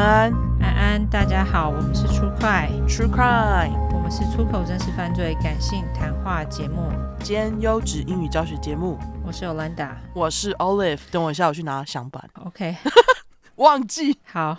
安安，大家好，我们是出快 True Crime，我们是出口真实犯罪感性谈话节目兼优质英语教学节目。我是 Olanda，我是 Olive。等我一下，我去拿响板。OK，忘记。好，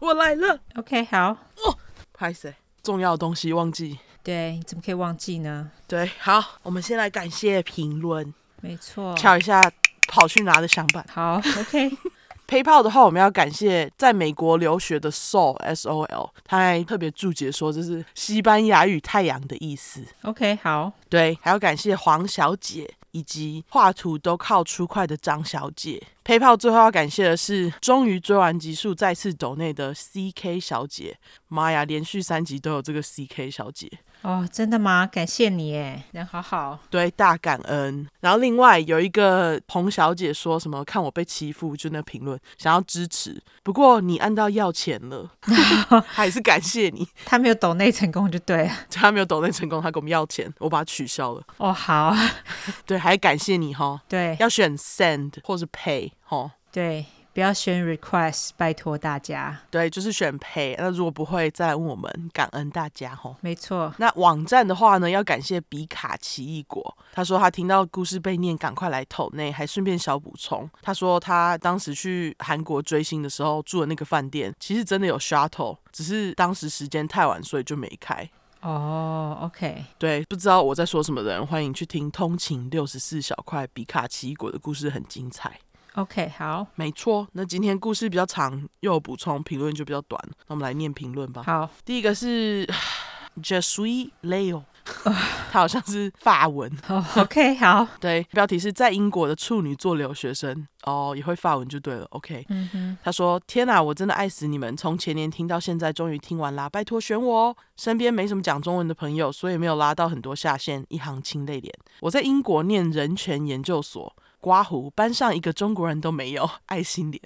我我来了。OK，好。哦，拍谁？重要的东西忘记。对，你怎么可以忘记呢？对，好，我们先来感谢评论。没错，敲一下跑去拿的响板。好，OK。PayPal 的话，我们要感谢在美国留学的 Sol S O L，他还特别注解说这是西班牙语“太阳”的意思。OK，好。对，还要感谢黄小姐以及画图都靠出快的张小姐。PayPal 最后要感谢的是终于追完集数再次抖内的 CK 小姐。妈呀，连续三集都有这个 CK 小姐。哦，真的吗？感谢你耶，人好好。对，大感恩。然后另外有一个彭小姐说什么看我被欺负，就那评论想要支持，不过你按到要钱了，还是感谢你。他没有抖内成功就对了，他没有抖内成功，他给我们要钱，我把它取消了。哦，好。对，还感谢你哈。对，要选 send 或是 pay 哈。对。不要选 request，拜托大家。对，就是选 pay。那如果不会，再来问我们，感恩大家吼。没错。那网站的话呢，要感谢比卡奇异果。他说他听到故事被念，赶快来投内，还顺便小补充。他说他当时去韩国追星的时候住的那个饭店，其实真的有 shuttle，只是当时时间太晚，所以就没开。哦、oh，OK。对，不知道我在说什么的人，欢迎去听《通勤六十四小块》，比卡奇异果的故事很精彩。OK，好，没错。那今天故事比较长，又有补充，评论就比较短。那我们来念评论吧。好，第一个是 Je suis Leo，他好像是法文。Oh, OK，好。对，标题是在英国的处女座留学生哦，也会法文就对了。OK，嗯哼。他说：“天哪，我真的爱死你们！从前年听到现在，终于听完啦，拜托选我哦。身边没什么讲中文的朋友，所以没有拉到很多下线，一行清泪脸。我在英国念人权研究所。”刮胡，班上一个中国人都没有，爱心脸。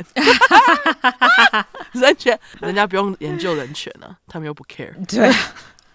人权，人家不用研究人权呢、啊，他们又不 care。对，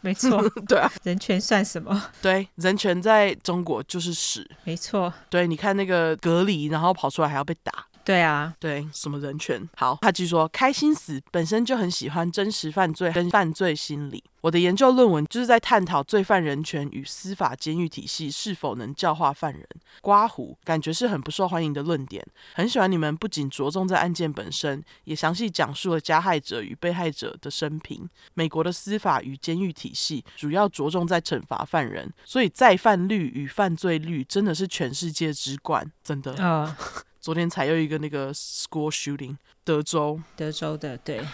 没错，对啊，人权算什么？对，人权在中国就是屎。没错，对，你看那个隔离，然后跑出来还要被打。对啊，对，什么人权？好，他继续说，开心死，本身就很喜欢真实犯罪跟犯罪心理。我的研究论文就是在探讨罪犯人权与司法监狱体系是否能教化犯人。刮胡，感觉是很不受欢迎的论点。很喜欢你们不仅着重在案件本身，也详细讲述了加害者与被害者的生平。美国的司法与监狱体系主要着重在惩罚犯人，所以再犯率与犯罪率真的是全世界之冠，真的。Uh. 昨天才有一个那个 school shooting，德州，德州的，对，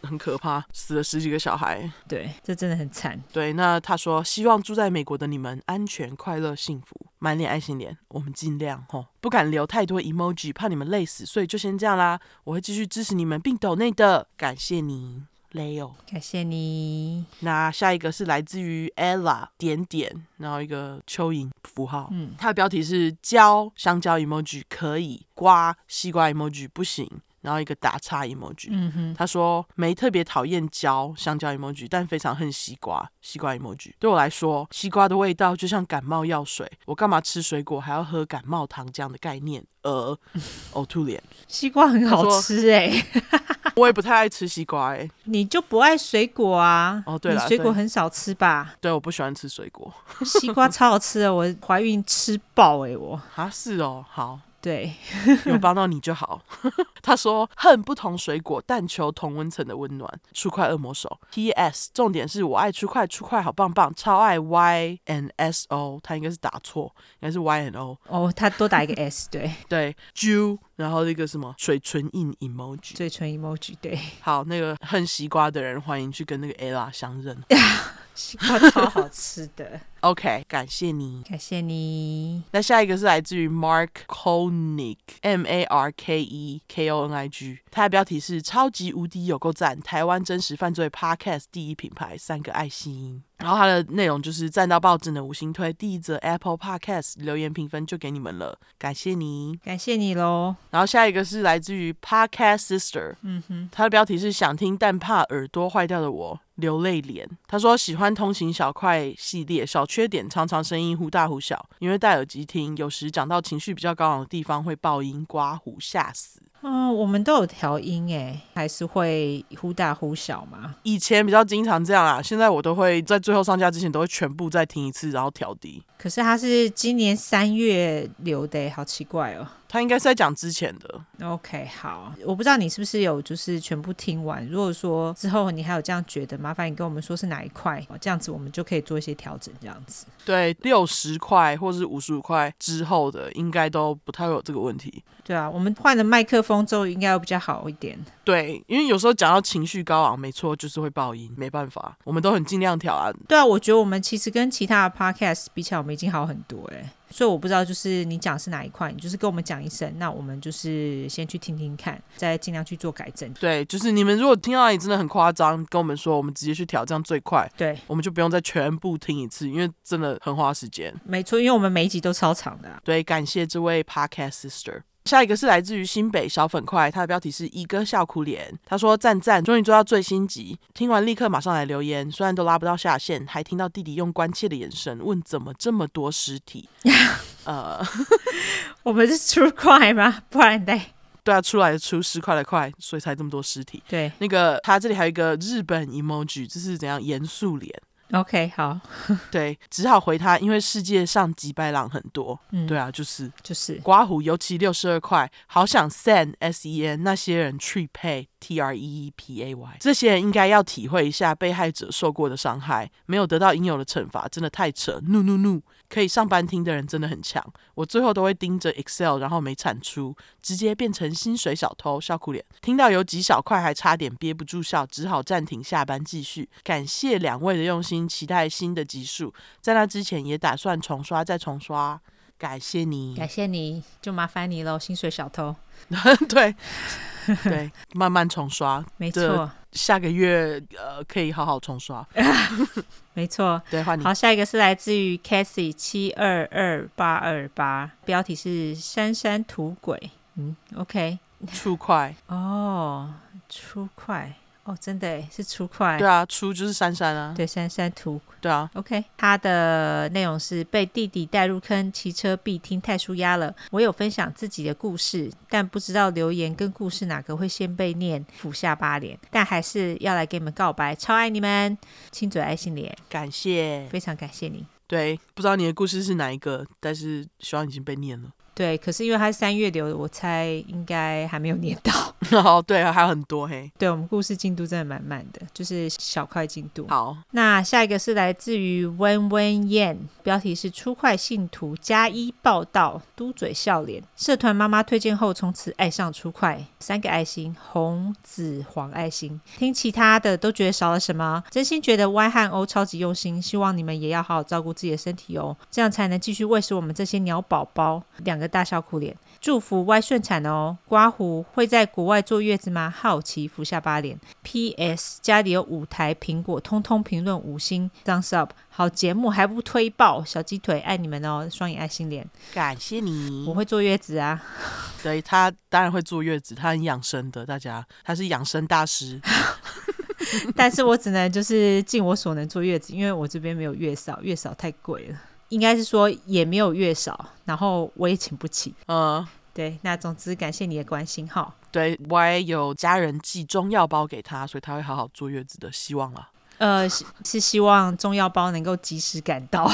很可怕，死了十几个小孩，对，这真的很惨。对，那他说希望住在美国的你们安全、快乐、幸福，满脸爱心脸，我们尽量吼，不敢留太多 emoji，怕你们累死，所以就先这样啦。我会继续支持你们并抖内的，感谢你。Leo，感谢你。那下一个是来自于 Ella 点点，然后一个蚯蚓符号。嗯，它的标题是蕉香蕉 emoji 可以，瓜西瓜 emoji 不行。然后一个打叉 emoji，嗯哼，他说没特别讨厌蕉香蕉 emoji，但非常恨西瓜西瓜 emoji。对我来说，西瓜的味道就像感冒药水，我干嘛吃水果还要喝感冒糖这样的概念？呃，呕吐脸。西瓜很好吃哎、欸，我也不太爱吃西瓜哎、欸，你就不爱水果啊？哦，对了，你水果很少吃吧？对，我不喜欢吃水果。西瓜超好吃的，我怀孕吃爆哎、欸，我啊是哦，好。对，有帮到你就好。他说恨不同水果，但求同温层的温暖。出块恶魔手。P.S. 重点是我爱出块，出块好棒棒，超爱 Y N S O。他应该是打错，应该是 Y N O。哦，他多打一个 S，对对。Jew，然后那个什么嘴唇印 emoji，嘴唇 emoji，对。好，那个恨西瓜的人，欢迎去跟那个 Ella 相认。西瓜超好吃的。OK，感谢你，感谢你。那下一个是来自于 Mark Koenig，M A R K E K O N I G，他的标题是超级无敌有够赞，台湾真实犯罪 Podcast 第一品牌，三个爱心。然后它的内容就是赞到爆，真的五星推，第一则 Apple Podcast 留言评分就给你们了，感谢你，感谢你喽。然后下一个是来自于 Podcast Sister，嗯哼，它的标题是想听但怕耳朵坏掉的我流泪脸。他说喜欢通勤小块系列，小缺点常常声音忽大忽小，因为戴耳机听，有时讲到情绪比较高昂的地方会爆音刮胡吓死。嗯，我们都有调音诶，还是会忽大忽小吗？以前比较经常这样啊，现在我都会在最后上架之前都会全部再听一次，然后调低。可是他是今年三月留的，好奇怪哦。他应该是在讲之前的。OK，好，我不知道你是不是有就是全部听完。如果说之后你还有这样觉得，麻烦你跟我们说是哪一块，这样子我们就可以做一些调整。这样子，对，六十块或是五十五块之后的，应该都不太会有这个问题。对啊，我们换了麦克风之后，应该会比较好一点。对，因为有时候讲到情绪高昂，没错，就是会爆音，没办法，我们都很尽量调啊。对啊，我觉得我们其实跟其他的 podcast 比起来，我们已经好很多哎。所以我不知道，就是你讲是哪一块，你就是跟我们讲一声，那我们就是先去听听看，再尽量去做改正。对，就是你们如果听到你真的很夸张，跟我们说，我们直接去调，这样最快。对，我们就不用再全部听一次，因为真的很花时间。没错，因为我们每一集都超长的啊。对，感谢这位 Podcast Sister。下一个是来自于新北小粉块，他的标题是一个笑哭脸。他说赞赞，终于做到最新集，听完立刻马上来留言。虽然都拉不到下线，还听到弟弟用关切的眼神问怎么这么多尸体。呃，我们是出快吗？不然对，对啊，出来的出十块的块，所以才这么多尸体。对，那个他这里还有一个日本 emoji，这是怎样严肃脸？OK，好，对，只好回他，因为世界上几百狼很多，嗯，对啊，就是就是刮胡，尤其六十二块，好想 send S E N 那些人去配 T R E E P A Y，这些人应该要体会一下被害者受过的伤害，没有得到应有的惩罚，真的太扯，怒怒怒！可以上班听的人真的很强，我最后都会盯着 Excel，然后没产出，直接变成薪水小偷，笑哭脸。听到有几小块，还差点憋不住笑，只好暂停下班继续。感谢两位的用心。期待新的集数，在那之前也打算重刷再重刷，感谢你，感谢你，就麻烦你喽，薪水小偷。对对，慢慢重刷，没错，下个月呃可以好好重刷，没错，对，换你。好，下一个是来自于 Cassie 七二二八二八，标题是珊珊土鬼，嗯，OK，出块哦，出块。哦，真的是出块。对啊，出就是珊珊啊。对，珊珊图。对啊，OK。它的内容是被弟弟带入坑，骑车必听太舒压了。我有分享自己的故事，但不知道留言跟故事哪个会先被念，俯下巴脸。但还是要来给你们告白，超爱你们，亲嘴爱心脸，感谢，非常感谢你。对，不知道你的故事是哪一个，但是希望已经被念了。对，可是因为它是三月流的，我猜应该还没有念到。哦，对啊，还有很多嘿。对，我们故事进度真的蛮慢的，就是小块进度。好，那下一个是来自于温温燕，标题是出块信徒加一报道，嘟嘴笑脸。社团妈妈推荐后，从此爱上出块，三个爱心，红紫黄爱心。听其他的都觉得少了什么，真心觉得 Y 和 O 超级用心，希望你们也要好好照顾自己的身体哦，这样才能继续喂食我们这些鸟宝宝。两个。大笑哭脸，祝福 Y 顺产哦。刮胡会在国外坐月子吗？好奇俯下巴脸。P.S. 家里有五台苹果，通通评论五星，Thumbs up。好节目还不推爆，小鸡腿爱你们哦，双眼爱心脸，感谢你。我会坐月子啊，对，他当然会坐月子，他很养生的，大家他是养生大师。但是我只能就是尽我所能坐月子，因为我这边没有月嫂，月嫂太贵了。应该是说也没有月嫂，然后我也请不起。嗯，对，那总之感谢你的关心哈。对，我也有家人寄中药包给他，所以他会好好坐月子的希望啦。呃，是是希望中药包能够及时赶到。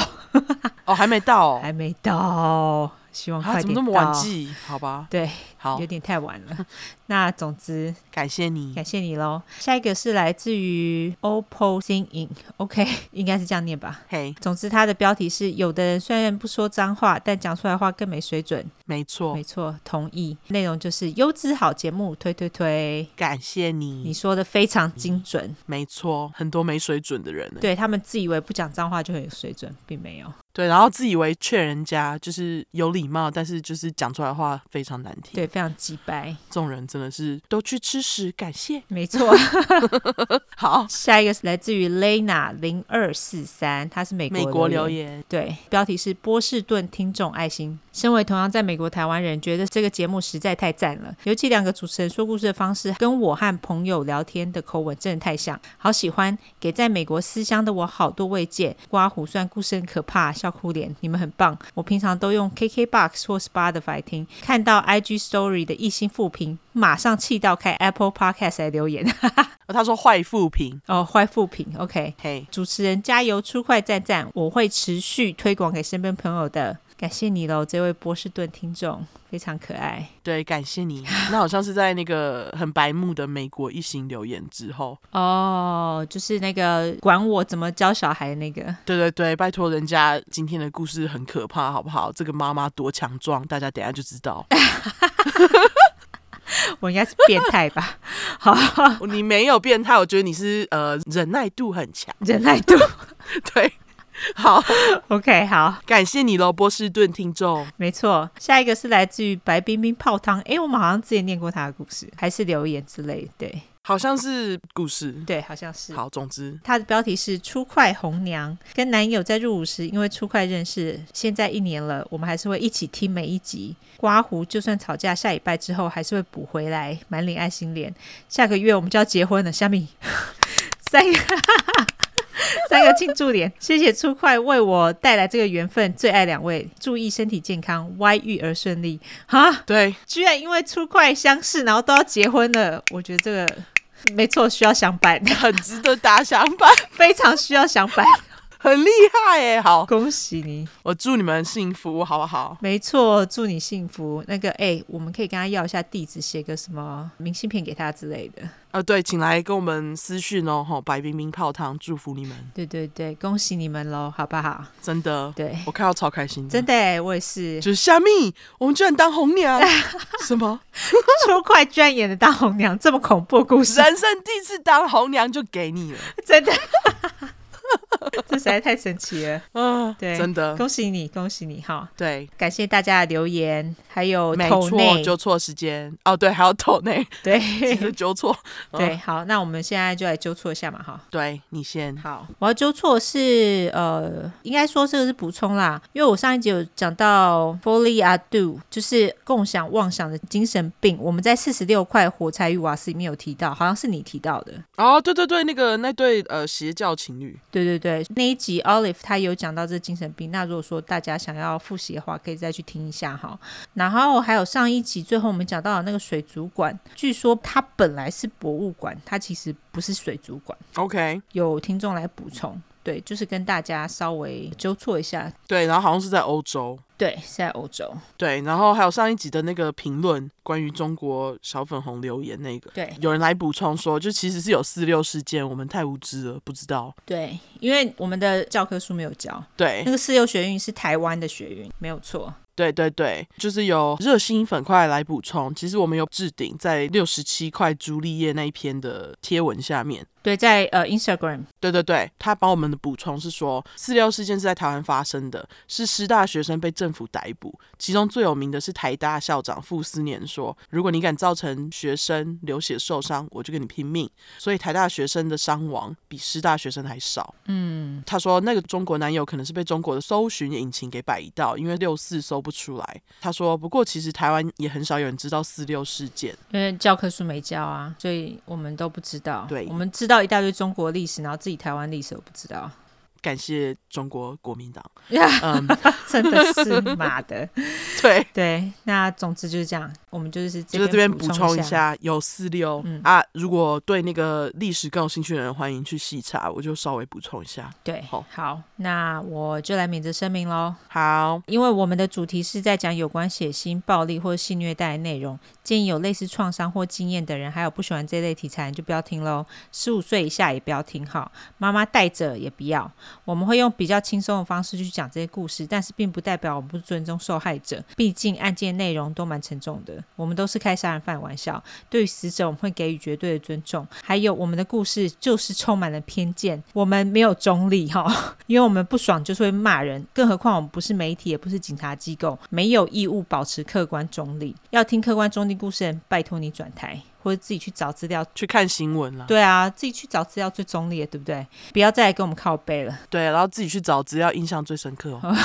哦，还没到哦，还没到。希望快点到。啊，怎么那么晚寄？好吧，对，好，有点太晚了。那总之，感谢你，感谢你喽。下一个是来自于 OPPO Singing，OK，应该是这样念吧。嘿，总之它的标题是：有的人虽然不说脏话，但讲出来话更没水准。没错，没错，同意。内容就是优质好节目，推推推。感谢你，你说的非常精准。嗯，没错，很多没水准的人，对他们自以为不讲脏话就很有水准，并没有。对，然后自以为劝人家就是有礼貌，但是就是讲出来的话非常难听。对，非常鸡掰。众人真的是都去吃屎，感谢。没错。好，下一个是来自于 Lena 零二四三，他是美国美国留言，对，标题是波士顿听众爱心。身为同样在美国台湾人，觉得这个节目实在太赞了，尤其两个主持人说故事的方式，跟我和朋友聊天的口吻真的太像，好喜欢，给在美国思乡的我好多慰藉。刮胡算故事很可怕，笑哭脸，你们很棒。我平常都用 KKBOX 或 Spotify 听，看到 IG Story 的一星复评，马上气到开 Apple Podcast 来留言。他说坏复评哦，坏复评，OK，嘿，主持人加油，出快赞赞，我会持续推广给身边朋友的。感谢你喽，这位波士顿听众非常可爱。对，感谢你。那好像是在那个很白目的美国一行留言之后 哦，就是那个管我怎么教小孩那个。对对对，拜托人家今天的故事很可怕，好不好？这个妈妈多强壮，大家等下就知道。我应该是变态吧？好，你没有变态，我觉得你是呃忍耐度很强，忍耐度对。好，OK，好，感谢你喽，波士顿听众。没错，下一个是来自于白冰冰泡汤。哎，我们好像之前念过他的故事，还是留言之类的。对，好像是故事。对，好像是。好，总之，他的标题是“初快红娘”，跟男友在入伍时因为初快认识，现在一年了，我们还是会一起听每一集。刮胡就算吵架，下礼拜之后还是会补回来，满脸爱心脸。下个月我们就要结婚了，虾米？三个。三个庆祝点，谢谢初快为我带来这个缘分，最爱两位，注意身体健康，歪育而顺利。哈，对，居然因为初快相识，然后都要结婚了，我觉得这个没错，需要相伴，很值得打相伴，非常需要相伴。很厉害耶！好，恭喜你！我祝你们幸福，好不好？没错，祝你幸福。那个，哎，我们可以跟他要一下地址，写个什么明信片给他之类的。呃，对，请来跟我们私讯哦。吼，白冰冰泡汤，祝福你们。对对对，恭喜你们喽，好不好？真的，对，我看到超开心的。真的，我也是。就是虾米，我们居然当红娘？什么？初快居然演的当红娘，这么恐怖故事，人生第一次当红娘就给你了，真的。这实在太神奇了，嗯，对，真的，恭喜你，恭喜你，哈，对，感谢大家的留言，还有没错，纠错时间，哦，对，还有抖内，对，纠错，对，好，那我们现在就来纠错一下嘛，哈，对你先，好，我要纠错是，呃，应该说这个是补充啦，因为我上一集有讲到 Folie à deux，就是共享妄想的精神病，我们在四十六块火柴与瓦斯里面有提到，好像是你提到的，哦，对对对，那个那对呃邪教情侣，对对对对。那一集 Olive 他有讲到这精神病，那如果说大家想要复习的话，可以再去听一下哈。然后还有上一集最后我们讲到的那个水族馆，据说它本来是博物馆，它其实不是水族馆。OK，有听众来补充。对，就是跟大家稍微纠错一下。对，然后好像是在欧洲。对，是在欧洲。对，然后还有上一集的那个评论，关于中国小粉红留言那个。对，有人来补充说，就其实是有四六事件，我们太无知了，不知道。对，因为我们的教科书没有教。对，那个四六学运是台湾的学运，没有错。对对对，就是有热心粉块来补充。其实我们有置顶在六十七块朱丽叶那一篇的贴文下面。对，在呃 Instagram。对对对，他帮我们的补充是说，四六事件是在台湾发生的，是师大学生被政府逮捕，其中最有名的是台大校长傅斯年说，如果你敢造成学生流血受伤，我就跟你拼命。所以台大学生的伤亡比师大学生还少。嗯，他说那个中国男友可能是被中国的搜寻引擎给摆一道，因为六四搜不出来。他说，不过其实台湾也很少有人知道四六事件，因为教科书没教啊，所以我们都不知道。对，我们知道。到一大堆中国历史，然后自己台湾历史我不知道。感谢中国国民党，嗯，真的是妈的，对对。那总之就是这样，我们就是就这边补充一下，有四六、嗯、啊。如果对那个历史更有兴趣的人，欢迎去细查，我就稍微补充一下。对，好，好，那我就来免责声明喽。好，因为我们的主题是在讲有关血腥、暴力或性虐待的内容，建议有类似创伤或经验的人，还有不喜欢这类题材，就不要听喽。十五岁以下也不要听，好，妈妈带着也不要。我们会用比较轻松的方式去讲这些故事，但是并不代表我们不尊重受害者。毕竟案件内容都蛮沉重的，我们都是开杀人犯玩笑。对于死者，我们会给予绝对的尊重。还有，我们的故事就是充满了偏见，我们没有中立哈，因为我们不爽就是会骂人。更何况我们不是媒体，也不是警察机构，没有义务保持客观中立。要听客观中立故事人，拜托你转台。或者自己去找资料，去看新闻了。对啊，自己去找资料最中立，对不对？不要再来跟我们靠背了。对，然后自己去找资料，印象最深刻哦。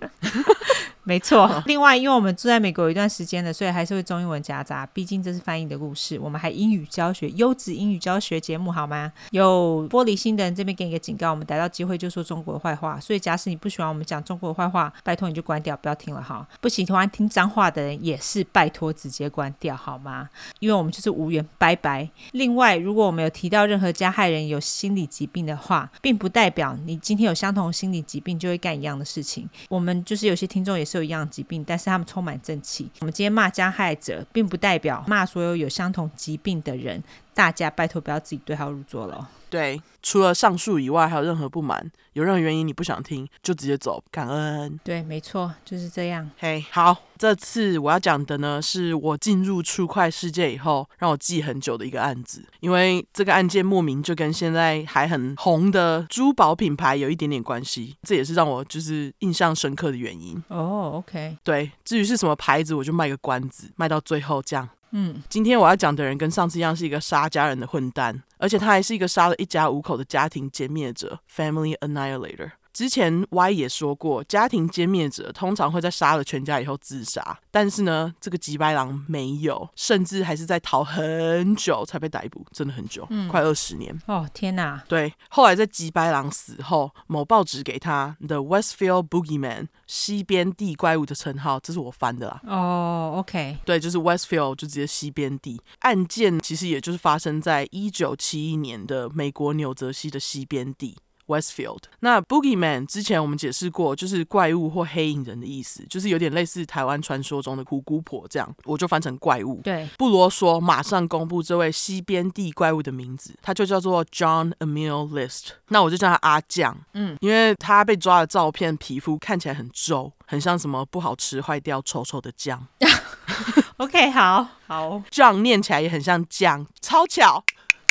没错，另外，因为我们住在美国有一段时间了，所以还是会中英文夹杂。毕竟这是翻译的故事，我们还英语教学，优质英语教学节目好吗？有玻璃心的人这边给你个警告，我们逮到机会就说中国的坏话。所以，假使你不喜欢我们讲中国的坏话，拜托你就关掉，不要听了哈。不喜欢听脏话的人也是拜托直接关掉好吗？因为我们就是无缘，拜拜。另外，如果我们有提到任何加害人有心理疾病的话，并不代表你今天有相同心理疾病就会干一样的事情。我们就是有些听众也是。一样疾病，但是他们充满正气。我们今天骂加害者，并不代表骂所有有相同疾病的人。大家拜托不要自己对号入座了。对，除了上述以外，还有任何不满，有任何原因你不想听，就直接走。感恩。对，没错，就是这样。嘿，好，这次我要讲的呢，是我进入 True Crime 世界以后，让我记很久的一个案子。因为这个案件莫名就跟现在还很红的珠宝品牌有一点点关系，这也是让我就是印象深刻的原因。哦，OK。对，至于是什么牌子，我就卖个关子，卖到最后这样。嗯，今天我要讲的人跟上次一样，是一个杀家人的混蛋，而且他还是一个杀了一家五口的家庭歼灭者 （Family Annihilator）。之前 Y 也说过，家庭歼灭者通常会在杀了全家以后自杀，但是呢，这个吉白狼没有，甚至还是在逃很久才被逮捕，真的很久，嗯、快二十年。哦，天哪！对，后来在吉白狼死后，某报纸给他 The Westfield Boogeyman 西边地怪物的称号，这是我翻的啦。哦，OK，对，就是 Westfield 就直接西边地。案件其实也就是发生在一九七一年的美国纽泽西的西边地。Westfield，那 Boogeyman 之前我们解释过，就是怪物或黑影人的意思，就是有点类似台湾传说中的虎姑婆这样，我就翻成怪物。对，不啰嗦，马上公布这位西边地怪物的名字，他就叫做 John Emil List，那我就叫他阿酱。嗯，因为他被抓的照片，皮肤看起来很皱，很像什么不好吃、坏掉、臭臭的酱。OK，好好，酱念起来也很像酱，超巧。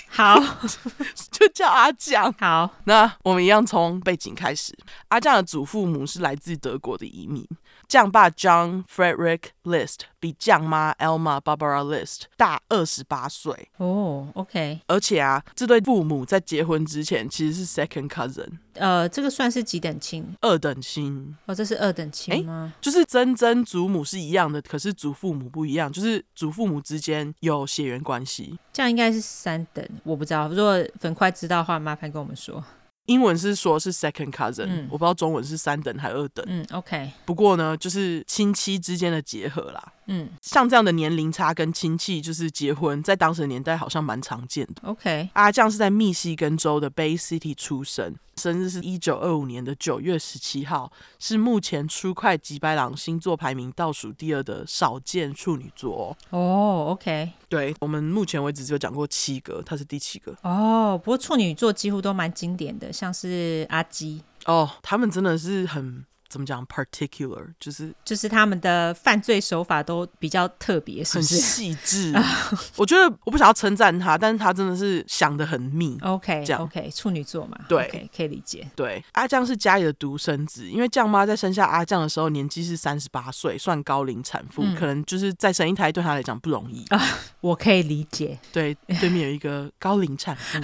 好，就叫阿酱。好，那我们一样从背景开始。阿酱的祖父母是来自德国的移民。酱爸 John Frederick List 比酱妈 Elma Barbara List 大二十八岁。哦，OK。而且啊，这对父母在结婚之前其实是 second cousin。呃，这个算是几等亲？二等亲。哦，这是二等亲吗？就是曾曾祖母是一样的，可是祖父母不一样，就是祖父母之间有血缘关系。这样应该是三等，我不知道。如果粉块知道的话，麻烦跟我们说。英文是说是 second cousin，、嗯、我不知道中文是三等还二等。嗯，OK。不过呢，就是亲戚之间的结合啦。嗯，像这样的年龄差跟亲戚就是结婚，在当时的年代好像蛮常见的。OK，阿酱是在密西根州的 Bay City 出生，生日是一九二五年的九月十七号，是目前 True Crime 吉白狼星座排名倒数第二的少见处女座。哦、oh，OK，对，我们目前为止只有讲过七个，他是第七个。哦，oh, 不过处女座几乎都蛮经典的，像是阿基。哦，oh, 他们真的是很。怎么讲？particular 就是就是他们的犯罪手法都比较特别，是不是？很细致。我觉得我不想要称赞他，但是他真的是想的很密。OK，这样 OK，处女座嘛，对，okay, 可以理解。对，阿酱是家里的独生子，因为酱妈在生下阿酱的时候年纪是三十八岁，算高龄产妇，嗯、可能就是再生一胎对他来讲不容易啊。我可以理解。对，对面有一个高龄产妇，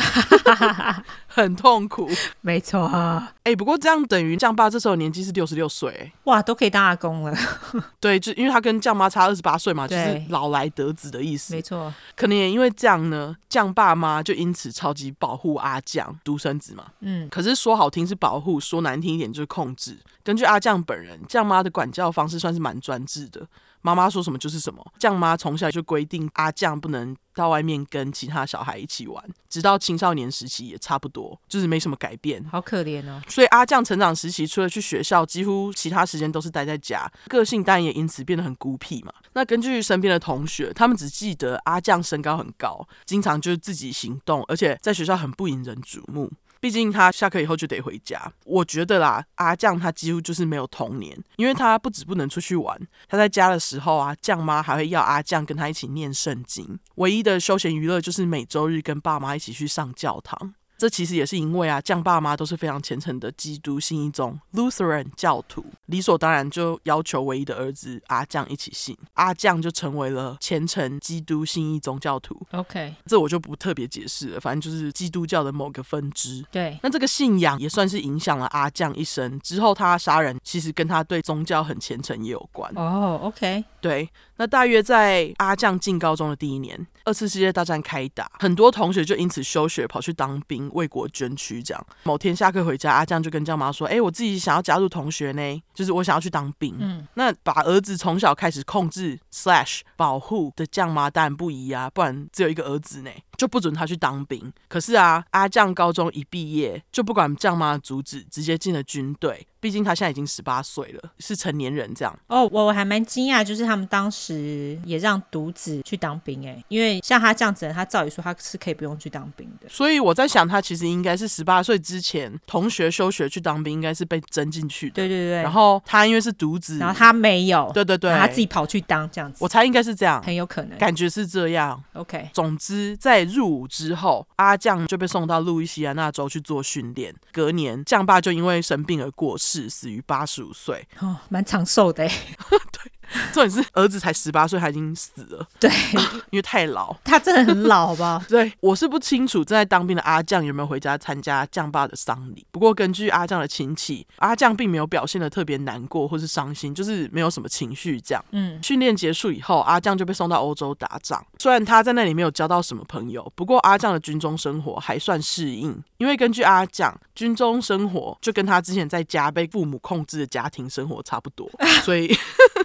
很痛苦。没错啊。哎、欸，不过这样等于酱爸这时候年纪是六十六岁，哇，都可以当阿公了。对，就因为他跟酱妈差二十八岁嘛，就是老来得子的意思。没错，可能也因为这样呢，酱爸妈就因此超级保护阿酱，独生子嘛。嗯，可是说好听是保护，说难听一点就是控制。根据阿酱本人，酱妈的管教方式算是蛮专制的。妈妈说什么就是什么，酱妈从小就规定阿酱不能到外面跟其他小孩一起玩，直到青少年时期也差不多，就是没什么改变。好可怜哦。所以阿酱成长时期除了去学校，几乎其他时间都是待在家，个性当然也因此变得很孤僻嘛。那根据身边的同学，他们只记得阿酱身高很高，经常就是自己行动，而且在学校很不引人瞩目。毕竟他下课以后就得回家。我觉得啦，阿酱他几乎就是没有童年，因为他不止不能出去玩，他在家的时候啊，酱妈还会要阿酱跟他一起念圣经。唯一的休闲娱乐就是每周日跟爸妈一起去上教堂。这其实也是因为啊，酱爸妈都是非常虔诚的基督信一宗 Lutheran 教徒，理所当然就要求唯一的儿子阿酱一起信，阿酱就成为了虔诚基督信一宗教徒。OK，这我就不特别解释了，反正就是基督教的某个分支。对，那这个信仰也算是影响了阿酱一生。之后他杀人，其实跟他对宗教很虔诚也有关。哦、oh，OK，对。那大约在阿酱进高中的第一年，二次世界大战开打，很多同学就因此休学跑去当兵，为国捐躯。这样，某天下课回家，阿酱就跟酱妈说：“哎、欸，我自己想要加入同学呢，就是我想要去当兵。”嗯，那把儿子从小开始控制 slash 保护的酱妈当然不宜啊，不然只有一个儿子呢，就不准他去当兵。可是啊，阿酱高中一毕业，就不管酱妈阻止，直接进了军队。毕竟他现在已经十八岁了，是成年人这样。哦，我我还蛮惊讶，就是他们当时也让独子去当兵哎，因为像他这样子，他照理说他是可以不用去当兵的。所以我在想，他其实应该是十八岁之前，同学休学去当兵，应该是被征进去的。对对对。然后他因为是独子，然后他没有。对对对。他自己跑去当这样子。我猜应该是这样，很有可能，感觉是这样。OK。总之，在入伍之后，阿将就被送到路易斯安那州去做训练。隔年，将爸就因为生病而过世，死于八十五岁。哦，蛮长寿的。对。重点是儿子才十八岁，他已经死了。对，因为太老。他真的很老吧？对，我是不清楚正在当兵的阿酱有没有回家参加酱爸的丧礼。不过根据阿酱的亲戚，阿酱并没有表现的特别难过或是伤心，就是没有什么情绪这样。嗯，训练结束以后，阿酱就被送到欧洲打仗。虽然他在那里没有交到什么朋友，不过阿酱的军中生活还算适应，因为根据阿酱，军中生活就跟他之前在家被父母控制的家庭生活差不多，所以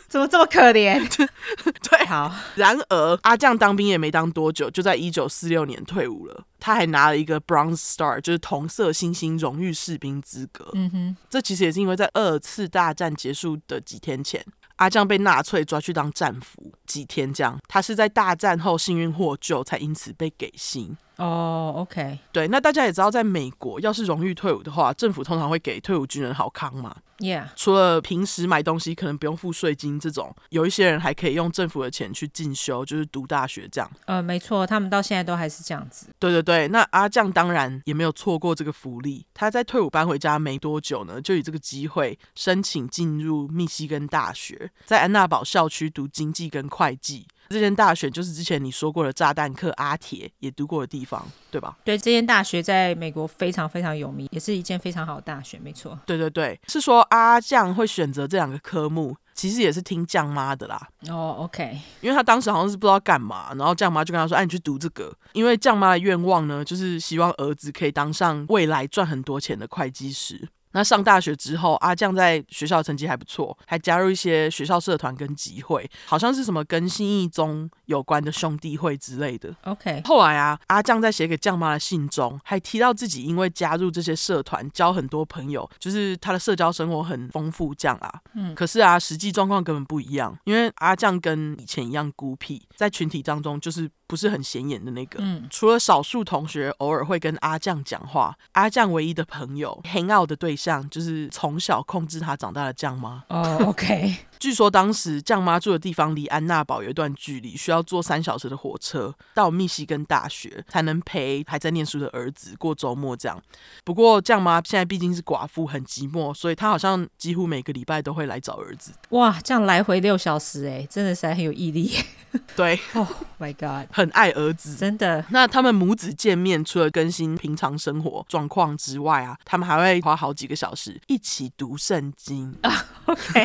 怎么这么可怜？对，好。然而阿将当兵也没当多久，就在一九四六年退伍了。他还拿了一个 Bronze Star，就是同色星星荣誉士兵资格。嗯哼，这其实也是因为在二次大战结束的几天前，阿将被纳粹抓去当战俘几天，这样他是在大战后幸运获救，才因此被给薪。哦、oh，OK，对，那大家也知道，在美国，要是荣誉退伍的话，政府通常会给退伍军人好康嘛。Yeah，除了平时买东西可能不用付税金这种，有一些人还可以用政府的钱去进修，就是读大学这样。呃，没错，他们到现在都还是这样子。对对对，那阿酱当然也没有错过这个福利。他在退伍搬回家没多久呢，就以这个机会申请进入密西根大学，在安娜堡校区读经济跟会计。这间大学就是之前你说过的炸弹客阿铁也读过的地方，对吧？对，这间大学在美国非常非常有名，也是一间非常好的大学，没错。对对对，是说阿酱会选择这两个科目，其实也是听酱妈的啦。哦，OK，因为他当时好像是不知道干嘛，然后酱妈就跟他说：“哎，你去读这个。”因为酱妈的愿望呢，就是希望儿子可以当上未来赚很多钱的会计师。那上大学之后，阿酱在学校成绩还不错，还加入一些学校社团跟集会，好像是什么跟新义宗有关的兄弟会之类的。OK，后来啊，阿酱在写给酱妈的信中，还提到自己因为加入这些社团，交很多朋友，就是他的社交生活很丰富这样啊。嗯，可是啊，实际状况根本不一样，因为阿酱跟以前一样孤僻，在群体当中就是。不是很显眼的那个，嗯，除了少数同学偶尔会跟阿酱讲话，阿酱唯一的朋友 hang out 的对象就是从小控制他长大的酱妈。哦，OK。据说当时酱妈住的地方离安娜堡有一段距离，需要坐三小时的火车到密西根大学，才能陪还在念书的儿子过周末。这样，不过酱妈现在毕竟是寡妇，很寂寞，所以她好像几乎每个礼拜都会来找儿子。哇，这样来回六小时，哎，真的是很有毅力。对，Oh my God，很爱儿子，真的。那他们母子见面，除了更新平常生活状况之外啊，他们还会花好几个小时一起读圣经。OK，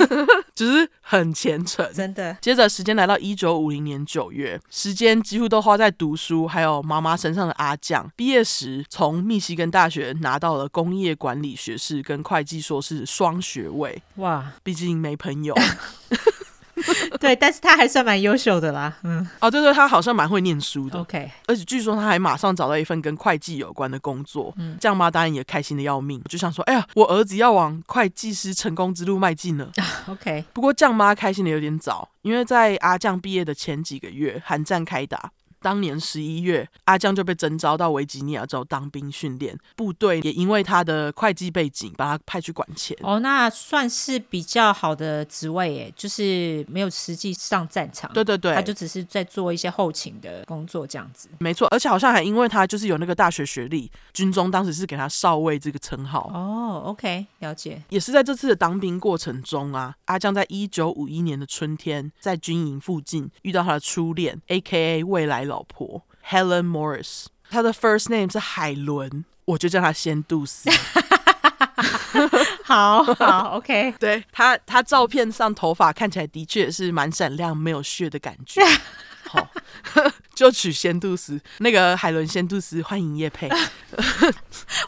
只是很虔诚，真的。接着时间来到一九五零年九月，时间几乎都花在读书还有妈妈身上的阿酱，毕业时从密西根大学拿到了工业管理学士跟会计硕士双学位。哇，毕竟没朋友。对，但是他还算蛮优秀的啦。嗯，哦，对对，他好像蛮会念书的。OK，而且据说他还马上找到一份跟会计有关的工作。嗯，酱妈当然也开心的要命，就想说，哎呀，我儿子要往会计师成功之路迈进了。OK，不过酱妈开心的有点早，因为在阿酱毕业的前几个月，韩战开打。当年十一月，阿将就被征召到维吉尼亚州当兵训练，部队也因为他的会计背景，把他派去管钱。哦，那算是比较好的职位诶，就是没有实际上战场。对对对，他就只是在做一些后勤的工作这样子。没错，而且好像还因为他就是有那个大学学历，军中当时是给他少尉这个称号。哦，OK，了解。也是在这次的当兵过程中啊，阿将在一九五一年的春天，在军营附近遇到他的初恋，A.K.A. 未来老婆 Helen Morris。她的 first name 是海伦，我就叫她仙度斯。好好，OK。对他，他照片上头发看起来的确是蛮闪亮，没有血的感觉。好，就取仙度斯，那个海伦仙度斯，欢迎叶佩。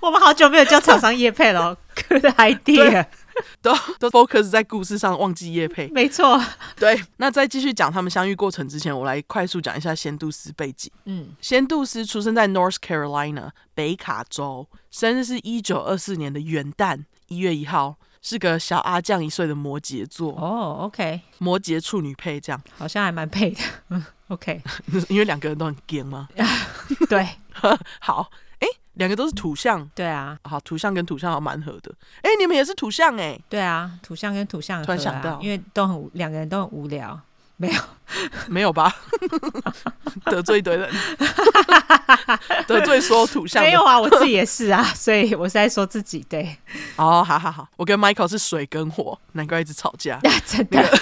我们好久没有叫厂商叶佩了，Good idea。都 都 focus 在故事上，忘记叶配。没错，对。那在继续讲他们相遇过程之前，我来快速讲一下仙度斯背景。嗯，仙度斯出生在 North Carolina 北卡州，生日是一九二四年的元旦一月一号，是个小阿酱一岁的摩羯座。哦，OK，摩羯处女配，这样好像还蛮配的。嗯，OK，因为两个人都很 gay 吗？对，好。两个都是土象，对啊，好，土象跟土象好蛮合的。哎，你们也是土象哎？对啊，土象跟土象、啊、突然想到，因为都很两个人都很无聊，没有没有吧？得罪一堆人，得罪所有土象。没有啊，我自己也是啊，所以我是在说自己对。哦，好好好，我跟 Michael 是水跟火，难怪一直吵架。真的，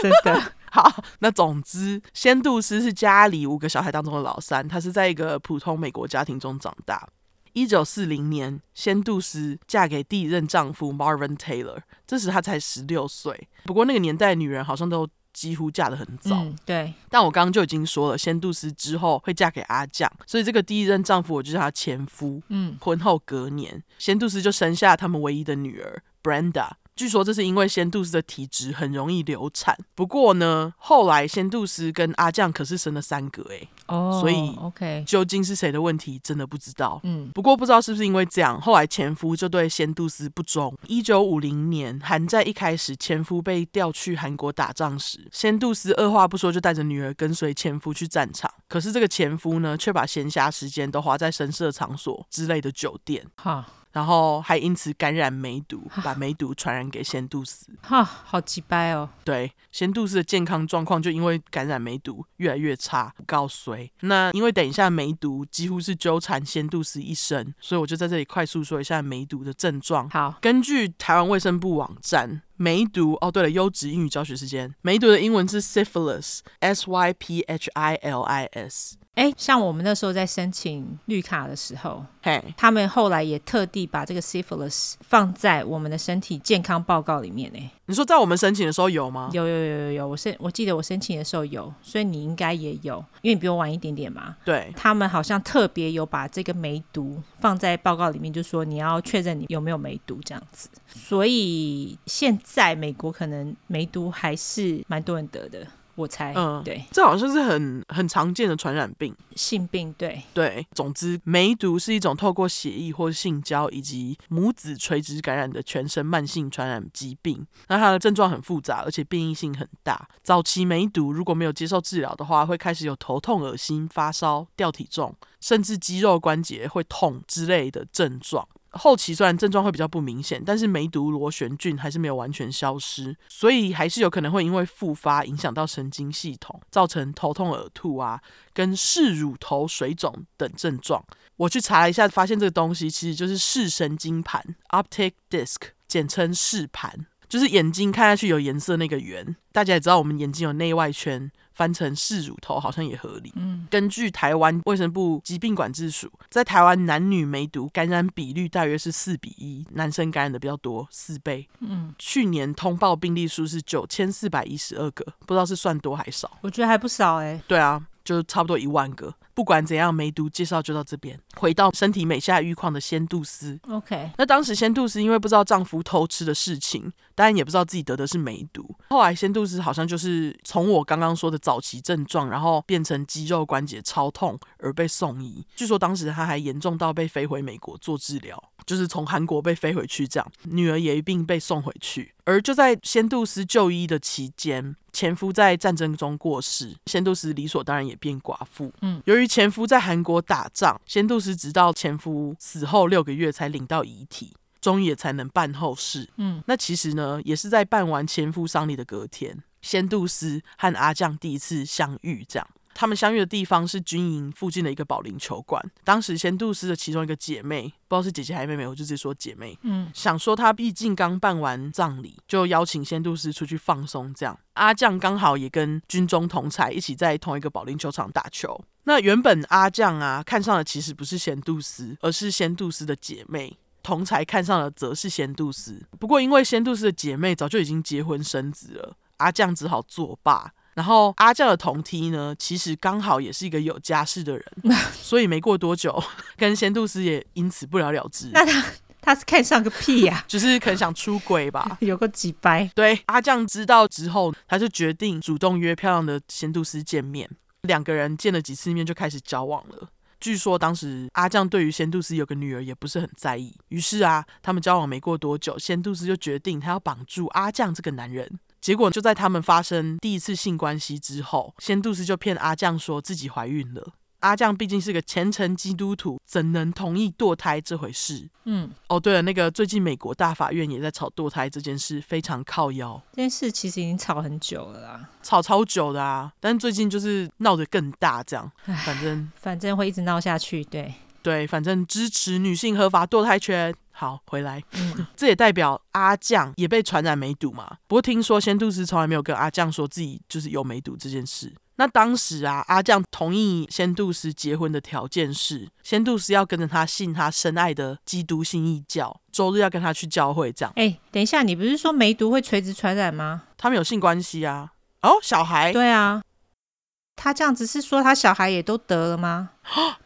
真的。好，那总之，仙度丝是家里五个小孩当中的老三，她是在一个普通美国家庭中长大。一九四零年，仙度丝嫁给第一任丈夫 Marvin Taylor，这时她才十六岁。不过那个年代女人好像都几乎嫁得很早。嗯，对。但我刚刚就已经说了，仙度丝之后会嫁给阿酱，所以这个第一任丈夫我就叫他前夫。嗯，婚后隔年，仙度丝就生下他们唯一的女儿 Brenda。据说这是因为仙度斯的体质很容易流产。不过呢，后来仙度斯跟阿酱可是生了三个哎，哦，所以 OK，究竟是谁的问题，真的不知道。嗯，不过不知道是不是因为这样，后来前夫就对仙度斯不忠。一九五零年，韩战一开始，前夫被调去韩国打仗时，仙度斯二话不说就带着女儿跟随前夫去战场。可是这个前夫呢，却把闲暇时间都花在声色场所之类的酒店。哈。然后还因此感染梅毒，把梅毒传染给仙度斯。哈，好鸡掰哦！对，仙度斯的健康状况就因为感染梅毒越来越差，告衰。那因为等一下梅毒几乎是纠缠仙度斯一生，所以我就在这里快速说一下梅毒的症状。好，根据台湾卫生部网站，梅毒哦，对了，优质英语教学时间，梅毒的英文是 syphilis，s y p h i l i s。哎，像我们那时候在申请绿卡的时候，嘿，他们后来也特地把这个 syphilis 放在我们的身体健康报告里面呢。你说在我们申请的时候有吗？有有有有有，我申我记得我申请的时候有，所以你应该也有，因为你比我晚一点点嘛。对，他们好像特别有把这个梅毒放在报告里面，就说你要确认你有没有梅毒这样子。所以现在美国可能梅毒还是蛮多人得的。我猜，嗯，对，这好像是很很常见的传染病，性病，对对。总之，梅毒是一种透过血液或性交以及母子垂直感染的全身慢性传染疾病。那它的症状很复杂，而且变异性很大。早期梅毒如果没有接受治疗的话，会开始有头痛、恶心、发烧、掉体重，甚至肌肉关节会痛之类的症状。后期虽然症状会比较不明显，但是梅毒螺旋菌还是没有完全消失，所以还是有可能会因为复发影响到神经系统，造成头痛、呕吐啊，跟视乳头水肿等症状。我去查了一下，发现这个东西其实就是视神经盘 （optic disc），简称视盘，就是眼睛看下去有颜色那个圆。大家也知道，我们眼睛有内外圈。翻成四乳头好像也合理。嗯，根据台湾卫生部疾病管制署，在台湾男女梅毒感染比率大约是四比一，男生感染的比较多，四倍。嗯，去年通报病例数是九千四百一十二个，不知道是算多还少？我觉得还不少哎、欸。对啊。就差不多一万个。不管怎样，梅毒介绍就到这边。回到身体每下愈况的仙杜斯。OK，那当时仙杜斯因为不知道丈夫偷吃的事情，当然也不知道自己得的是梅毒。后来仙杜斯好像就是从我刚刚说的早期症状，然后变成肌肉关节超痛而被送医。据说当时他还严重到被飞回美国做治疗。就是从韩国被飞回去，这样女儿也一并被送回去。而就在仙度斯就医的期间，前夫在战争中过世，仙度斯理所当然也变寡妇。嗯，由于前夫在韩国打仗，仙度斯直到前夫死后六个月才领到遗体，终于也才能办后事。嗯，那其实呢，也是在办完前夫丧礼的隔天，仙度斯和阿将第一次相遇，这样。他们相遇的地方是军营附近的一个保龄球馆。当时仙度丝的其中一个姐妹，不知道是姐姐还是妹妹，我就直接说姐妹。嗯，想说她毕竟刚办完葬礼，就邀请仙度丝出去放松。这样，阿将刚好也跟军中同才一起在同一个保龄球场打球。那原本阿将啊看上的其实不是仙度丝，而是仙度丝的姐妹。同才看上的则是仙度丝。不过因为仙度丝的姐妹早就已经结婚生子了，阿将只好作罢。然后阿将的同梯呢，其实刚好也是一个有家室的人，所以没过多久，跟仙度斯也因此不了了之。那他他是看上个屁呀、啊？就是可能想出轨吧，有个几掰。对，阿酱知道之后，他就决定主动约漂亮的仙度斯见面。两个人见了几次面就开始交往了。据说当时阿酱对于仙度斯有个女儿也不是很在意，于是啊，他们交往没过多久，仙度斯就决定他要绑住阿酱这个男人。结果就在他们发生第一次性关系之后，仙度斯就骗阿酱说自己怀孕了。阿酱毕竟是个虔诚基督徒，怎能同意堕胎这回事？嗯，哦，对了，那个最近美国大法院也在吵堕胎这件事，非常靠腰。这件事其实已经吵很久了啦，吵超久的啊，但最近就是闹得更大，这样，反正反正会一直闹下去，对对，反正支持女性合法堕胎权。好，回来，嗯，这也代表阿酱也被传染梅毒嘛。不过听说仙度丝从来没有跟阿酱说自己就是有梅毒这件事。那当时啊，阿酱同意仙度丝结婚的条件是，仙度斯要跟着他信他深爱的基督信义教，周日要跟他去教会这样。哎，等一下，你不是说梅毒会垂直传染吗？他们有性关系啊。哦，小孩？对啊。他这样子是说他小孩也都得了吗？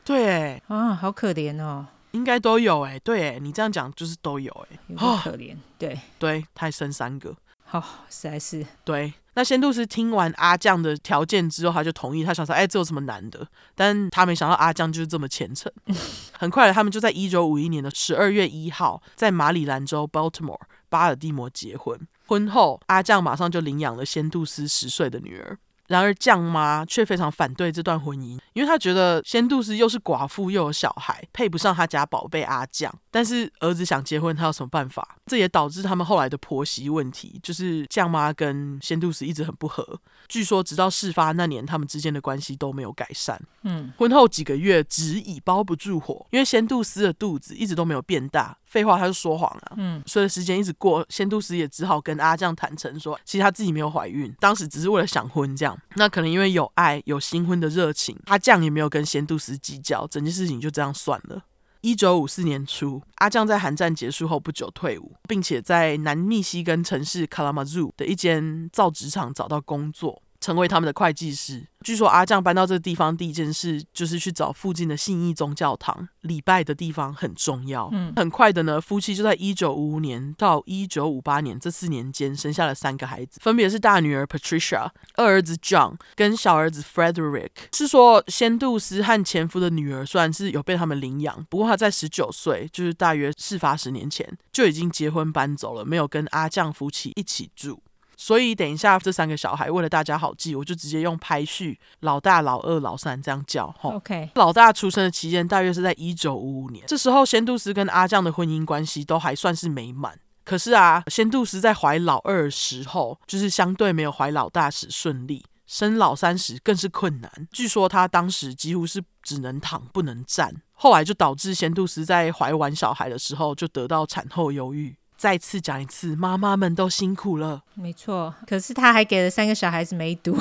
对，啊，好可怜哦。应该都有哎，对，你这样讲就是都有哎，有点可怜，对对，他还生三个，好、哦，实在是对。那仙度斯听完阿将的条件之后，他就同意，他想说，哎，这有什么难的？但他没想到阿将就是这么虔诚。很快的，他们就在一九五一年的十二月一号，在马里兰州 Baltimore 巴尔的摩结婚。婚后，阿将马上就领养了仙度斯十岁的女儿。然而，酱妈却非常反对这段婚姻，因为她觉得仙度斯又是寡妇又有小孩，配不上她家宝贝阿酱。但是儿子想结婚，她有什么办法？这也导致他们后来的婆媳问题，就是酱妈跟仙度斯一直很不和。据说，直到事发那年，他们之间的关系都没有改善。嗯，婚后几个月，纸已包不住火，因为仙度斯的肚子一直都没有变大。废话，他就说谎啊。嗯，随着时间一直过，仙度师也只好跟阿酱坦诚说，其实他自己没有怀孕，当时只是为了想婚这样。那可能因为有爱、有新婚的热情，阿酱也没有跟仙度师计较，整件事情就这样算了。一九五四年初，阿酱在韩战结束后不久退伍，并且在南密西根城市卡拉马祖的一间造纸厂找到工作。成为他们的会计师。据说阿酱搬到这个地方第一件事就是去找附近的信义宗教堂，礼拜的地方很重要。嗯，很快的呢，夫妻就在一九五五年到一九五八年这四年间生下了三个孩子，分别是大女儿 Patricia、二儿子 John 跟小儿子 Frederick。是说仙度丝和前夫的女儿虽然是有被他们领养，不过她在十九岁，就是大约事发十年前就已经结婚搬走了，没有跟阿酱夫妻一起住。所以等一下，这三个小孩为了大家好记，我就直接用排序，老大、老二、老三这样叫。OK，老大出生的期间大约是在一九五五年，这时候仙度斯跟阿酱的婚姻关系都还算是美满。可是啊，仙度斯在怀老二的时候，就是相对没有怀老大时顺利，生老三时更是困难。据说他当时几乎是只能躺不能站，后来就导致仙度斯在怀完小孩的时候就得到产后忧郁。再次讲一次，妈妈们都辛苦了。没错，可是他还给了三个小孩子梅毒。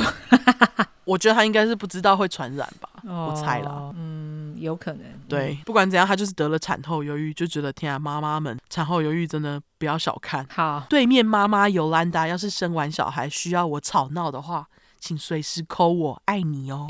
我觉得他应该是不知道会传染吧，哦、我猜了。嗯，有可能。对，不管怎样，他就是得了产后忧郁，就觉得天啊，妈妈们产后忧郁真的不要小看。好，对面妈妈尤兰达要是生完小孩需要我吵闹的话，请随时 call 我，爱你哦。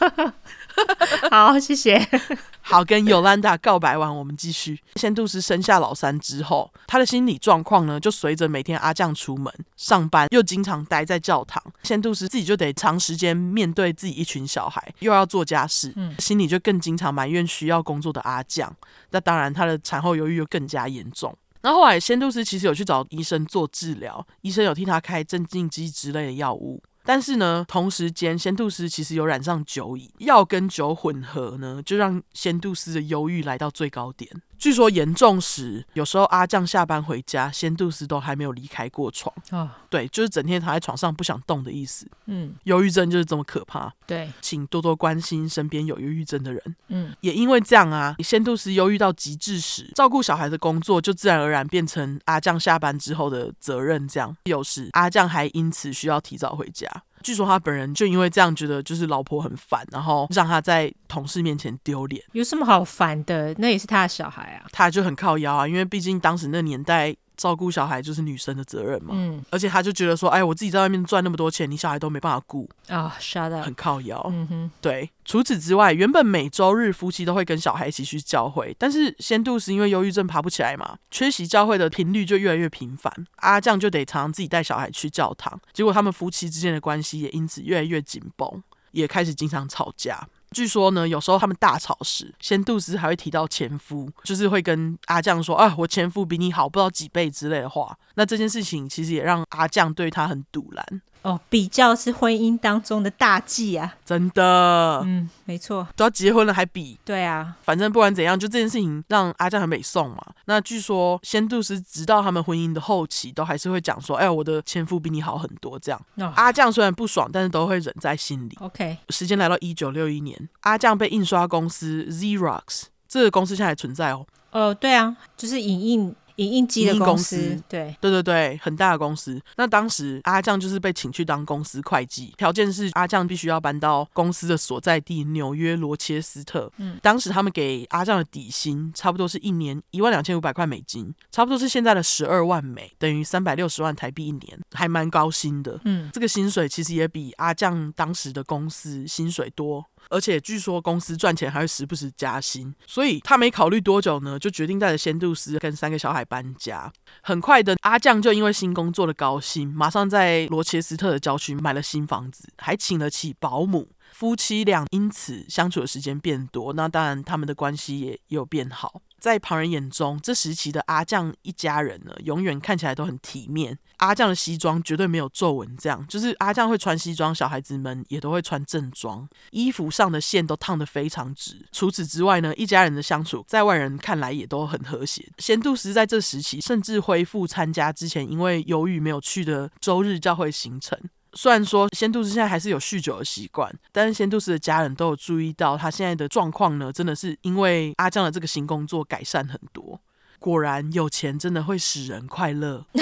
好，谢谢。好，跟尤兰达告白完，我们继续。仙度斯生下老三之后，他的心理状况呢，就随着每天阿酱出门上班，又经常待在教堂，仙度斯自己就得长时间面对自己一群小孩，又要做家事，嗯，心里就更经常埋怨需要工作的阿酱。那当然，他的产后忧郁又更加严重。那后来，仙度斯其实有去找医生做治疗，医生有替他开镇静剂之类的药物。但是呢，同时间仙度丝其实有染上酒瘾，药跟酒混合呢，就让仙度丝的忧郁来到最高点。据说严重时，有时候阿酱下班回家，仙度斯都还没有离开过床。哦，对，就是整天躺在床上不想动的意思。嗯，忧郁症就是这么可怕。对，请多多关心身边有忧郁症的人。嗯，也因为这样啊，仙度斯忧郁到极致时，照顾小孩的工作就自然而然变成阿酱下班之后的责任。这样，有时阿酱还因此需要提早回家。据说他本人就因为这样觉得，就是老婆很烦，然后让他在同事面前丢脸。有什么好烦的？那也是他的小孩啊。他就很靠腰啊，因为毕竟当时那年代。照顾小孩就是女生的责任嘛，嗯，而且他就觉得说，哎，我自己在外面赚那么多钱，你小孩都没办法顾。啊，shut up，很靠腰，嗯哼，对。除此之外，原本每周日夫妻都会跟小孩一起去教会，但是仙度是因为忧郁症爬不起来嘛，缺席教会的频率就越来越频繁，阿酱就得常常自己带小孩去教堂，结果他们夫妻之间的关系也因此越来越紧绷，也开始经常吵架。据说呢，有时候他们大吵时，仙度斯还会提到前夫，就是会跟阿酱说：“啊，我前夫比你好不知道几倍之类的话。”那这件事情其实也让阿酱对他很堵拦。哦，比较是婚姻当中的大忌啊！真的，嗯，没错，都要结婚了还比？对啊，反正不管怎样，就这件事情让阿酱很美送嘛。那据说仙度是直到他们婚姻的后期，都还是会讲说：“哎，我的前夫比你好很多。”这样，哦、阿酱虽然不爽，但是都会忍在心里。OK，时间来到一九六一年，阿酱被印刷公司 Xerox 这个公司现在还存在哦。哦，对啊，就是影印。影印机的公司，公司对对对对，很大的公司。那当时阿酱就是被请去当公司会计，条件是阿酱必须要搬到公司的所在地纽约罗切斯特。嗯，当时他们给阿酱的底薪差不多是一年一万两千五百块美金，差不多是现在的十二万美，等于三百六十万台币一年，还蛮高薪的。嗯，这个薪水其实也比阿酱当时的公司薪水多。而且据说公司赚钱还会时不时加薪，所以他没考虑多久呢，就决定带着仙度斯跟三个小孩搬家。很快的，阿酱就因为新工作的高薪，马上在罗切斯特的郊区买了新房子，还请了起保姆。夫妻俩因此相处的时间变多，那当然他们的关系也有变好。在旁人眼中，这时期的阿酱一家人呢，永远看起来都很体面。阿酱的西装绝对没有皱纹，这样就是阿酱会穿西装，小孩子们也都会穿正装，衣服上的线都烫得非常直。除此之外呢，一家人的相处在外人看来也都很和谐。仙度丝在这时期甚至恢复参加之前因为忧郁没有去的周日教会行程。虽然说仙度斯现在还是有酗酒的习惯，但是仙度斯的家人都有注意到他现在的状况呢，真的是因为阿酱的这个新工作改善很多。果然有钱真的会使人快乐，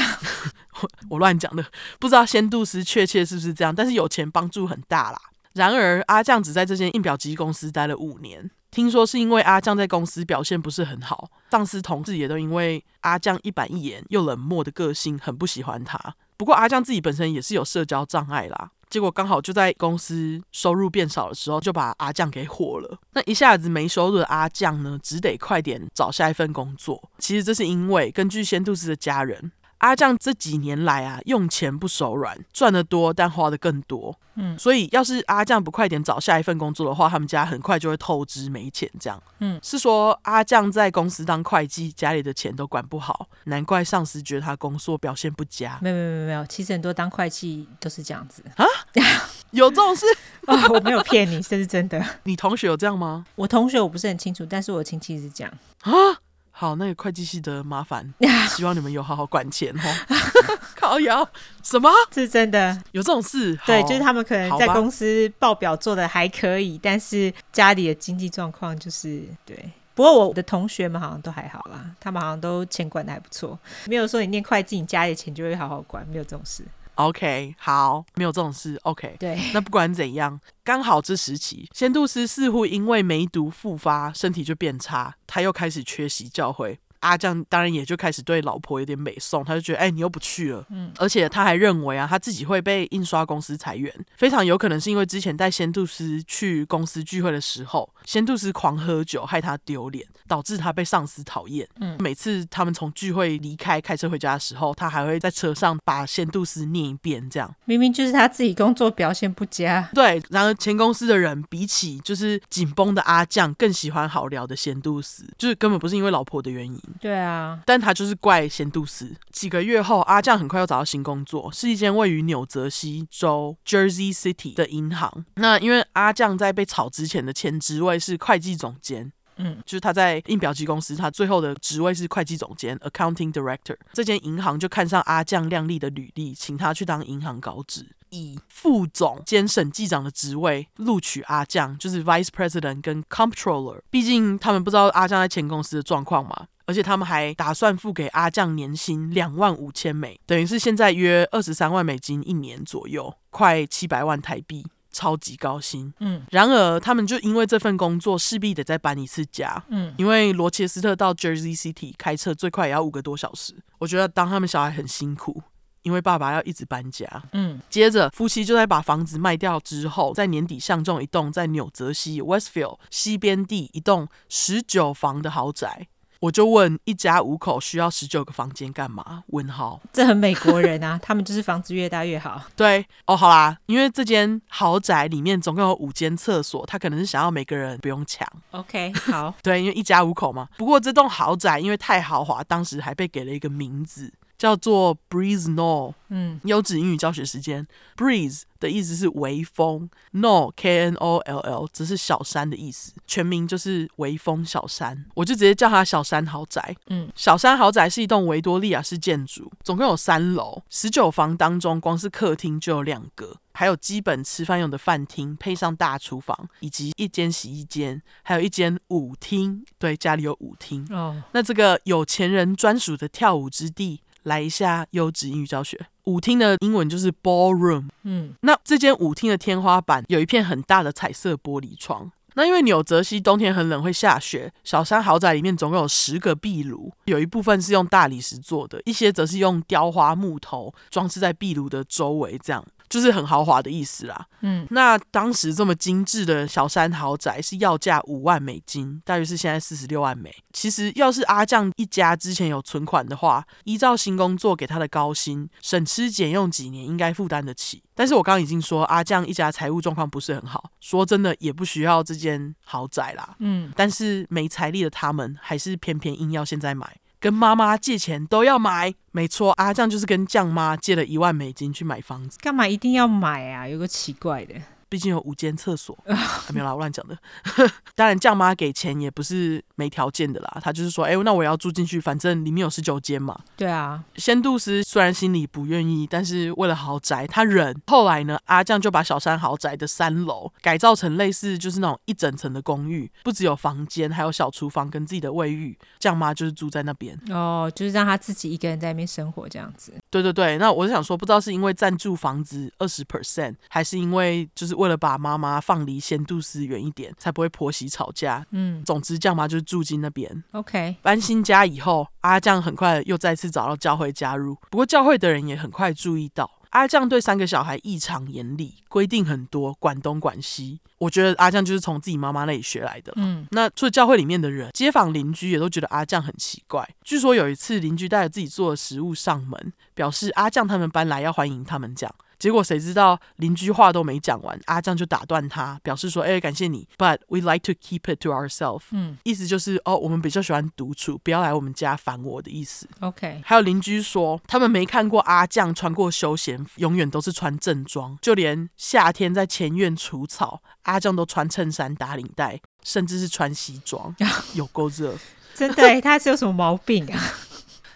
我我乱讲的，不知道仙度斯确切是不是这样，但是有钱帮助很大啦。然而阿酱只在这间印表机公司待了五年，听说是因为阿酱在公司表现不是很好，上司同事也都因为阿酱一板一眼又冷漠的个性很不喜欢他。不过阿酱自己本身也是有社交障碍啦，结果刚好就在公司收入变少的时候，就把阿酱给火了。那一下子没收入的阿酱呢，只得快点找下一份工作。其实这是因为根据仙度丝的家人。阿酱这几年来啊，用钱不手软，赚得多，但花的更多。嗯，所以要是阿酱不快点找下一份工作的话，他们家很快就会透支没钱。这样，嗯，是说阿酱在公司当会计，家里的钱都管不好，难怪上司觉得他工作表现不佳。没有没有没有，其实很多当会计都是这样子啊，有这种事？哦，我没有骗你，这是真的。你同学有这样吗？我同学我不是很清楚，但是我亲戚是这样啊。好，那个会计系的麻烦，希望你们有好好管钱哦。靠谣什么？是真的有这种事？对，就是他们可能在公司报表做的还可以，但是家里的经济状况就是对。不过我的同学们好像都还好啦，他们好像都钱管的还不错，没有说你念会计，你家里的钱就会好好管，没有这种事。OK，好，没有这种事。OK，对，那不管怎样，刚好这时期，仙度斯似乎因为梅毒复发，身体就变差，他又开始缺席教会。阿酱当然也就开始对老婆有点美送，他就觉得，哎、欸，你又不去了，嗯，而且他还认为啊，他自己会被印刷公司裁员，非常有可能是因为之前带仙度斯去公司聚会的时候，仙度斯狂喝酒，害他丢脸，导致他被上司讨厌。嗯，每次他们从聚会离开开车回家的时候，他还会在车上把仙度斯念一遍，这样明明就是他自己工作表现不佳。对，然而前公司的人比起就是紧绷的阿酱，更喜欢好聊的仙度斯，就是根本不是因为老婆的原因。对啊，但他就是怪仙度斯。几个月后，阿酱很快又找到新工作，是一间位于纽泽西州 Jersey City 的银行。那因为阿酱在被炒之前的前职位是会计总监。嗯，就是他在印表机公司，他最后的职位是会计总监 （Accounting Director）。这间银行就看上阿酱亮丽的履历，请他去当银行高职，以副总兼审计长的职位录取阿酱，就是 Vice President 跟 Comptroller。毕竟他们不知道阿酱在前公司的状况嘛，而且他们还打算付给阿酱年薪两万五千美，等于是现在约二十三万美金一年左右，快七百万台币。超级高薪，嗯，然而他们就因为这份工作势必得再搬一次家，嗯，因为罗切斯特到 Jersey City 开车最快也要五个多小时。我觉得当他们小孩很辛苦，因为爸爸要一直搬家，嗯，接着夫妻就在把房子卖掉之后，在年底相中一栋在纽泽西 Westfield 西边地一栋十九房的豪宅。我就问一家五口需要十九个房间干嘛？问号，这很美国人啊，他们就是房子越大越好。对哦，好啦，因为这间豪宅里面总共有五间厕所，他可能是想要每个人不用抢。OK，好，对，因为一家五口嘛。不过这栋豪宅因为太豪华，当时还被给了一个名字。叫做 Breeze Knoll，嗯，优质英语教学时间。Breeze 的意思是微风，Knoll K N O L L 只是小山的意思，全名就是微风小山，我就直接叫它小山豪宅。嗯，小山豪宅是一栋维多利亚式建筑，总共有三楼，十九房当中光是客厅就有两个，还有基本吃饭用的饭厅，配上大厨房以及一间洗衣间，还有一间舞厅。对，家里有舞厅。哦，那这个有钱人专属的跳舞之地。来一下优质英语教学。舞厅的英文就是 ballroom。嗯，那这间舞厅的天花板有一片很大的彩色玻璃窗。那因为纽泽西冬天很冷，会下雪。小山豪宅里面总共有十个壁炉，有一部分是用大理石做的，一些则是用雕花木头装饰在壁炉的周围，这样。就是很豪华的意思啦。嗯，那当时这么精致的小山豪宅是要价五万美金，大约是现在四十六万美。其实要是阿酱一家之前有存款的话，依照新工作给他的高薪，省吃俭用几年应该负担得起。但是我刚刚已经说阿酱一家财务状况不是很好，说真的也不需要这间豪宅啦。嗯，但是没财力的他们还是偏偏硬要现在买。跟妈妈借钱都要买，没错，阿酱就是跟酱妈借了一万美金去买房子。干嘛一定要买啊？有个奇怪的。毕竟有五间厕所，还 没有啦，我乱讲的。当然，酱妈给钱也不是没条件的啦。她就是说，哎、欸，那我也要住进去，反正里面有十九间嘛。对啊。仙度斯虽然心里不愿意，但是为了豪宅，他忍。后来呢，阿酱就把小山豪宅的三楼改造成类似就是那种一整层的公寓，不只有房间，还有小厨房跟自己的卫浴。酱妈就是住在那边。哦，就是让他自己一个人在那边生活这样子。对对对，那我就想说，不知道是因为暂住房子二十 percent，还是因为就是。为了把妈妈放离仙度丝远一点，才不会婆媳吵架。嗯，总之酱妈就是住进那边。OK，搬新家以后，阿酱很快又再次找到教会加入。不过教会的人也很快注意到，阿酱对三个小孩异常严厉，规定很多，管东管西。我觉得阿酱就是从自己妈妈那里学来的。嗯，那除了教会里面的人，街坊邻居也都觉得阿酱很奇怪。据说有一次，邻居带着自己做的食物上门，表示阿酱他们搬来要欢迎他们这样。结果谁知道邻居话都没讲完，阿酱就打断他，表示说：“哎、欸，感谢你，but we like to keep it to ourselves。”嗯，意思就是哦，我们比较喜欢独处，不要来我们家烦我的意思。OK。还有邻居说，他们没看过阿酱穿过休闲服，永远都是穿正装，就连夏天在前院除草，阿酱都穿衬衫打领带，甚至是穿西装，有够热。真的，他是有什么毛病啊？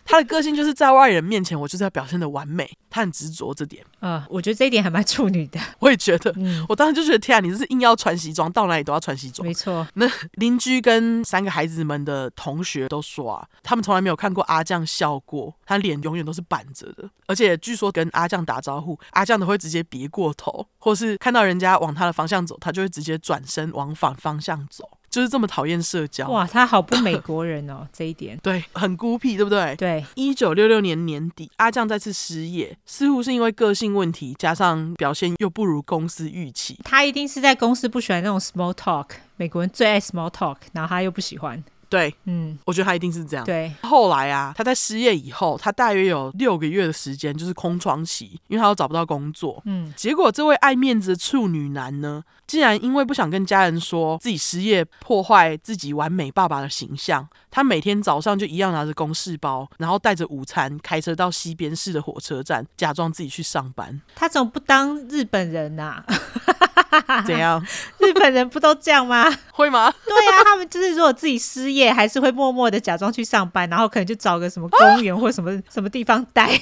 他的个性就是在外人面前，我就是要表现的完美。他很执着这点。嗯，我觉得这一点还蛮处女的。我也觉得。嗯，我当时就觉得天啊，你这是硬要穿西装，到哪里都要穿西装。没错。那邻居跟三个孩子们的同学都说啊，他们从来没有看过阿酱笑过，他脸永远都是板着的。而且据说跟阿酱打招呼，阿酱都会直接别过头，或是看到人家往他的方向走，他就会直接转身往反方向走。就是这么讨厌社交。哇，他好不美国人哦，这一点。对，很孤僻，对不对？对。一九六六年年底，阿酱再次失业，似乎是因为个性问题，加上表现又不如公司预期。他一定是在公司不喜欢那种 small talk，美国人最爱 small talk，然后他又不喜欢。对，嗯，我觉得他一定是这样。对，后来啊，他在失业以后，他大约有六个月的时间就是空窗期，因为他都找不到工作。嗯，结果这位爱面子的处女男呢，竟然因为不想跟家人说自己失业，破坏自己完美爸爸的形象，他每天早上就一样拿着公事包，然后带着午餐，开车到西边市的火车站，假装自己去上班。他怎么不当日本人呐、啊？怎样？日本人不都这样吗？会吗？对呀、啊，他们就是如果自己失业，还是会默默的假装去上班，然后可能就找个什么公园或什么、啊、什么地方待。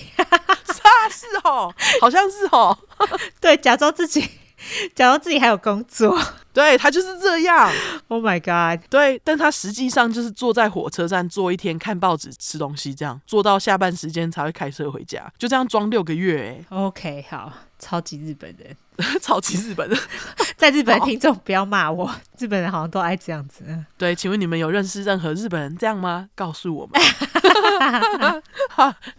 啊，是哦，好像是哦。对，假装自己，假装自己还有工作。对，他就是这样。Oh my god！对，但他实际上就是坐在火车站坐一天，看报纸、吃东西，这样坐到下班时间才会开车回家，就这样装六个月。哎，OK，好，超级日本人。超级日本人，在日本的听众不要骂我，日本人好像都爱这样子。对，请问你们有认识任何日本人这样吗？告诉我们。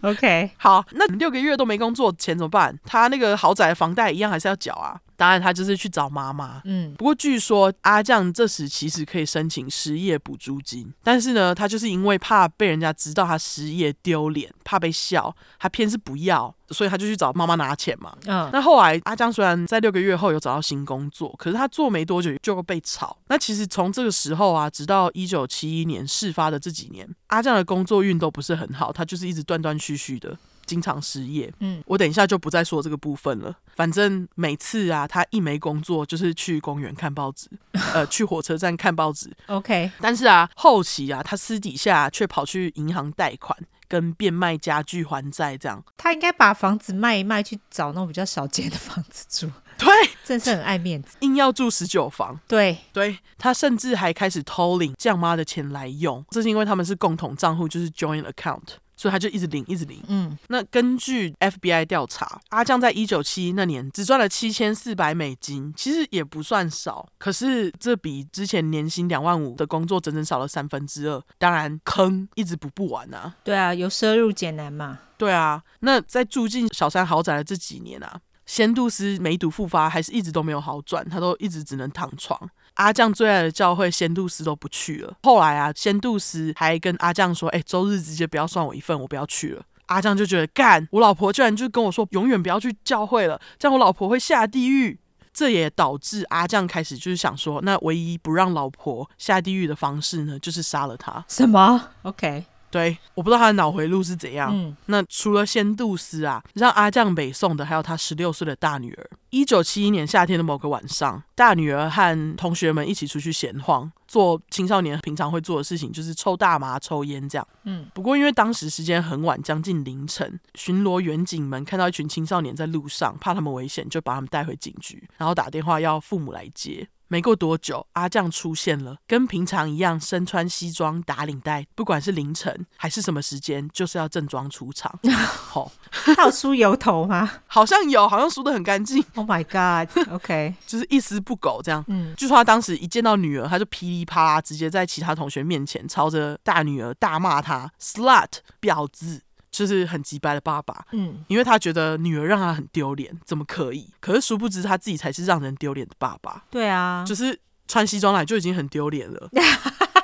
OK，好，那六个月都没工作，钱怎么办？他那个豪宅房贷一样还是要缴啊。当然，他就是去找妈妈。嗯，不过据说阿酱这时其实可以申请失业补助金，但是呢，他就是因为怕被人家知道他失业丢脸，怕被笑，他偏是不要，所以他就去找妈妈拿钱嘛。嗯，那后来阿酱虽然在六个月后有找到新工作，可是他做没多久就被炒。那其实从这个时候啊，直到一九七一年事发的这几年，阿酱的工作运都不是很好，他就是一直断断续续的。经常失业，嗯，我等一下就不再说这个部分了。反正每次啊，他一没工作，就是去公园看报纸，呃，去火车站看报纸。OK，但是啊，后期啊，他私底下却跑去银行贷款，跟变卖家具还债，这样。他应该把房子卖一卖，去找那种比较少见的房子住。对，真是很爱面子，硬要住十九房。对，对，他甚至还开始偷领酱妈的钱来用，这是因为他们是共同账户，就是 joint account。所以他就一直领，一直领。嗯，那根据 FBI 调查，阿酱在一九七一那年只赚了七千四百美金，其实也不算少。可是这比之前年薪两万五的工作整整少了三分之二。当然，坑一直补不完啊。对啊，由奢入俭难嘛。对啊，那在住进小山豪宅的这几年啊，仙度丝梅毒复发，还是一直都没有好转，他都一直只能躺床。阿酱最爱的教会仙度斯都不去了。后来啊，仙度斯还跟阿酱说：“哎、周日直接不要算我一份，我不要去了。”阿酱就觉得干，我老婆居然就跟我说永远不要去教会了，这样我老婆会下地狱。这也导致阿酱开始就是想说，那唯一不让老婆下地狱的方式呢，就是杀了她。什么？OK。对，我不知道他的脑回路是怎样。嗯，那除了仙度斯啊，让阿酱北送的还有他十六岁的大女儿。一九七一年夏天的某个晚上，大女儿和同学们一起出去闲晃，做青少年平常会做的事情，就是抽大麻、抽烟这样。嗯，不过因为当时时间很晚，将近凌晨，巡逻员警们看到一群青少年在路上，怕他们危险，就把他们带回警局，然后打电话要父母来接。没过多久，阿酱出现了，跟平常一样，身穿西装打领带，不管是凌晨还是什么时间，就是要正装出场。好，他有梳油头吗？好像有，好像梳得很干净。Oh my god！OK，okay. 就是一丝不苟这样。嗯，据说他当时一见到女儿，他就噼里啪啦，直接在其他同学面前朝着大女儿大骂她 “slut” 婊子。就是很急白的爸爸，嗯，因为他觉得女儿让他很丢脸，怎么可以？可是殊不知他自己才是让人丢脸的爸爸。对啊，就是穿西装来就已经很丢脸了。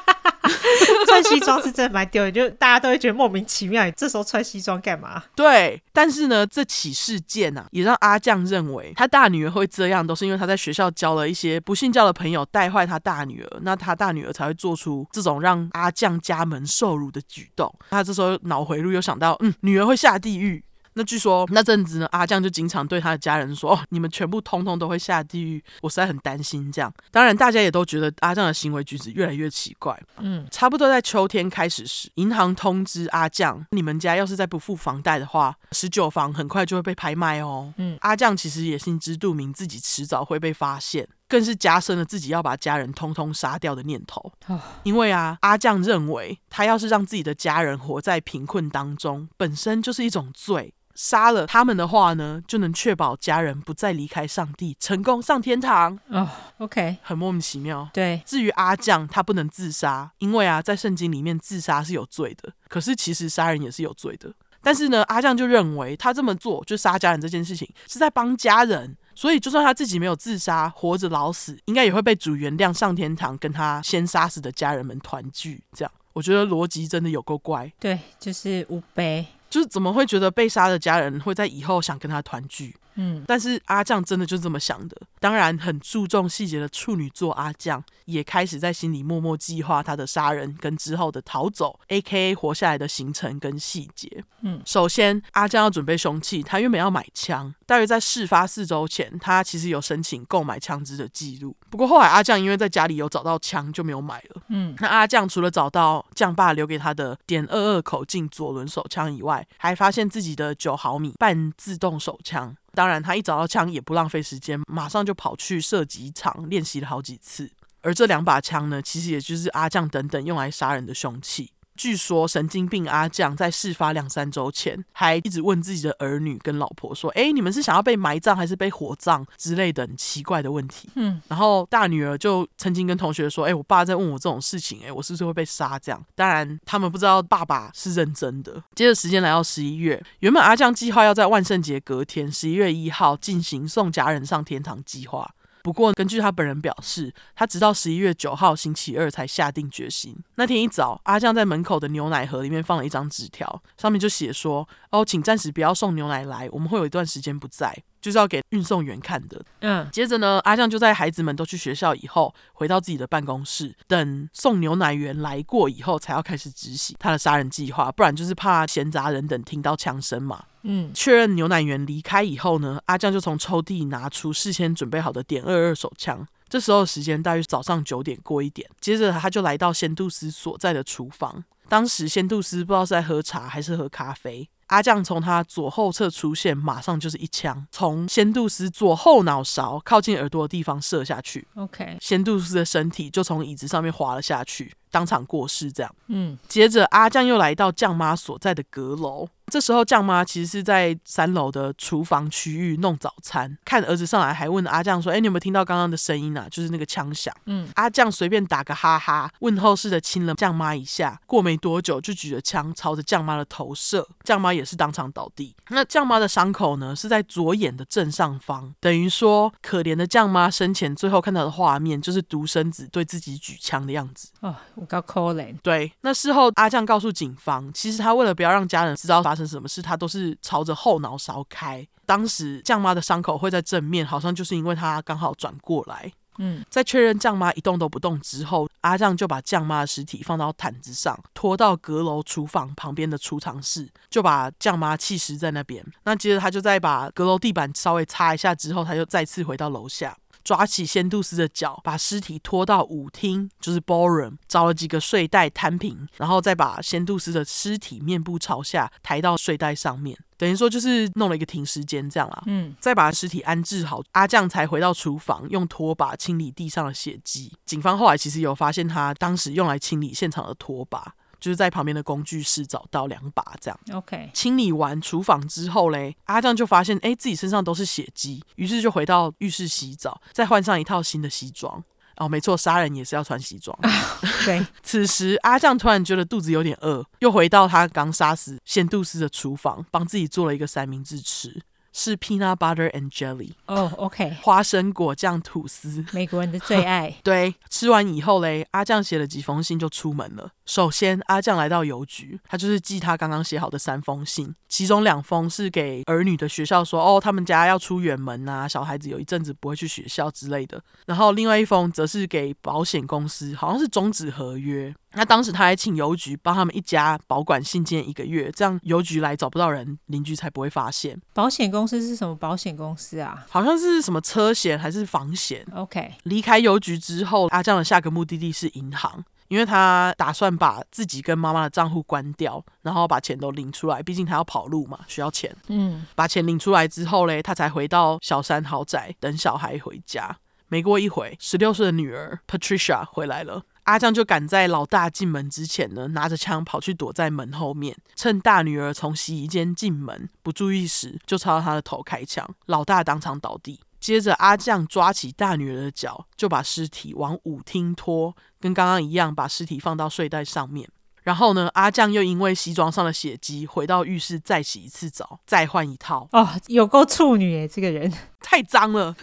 穿西装是真的蛮丢脸，就大家都会觉得莫名其妙。你这时候穿西装干嘛？对，但是呢，这起事件啊，也让阿酱认为他大女儿会这样，都是因为他在学校交了一些不信教的朋友，带坏他大女儿，那他大女儿才会做出这种让阿酱家门受辱的举动。他这时候脑回路又想到，嗯，女儿会下地狱。那据说那阵子呢，阿酱就经常对他的家人说：“哦，你们全部通通都会下地狱。”我实在很担心这样。当然，大家也都觉得阿酱的行为举止越来越奇怪。嗯，差不多在秋天开始时，银行通知阿酱：“你们家要是再不付房贷的话，十九房很快就会被拍卖哦。”嗯，阿酱其实也心知肚明，自己迟早会被发现。更是加深了自己要把家人通通杀掉的念头。哦，因为啊，阿酱认为他要是让自己的家人活在贫困当中，本身就是一种罪。杀了他们的话呢，就能确保家人不再离开上帝，成功上天堂。哦，OK，很莫名其妙。对，至于阿酱，他不能自杀，因为啊，在圣经里面自杀是有罪的。可是其实杀人也是有罪的。但是呢，阿酱就认为他这么做，就杀家人这件事情是在帮家人，所以就算他自己没有自杀，活着老死，应该也会被主原谅，上天堂，跟他先杀死的家人们团聚。这样，我觉得逻辑真的有够怪。对，就是五杯。就是怎么会觉得被杀的家人会在以后想跟他团聚？嗯，但是阿酱真的就这么想的。当然，很注重细节的处女座阿酱也开始在心里默默计划他的杀人跟之后的逃走，AKA 活下来的行程跟细节。嗯，首先阿酱要准备凶器，他原本要买枪，大约在事发四周前，他其实有申请购买枪支的记录。不过后来阿酱因为在家里有找到枪，就没有买了。嗯，那阿酱除了找到酱爸留给他的点二二口径左轮手枪以外，还发现自己的九毫米半自动手枪。当然，他一找到枪也不浪费时间，马上就跑去射击场练习了好几次。而这两把枪呢，其实也就是阿酱等等用来杀人的凶器。据说神经病阿酱在事发两三周前，还一直问自己的儿女跟老婆说：“哎，你们是想要被埋葬还是被火葬之类的很奇怪的问题。”嗯，然后大女儿就曾经跟同学说：“哎，我爸在问我这种事情，哎，我是不是会被杀？”这样，当然他们不知道爸爸是认真的。接着时间来到十一月，原本阿酱计划要在万圣节隔天十一月一号进行送家人上天堂计划。不过，根据他本人表示，他直到十一月九号星期二才下定决心。那天一早，阿酱在门口的牛奶盒里面放了一张纸条，上面就写说：“哦，请暂时不要送牛奶来，我们会有一段时间不在。”就是要给运送员看的。嗯，接着呢，阿酱就在孩子们都去学校以后，回到自己的办公室，等送牛奶员来过以后，才要开始执行他的杀人计划。不然就是怕闲杂人等听到枪声嘛。嗯，确认牛奶员离开以后呢，阿酱就从抽屉拿出事先准备好的点二二手枪。这时候时间大约早上九点过一点。接着他就来到仙度丝所在的厨房。当时仙度丝不知道是在喝茶还是喝咖啡。阿酱从他左后侧出现，马上就是一枪，从仙度丝左后脑勺靠近耳朵的地方射下去。OK，仙度丝的身体就从椅子上面滑了下去，当场过世。这样，嗯，接着阿酱又来到酱妈所在的阁楼。这时候，酱妈其实是在三楼的厨房区域弄早餐，看儿子上来，还问阿酱说：“哎，你有没有听到刚刚的声音啊？就是那个枪响。”嗯，阿酱随便打个哈哈，问候似的亲了酱妈一下。过没多久，就举着枪朝着酱妈的头射，酱妈也是当场倒地。那酱妈的伤口呢，是在左眼的正上方，等于说，可怜的酱妈生前最后看到的画面，就是独生子对自己举枪的样子。哦，我够可怜。对，那事后阿酱告诉警方，其实他为了不要让家人知道发生什么事，他都是朝着后脑勺开。当时酱妈的伤口会在正面，好像就是因为他刚好转过来。嗯，在确认酱妈一动都不动之后，阿酱就把酱妈的尸体放到毯子上，拖到阁楼厨房旁边的储藏室，就把酱妈弃尸在那边。那接着他就再把阁楼地板稍微擦一下之后，他就再次回到楼下。抓起仙度斯的脚，把尸体拖到舞厅，就是 ballroom，找了几个睡袋摊平，然后再把仙度斯的尸体面部朝下抬到睡袋上面，等于说就是弄了一个停尸间这样啦。嗯，再把尸体安置好，阿酱才回到厨房，用拖把清理地上的血迹。警方后来其实有发现他当时用来清理现场的拖把。就是在旁边的工具室找到两把，这样。OK，清理完厨房之后嘞，阿酱就发现，哎，自己身上都是血迹，于是就回到浴室洗澡，再换上一套新的西装。哦，没错，杀人也是要穿西装。对，此时阿酱突然觉得肚子有点饿，又回到他刚杀死仙度丝的厨房，帮自己做了一个三明治吃。是 peanut butter and jelly 哦、oh，OK，花生果酱吐司，美国人的最爱。对，吃完以后嘞，阿酱写了几封信就出门了。首先，阿酱来到邮局，他就是寄他刚刚写好的三封信，其中两封是给儿女的学校说，哦，他们家要出远门啊，小孩子有一阵子不会去学校之类的。然后另外一封则是给保险公司，好像是终止合约。那当时他还请邮局帮他们一家保管信件一个月，这样邮局来找不到人，邻居才不会发现。保险公司是什么保险公司啊？好像是什么车险还是房险？OK。离开邮局之后，阿酱的下个目的地是银行，因为他打算把自己跟妈妈的账户关掉，然后把钱都领出来，毕竟他要跑路嘛，需要钱。嗯，把钱领出来之后嘞，他才回到小山豪宅等小孩回家。没过一会，十六岁的女儿 Patricia 回来了。阿酱就赶在老大进门之前呢，拿着枪跑去躲在门后面，趁大女儿从洗衣间进门不注意时，就朝着她的头开枪。老大当场倒地。接着，阿酱抓起大女儿的脚，就把尸体往舞厅拖，跟刚刚一样，把尸体放到睡袋上面。然后呢，阿酱又因为西装上的血迹，回到浴室再洗一次澡，再换一套。哦，有够处女诶，这个人 太脏了。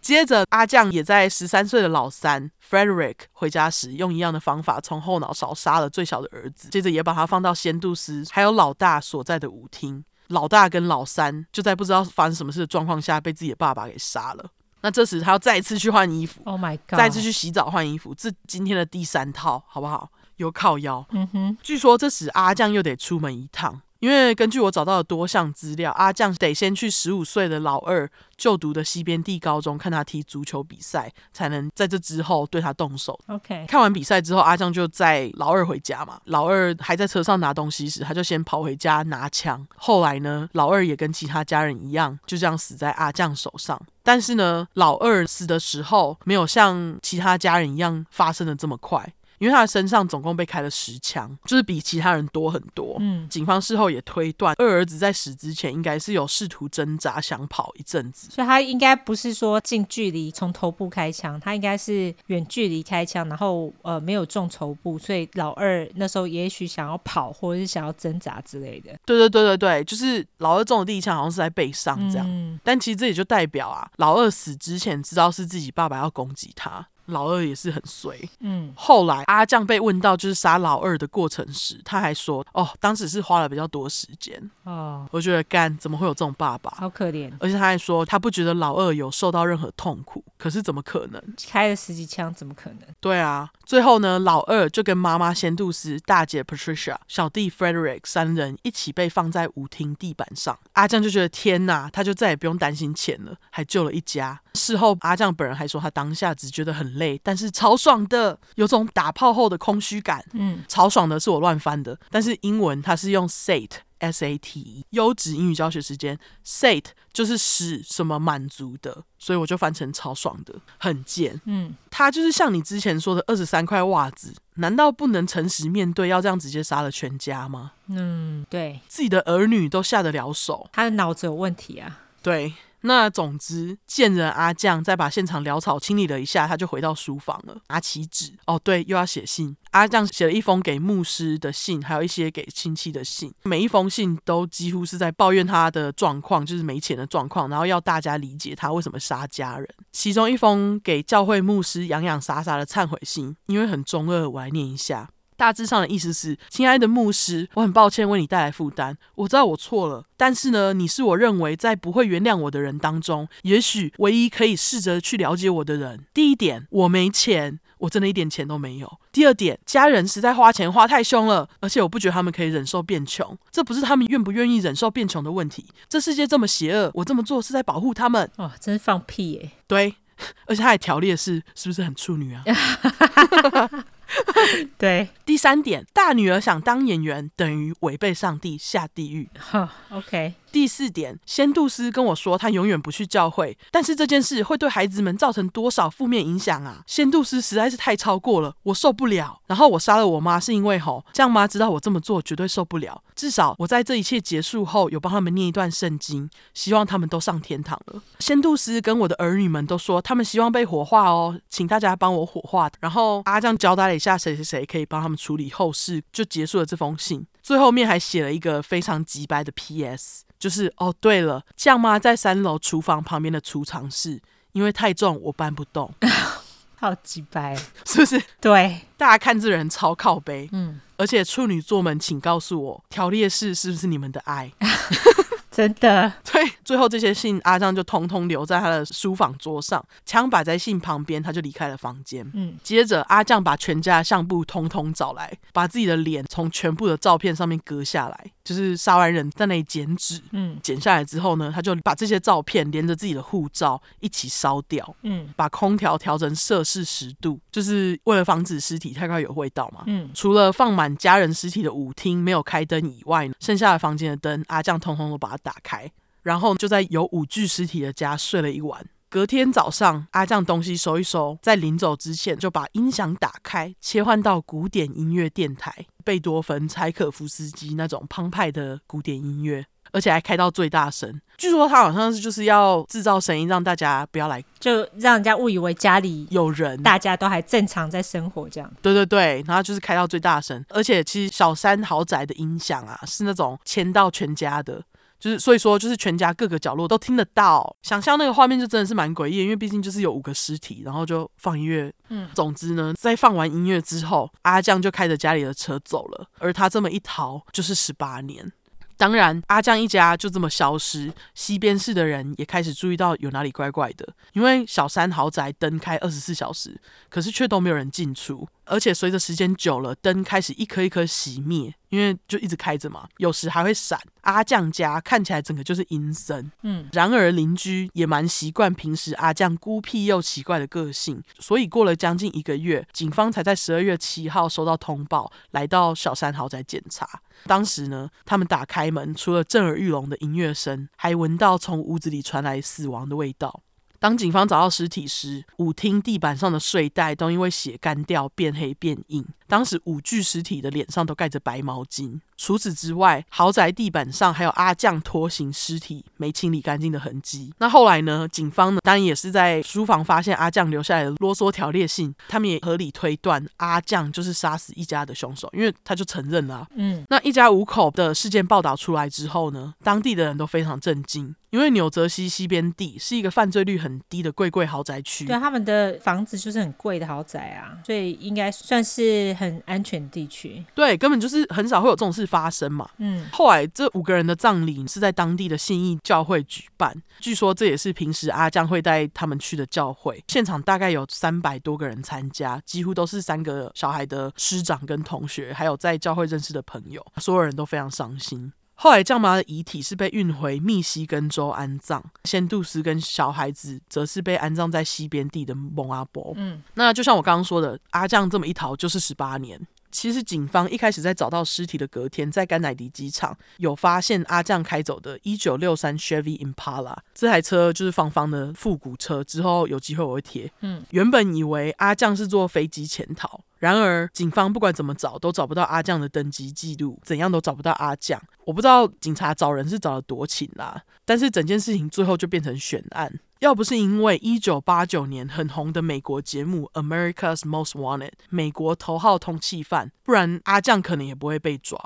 接着，阿酱也在十三岁的老三 Frederick 回家时，用一样的方法从后脑勺杀了最小的儿子。接着，也把他放到仙度丝还有老大所在的舞厅。老大跟老三就在不知道发生什么事的状况下，被自己的爸爸给杀了。那这时，他要再次去换衣服。Oh my god！再次去洗澡换衣服，这今天的第三套，好不好？有靠腰。嗯哼。据说这时阿酱又得出门一趟。因为根据我找到的多项资料，阿酱得先去十五岁的老二就读的西边地高中看他踢足球比赛，才能在这之后对他动手。OK，看完比赛之后，阿酱就在老二回家嘛。老二还在车上拿东西时，他就先跑回家拿枪。后来呢，老二也跟其他家人一样，就这样死在阿酱手上。但是呢，老二死的时候没有像其他家人一样发生的这么快。因为他的身上总共被开了十枪，就是比其他人多很多。嗯，警方事后也推断，二儿子在死之前应该是有试图挣扎，想跑一阵子。所以他应该不是说近距离从头部开枪，他应该是远距离开枪，然后呃没有中头部，所以老二那时候也许想要跑，或者是想要挣扎之类的。对对对对对，就是老二中的第一枪好像是在背上这样，嗯，但其实这也就代表啊，老二死之前知道是自己爸爸要攻击他。老二也是很衰，嗯。后来阿酱被问到就是杀老二的过程时，他还说：“哦，当时是花了比较多时间。”哦，我觉得干怎么会有这种爸爸？好可怜。而且他还说他不觉得老二有受到任何痛苦。可是怎么可能？开了十几枪，怎么可能？对啊。最后呢，老二就跟妈妈仙度丝、大姐 Patricia、小弟 Frederick 三人一起被放在舞厅地板上。阿酱就觉得天哪，他就再也不用担心钱了，还救了一家。事后阿酱本人还说，他当下只觉得很累，但是超爽的，有种打炮后的空虚感。嗯，超爽的是我乱翻的，但是英文它是用 sate。S A T E，优质英语教学时间，Sate 就是使什么满足的，所以我就翻成超爽的，很贱。嗯，它就是像你之前说的二十三块袜子，难道不能诚实面对，要这样直接杀了全家吗？嗯，对，自己的儿女都下得了手，他的脑子有问题啊。对。那总之，贱人阿酱再把现场潦草清理了一下，他就回到书房了，拿起纸。哦，对，又要写信。阿酱写了一封给牧师的信，还有一些给亲戚的信。每一封信都几乎是在抱怨他的状况，就是没钱的状况，然后要大家理解他为什么杀家人。其中一封给教会牧师洋洋洒洒的忏悔信，因为很中二，我来念一下。大致上的意思是，亲爱的牧师，我很抱歉为你带来负担。我知道我错了，但是呢，你是我认为在不会原谅我的人当中，也许唯一可以试着去了解我的人。第一点，我没钱，我真的一点钱都没有。第二点，家人实在花钱花太凶了，而且我不觉得他们可以忍受变穷。这不是他们愿不愿意忍受变穷的问题。这世界这么邪恶，我这么做是在保护他们。哇，真是放屁耶！对，而且他还条列是，是不是很处女啊？对，第三点，大女儿想当演员，等于违背上帝下地狱。哈，OK。第四点，仙度师跟我说，他永远不去教会，但是这件事会对孩子们造成多少负面影响啊？仙度师实在是太超过了，我受不了。然后我杀了我妈，是因为吼，这样妈知道我这么做绝对受不了。至少我在这一切结束后，有帮他们念一段圣经，希望他们都上天堂了。仙度师跟我的儿女们都说，他们希望被火化哦，请大家帮我火化。然后阿酱交代了一下谁谁谁可以帮他们处理后事，就结束了这封信。最后面还写了一个非常直白的 P.S。就是哦，对了，酱妈在三楼厨房旁边的储藏室，因为太重我搬不动，好鸡掰，是不是？对，大家看这人超靠背，嗯，而且处女座们，请告诉我，条列式是不是你们的爱？真的，对，最后这些信阿酱就通通留在他的书房桌上，枪摆在信旁边，他就离开了房间。嗯，接着阿将把全家的相簿通通找来，把自己的脸从全部的照片上面割下来，就是杀完人在那里剪纸。嗯，剪下来之后呢，他就把这些照片连着自己的护照一起烧掉。嗯，把空调调成摄氏十度，就是为了防止尸体太快有味道嘛。嗯，除了放满家人尸体的舞厅没有开灯以外，剩下的房间的灯阿酱通通都把它打开，然后就在有五具尸体的家睡了一晚。隔天早上，阿酱东西收一收，在临走之前就把音响打开，切换到古典音乐电台，贝多芬、柴可夫斯基那种澎湃的古典音乐。而且还开到最大声，据说他好像是就是要制造声音，让大家不要来，就让人家误以为家里有人，大家都还正常在生活这样。对对对，然后就是开到最大声，而且其实小山豪宅的音响啊，是那种牵到全家的，就是所以说就是全家各个角落都听得到。想象那个画面就真的是蛮诡异，因为毕竟就是有五个尸体，然后就放音乐。嗯，总之呢，在放完音乐之后，阿酱就开着家里的车走了，而他这么一逃就是十八年。当然，阿酱一家就这么消失，西边市的人也开始注意到有哪里怪怪的，因为小山豪宅灯开二十四小时，可是却都没有人进出。而且随着时间久了，灯开始一颗一颗熄灭，因为就一直开着嘛，有时还会闪。阿酱家看起来整个就是阴森。嗯，然而邻居也蛮习惯平时阿酱孤僻又奇怪的个性，所以过了将近一个月，警方才在十二月七号收到通报，来到小山豪宅检查。当时呢，他们打开门，除了震耳欲聋的音乐声，还闻到从屋子里传来死亡的味道。当警方找到尸体时，舞厅地板上的睡袋都因为血干掉变黑变硬。当时五具尸体的脸上都盖着白毛巾。除此之外，豪宅地板上还有阿酱拖行尸体没清理干净的痕迹。那后来呢？警方呢，当然也是在书房发现阿酱留下来的啰嗦条列信，他们也合理推断阿酱就是杀死一家的凶手，因为他就承认了啊。嗯，那一家五口的事件报道出来之后呢，当地的人都非常震惊，因为纽泽西西边地是一个犯罪率很低的贵贵豪宅区。对，他们的房子就是很贵的豪宅啊，所以应该算是很安全地区。对，根本就是很少会有这种事发生嘛。嗯，后来这五个人的葬礼是在当地的信义教会举办，据说这也是平时阿江会带他们去的教会。现场大概有三百多个人参加，几乎都是三个小孩的师长跟同学，还有在教会认识的朋友，所有人都非常伤心。后来酱妈的遗体是被运回密西根州安葬，仙杜斯跟小孩子则是被安葬在西边地的蒙阿波。嗯，那就像我刚刚说的，阿酱这么一逃就是十八年。其实警方一开始在找到尸体的隔天，在甘乃迪机场有发现阿酱开走的1963 Chevy Impala，这台车就是芳芳的复古车。之后有机会我会贴。嗯，原本以为阿酱是坐飞机潜逃。然而，警方不管怎么找，都找不到阿酱的登机记录，怎样都找不到阿酱。我不知道警察找人是找了多勤啦，但是整件事情最后就变成悬案。要不是因为一九八九年很红的美国节目《America's Most Wanted》美国头号通缉犯，不然阿酱可能也不会被抓。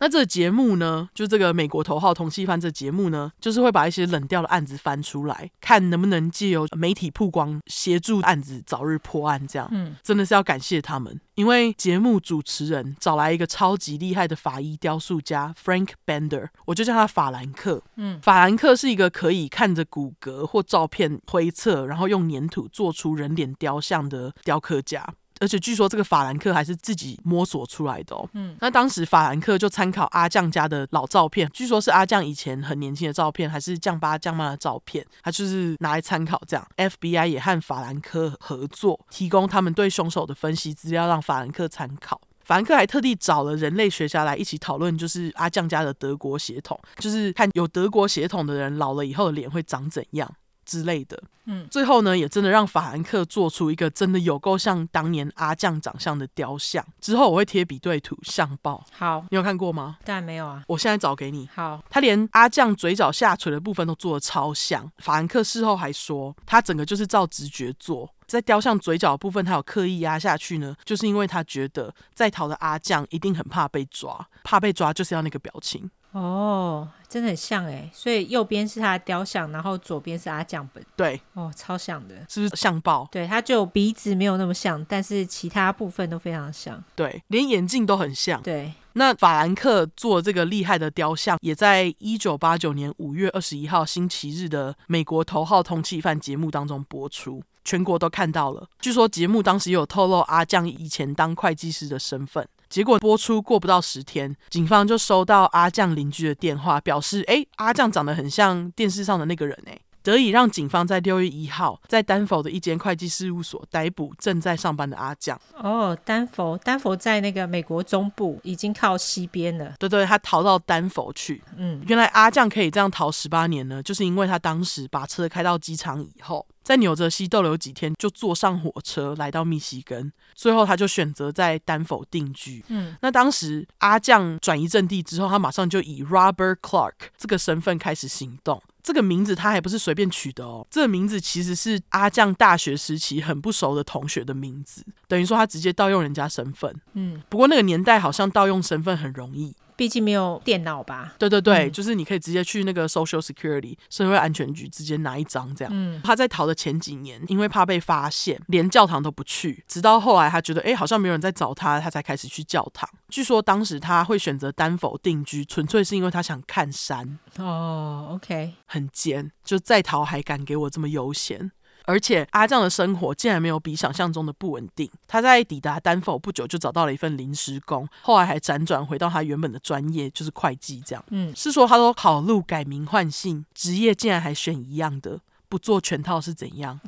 那这个节目呢，就这个美国头号通缉犯这节目呢，就是会把一些冷掉的案子翻出来，看能不能借由媒体曝光，协助案子早日破案。这样，嗯，真的是要感谢他们，因为节目主持人找来一个超级厉害的法医雕塑家 Frank Bender，我就叫他法兰克。嗯，法兰克是一个可以看着骨骼或照片推测，然后用粘土做出人脸雕像的雕刻家。而且据说这个法兰克还是自己摸索出来的哦。嗯，那当时法兰克就参考阿酱家的老照片，据说是阿酱以前很年轻的照片，还是酱爸酱妈的照片，他就是拿来参考这样。FBI 也和法兰克合作，提供他们对凶手的分析资料，让法兰克参考。法兰克还特地找了人类学家来一起讨论，就是阿酱家的德国血统，就是看有德国血统的人老了以后的脸会长怎样。之类的，嗯，最后呢，也真的让法兰克做出一个真的有够像当年阿酱长相的雕像。之后我会贴比对图相报。好，你有看过吗？当然没有啊。我现在找给你。好，他连阿酱嘴角下垂的部分都做的超像。法兰克事后还说，他整个就是照直觉做，在雕像嘴角的部分，他有刻意压下去呢，就是因为他觉得在逃的阿酱一定很怕被抓，怕被抓就是要那个表情。哦，真的很像哎，所以右边是他的雕像，然后左边是阿酱本。对，哦，超像的，是不是像爆？对，他就鼻子没有那么像，但是其他部分都非常像。对，连眼镜都很像。对，那法兰克做这个厉害的雕像，也在一九八九年五月二十一号星期日的美国头号通缉犯节目当中播出，全国都看到了。据说节目当时有透露阿酱以前当会计师的身份。结果播出过不到十天，警方就收到阿酱邻居的电话，表示：“哎，阿酱长得很像电视上的那个人。”哎，得以让警方在六月一号在丹佛的一间会计事务所逮捕正在上班的阿酱。哦，丹佛，丹佛在那个美国中部，已经靠西边了。对对，他逃到丹佛去。嗯，原来阿酱可以这样逃十八年呢，就是因为他当时把车开到机场以后，在纽泽西逗留几天，就坐上火车来到密西根，最后他就选择在丹佛定居。嗯，那当时阿酱转移阵地之后，他马上就以 Robert Clark 这个身份开始行动。这个名字他还不是随便取的哦，这个名字其实是阿酱大学时期很不熟的同学的名字，等于说他直接盗用人家身份。嗯，不过那个年代好像盗用身份很容易。毕竟没有电脑吧？对对对，嗯、就是你可以直接去那个 Social Security 社会安全局直接拿一张这样。嗯，他在逃的前几年，因为怕被发现，连教堂都不去。直到后来他觉得，哎，好像没有人在找他，他才开始去教堂。据说当时他会选择丹佛定居，纯粹是因为他想看山。哦，OK，很尖，就在逃还敢给我这么悠闲。而且阿酱的生活竟然没有比想象中的不稳定。他在抵达丹佛不久就找到了一份临时工，后来还辗转回到他原本的专业，就是会计。这样，嗯，是说他都考路改名换姓，职业竟然还选一样的。不做全套是怎样？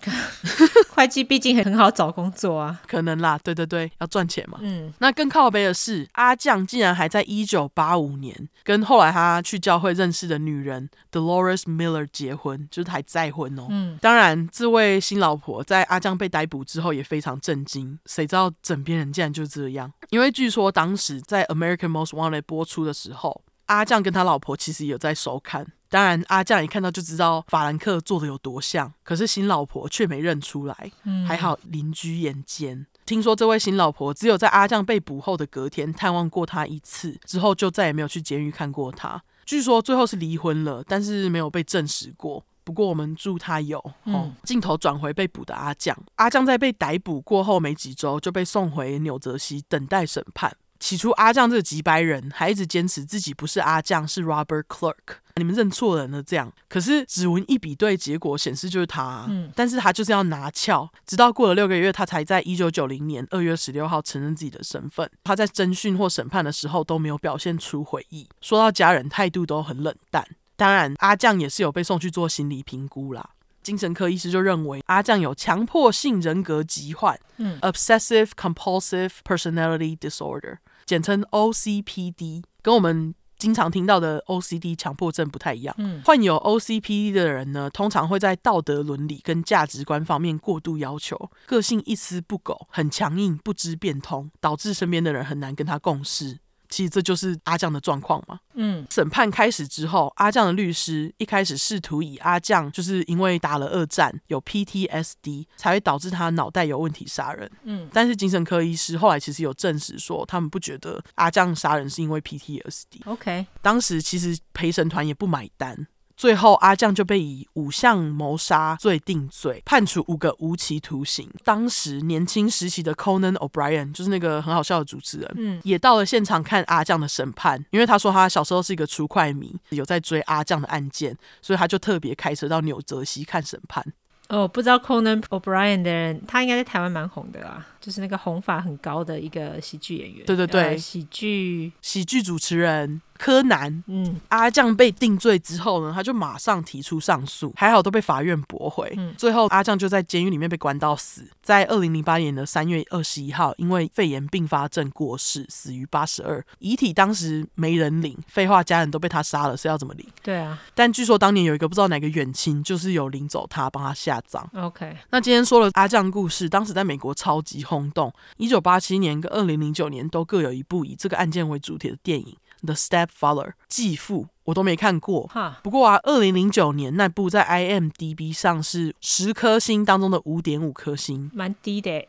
会计毕竟很好找工作啊，可能啦。对对对，要赚钱嘛。嗯，那更靠背的是，阿酱竟然还在一九八五年跟后来他去教会认识的女人 Dolores Miller 结婚，就是还再婚哦。嗯，当然，这位新老婆在阿酱被逮捕之后也非常震惊，谁知道枕边人竟然就这样？因为据说当时在 American Most Wanted 播出的时候，阿酱跟他老婆其实有在收看。当然，阿酱一看到就知道法兰克做的有多像，可是新老婆却没认出来。嗯，还好邻居眼尖。听说这位新老婆只有在阿酱被捕后的隔天探望过他一次，之后就再也没有去监狱看过他。据说最后是离婚了，但是没有被证实过。不过我们祝他有。哦，镜头转回被捕的阿酱，阿酱在被逮捕过后没几周就被送回纽泽西等待审判。起初，阿酱这个几百人还一直坚持自己不是阿酱，是 Robert Clark。你们认错人了，这样。可是指纹一比对，结果显示就是他啊。嗯。但是他就是要拿翘，直到过了六个月，他才在一九九零年二月十六号承认自己的身份。他在侦讯或审判的时候都没有表现出悔意，说到家人态度都很冷淡。当然，阿酱也是有被送去做心理评估啦。精神科医师就认为阿酱有强迫性人格疾患，嗯，Obsessive Compulsive Personality Disorder。简称 OCPD，跟我们经常听到的 OCD 强迫症不太一样。嗯，患有 OCPD 的人呢，通常会在道德伦理跟价值观方面过度要求，个性一丝不苟，很强硬，不知变通，导致身边的人很难跟他共事。其实这就是阿酱的状况嘛。嗯，审判开始之后，阿酱的律师一开始试图以阿酱就是因为打了二战有 PTSD 才会导致他脑袋有问题杀人。嗯，但是精神科医师后来其实有证实说，他们不觉得阿酱杀人是因为 PTSD。OK，当时其实陪审团也不买单。最后，阿酱就被以五项谋杀罪定罪，判处五个无期徒刑。当时年轻时期的 Conan O'Brien 就是那个很好笑的主持人，嗯，也到了现场看阿酱的审判，因为他说他小时候是一个出快迷，有在追阿酱的案件，所以他就特别开车到纽泽西看审判。哦，不知道 Conan O'Brien 的人，他应该在台湾蛮红的啦，就是那个红发很高的一个喜剧演员。对对对，呃、喜剧喜剧主持人。柯南，嗯，阿酱被定罪之后呢，他就马上提出上诉，还好都被法院驳回。嗯，最后阿酱就在监狱里面被关到死，在二零零八年的三月二十一号，因为肺炎并发症过世，死于八十二。遗体当时没人领，废话，家人都被他杀了，是要怎么领？对啊，但据说当年有一个不知道哪个远亲，就是有领走他，帮他下葬。OK，那今天说了阿酱故事，当时在美国超级轰动，一九八七年跟二零零九年都各有一部以这个案件为主题的电影。The Stepfather，继父，我都没看过。哈，不过啊，二零零九年那部在 IMDB 上是十颗星当中的五点五颗星，蛮低的。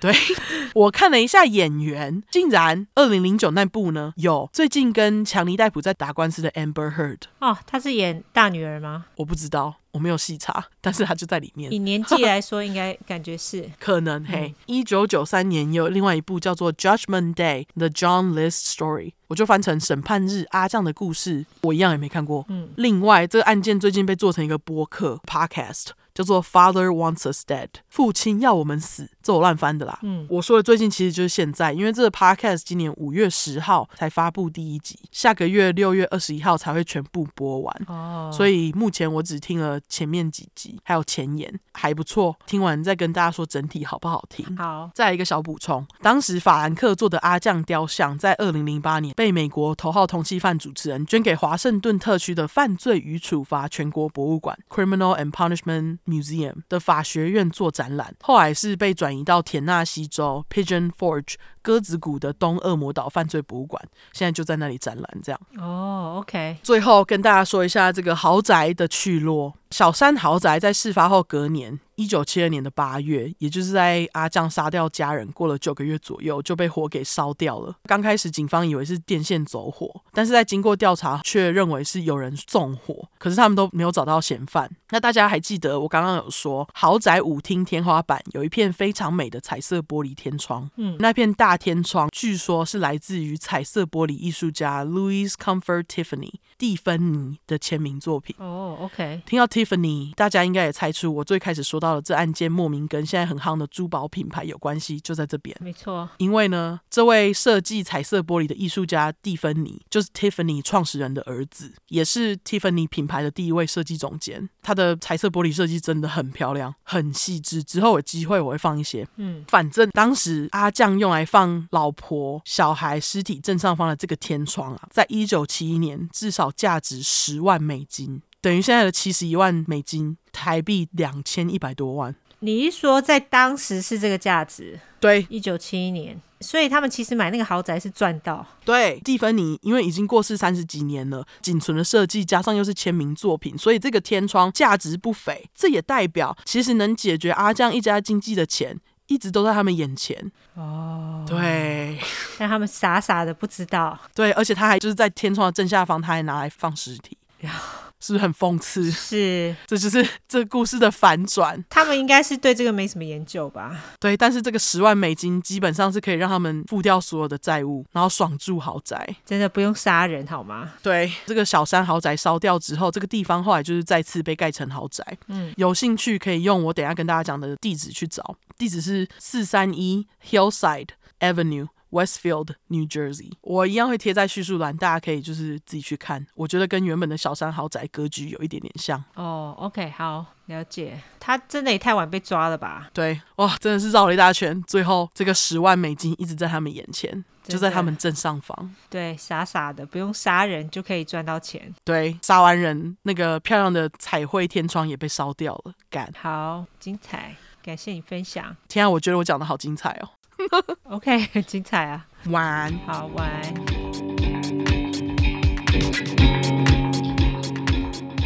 对，我看了一下演员，竟然二零零九那部呢，有最近跟强尼戴普在打官司的 Amber Heard。哦，他是演大女儿吗？我不知道。我没有细查，但是他就在里面。以年纪 来说，应该感觉是可能。嘿，一九九三年有另外一部叫做《Judgment Day: The John List Story》，我就翻成《审判日：阿酱的故事》，我一样也没看过。嗯，另外这个案件最近被做成一个播客 （podcast）。叫做《Father Wants Us Dead》，父亲要我们死，这我乱翻的啦。嗯，我说的最近其实就是现在，因为这个 Podcast 今年五月十号才发布第一集，下个月六月二十一号才会全部播完。哦，所以目前我只听了前面几集，还有前言，还不错。听完再跟大家说整体好不好听。好，再来一个小补充，当时法兰克做的阿酱雕像，在二零零八年被美国头号通缉犯主持人捐给华盛顿特区的犯罪与处罚全国博物馆 （Criminal and Punishment Museum） 的法学院做展览，后来是被转移到田纳西州 Pigeon Forge。鸽子谷的东恶魔岛犯罪博物馆现在就在那里展览，这样哦。，OK。最后跟大家说一下这个豪宅的去落。小山豪宅在事发后隔年，一九七二年的八月，也就是在阿酱杀掉家人过了九个月左右，就被火给烧掉了。刚开始警方以为是电线走火，但是在经过调查，却认为是有人纵火。可是他们都没有找到嫌犯。那大家还记得我刚刚有说，豪宅舞厅天花板有一片非常美的彩色玻璃天窗，嗯，那片大天窗据说是来自于彩色玻璃艺术家 Louis Comfort Tiffany 蒂芬妮的签名作品。哦、oh，OK。听到 Tiffany，大家应该也猜出我最开始说到的这案件莫名跟现在很夯的珠宝品牌有关系，就在这边。没错，因为呢，这位设计彩色玻璃的艺术家蒂芬妮就是 Tiffany 创始人的儿子，也是 Tiffany 品牌的第一位设计总监。他的彩色玻璃设计真的很漂亮，很细致。之后有机会我会放一些。嗯，反正当时阿酱用来放。老婆、小孩尸体正上方的这个天窗啊，在一九七一年至少价值十万美金，等于现在的七十一万美金，台币两千一百多万。你一说在当时是这个价值？对，一九七一年，所以他们其实买那个豪宅是赚到。对，蒂芬尼因为已经过世三十几年了，仅存的设计加上又是签名作品，所以这个天窗价值不菲。这也代表，其实能解决阿酱一家经济的钱。一直都在他们眼前。哦，对，但他们傻傻的不知道，对，而且他还就是在天窗的正下方，他还拿来放尸体，是不是很讽刺？是，这就是这故事的反转。他们应该是对这个没什么研究吧？对，但是这个十万美金基本上是可以让他们付掉所有的债务，然后爽住豪宅，真的不用杀人好吗？对，这个小山豪宅烧掉之后，这个地方后来就是再次被盖成豪宅。嗯，有兴趣可以用我等一下跟大家讲的地址去找。地址是四三一 Hillside Avenue, Westfield, New Jersey。我一样会贴在叙述栏，大家可以就是自己去看。我觉得跟原本的小山豪宅格局有一点点像。哦，OK，好，了解。他真的也太晚被抓了吧？对，哇，真的是绕了一大圈。最后这个十万美金一直在他们眼前，就在他们正上方。对，傻傻的，不用杀人就可以赚到钱。对，杀完人，那个漂亮的彩绘天窗也被烧掉了。干，好精彩。感谢你分享。天啊，我觉得我讲的好精彩哦。OK，很精彩啊。玩好玩。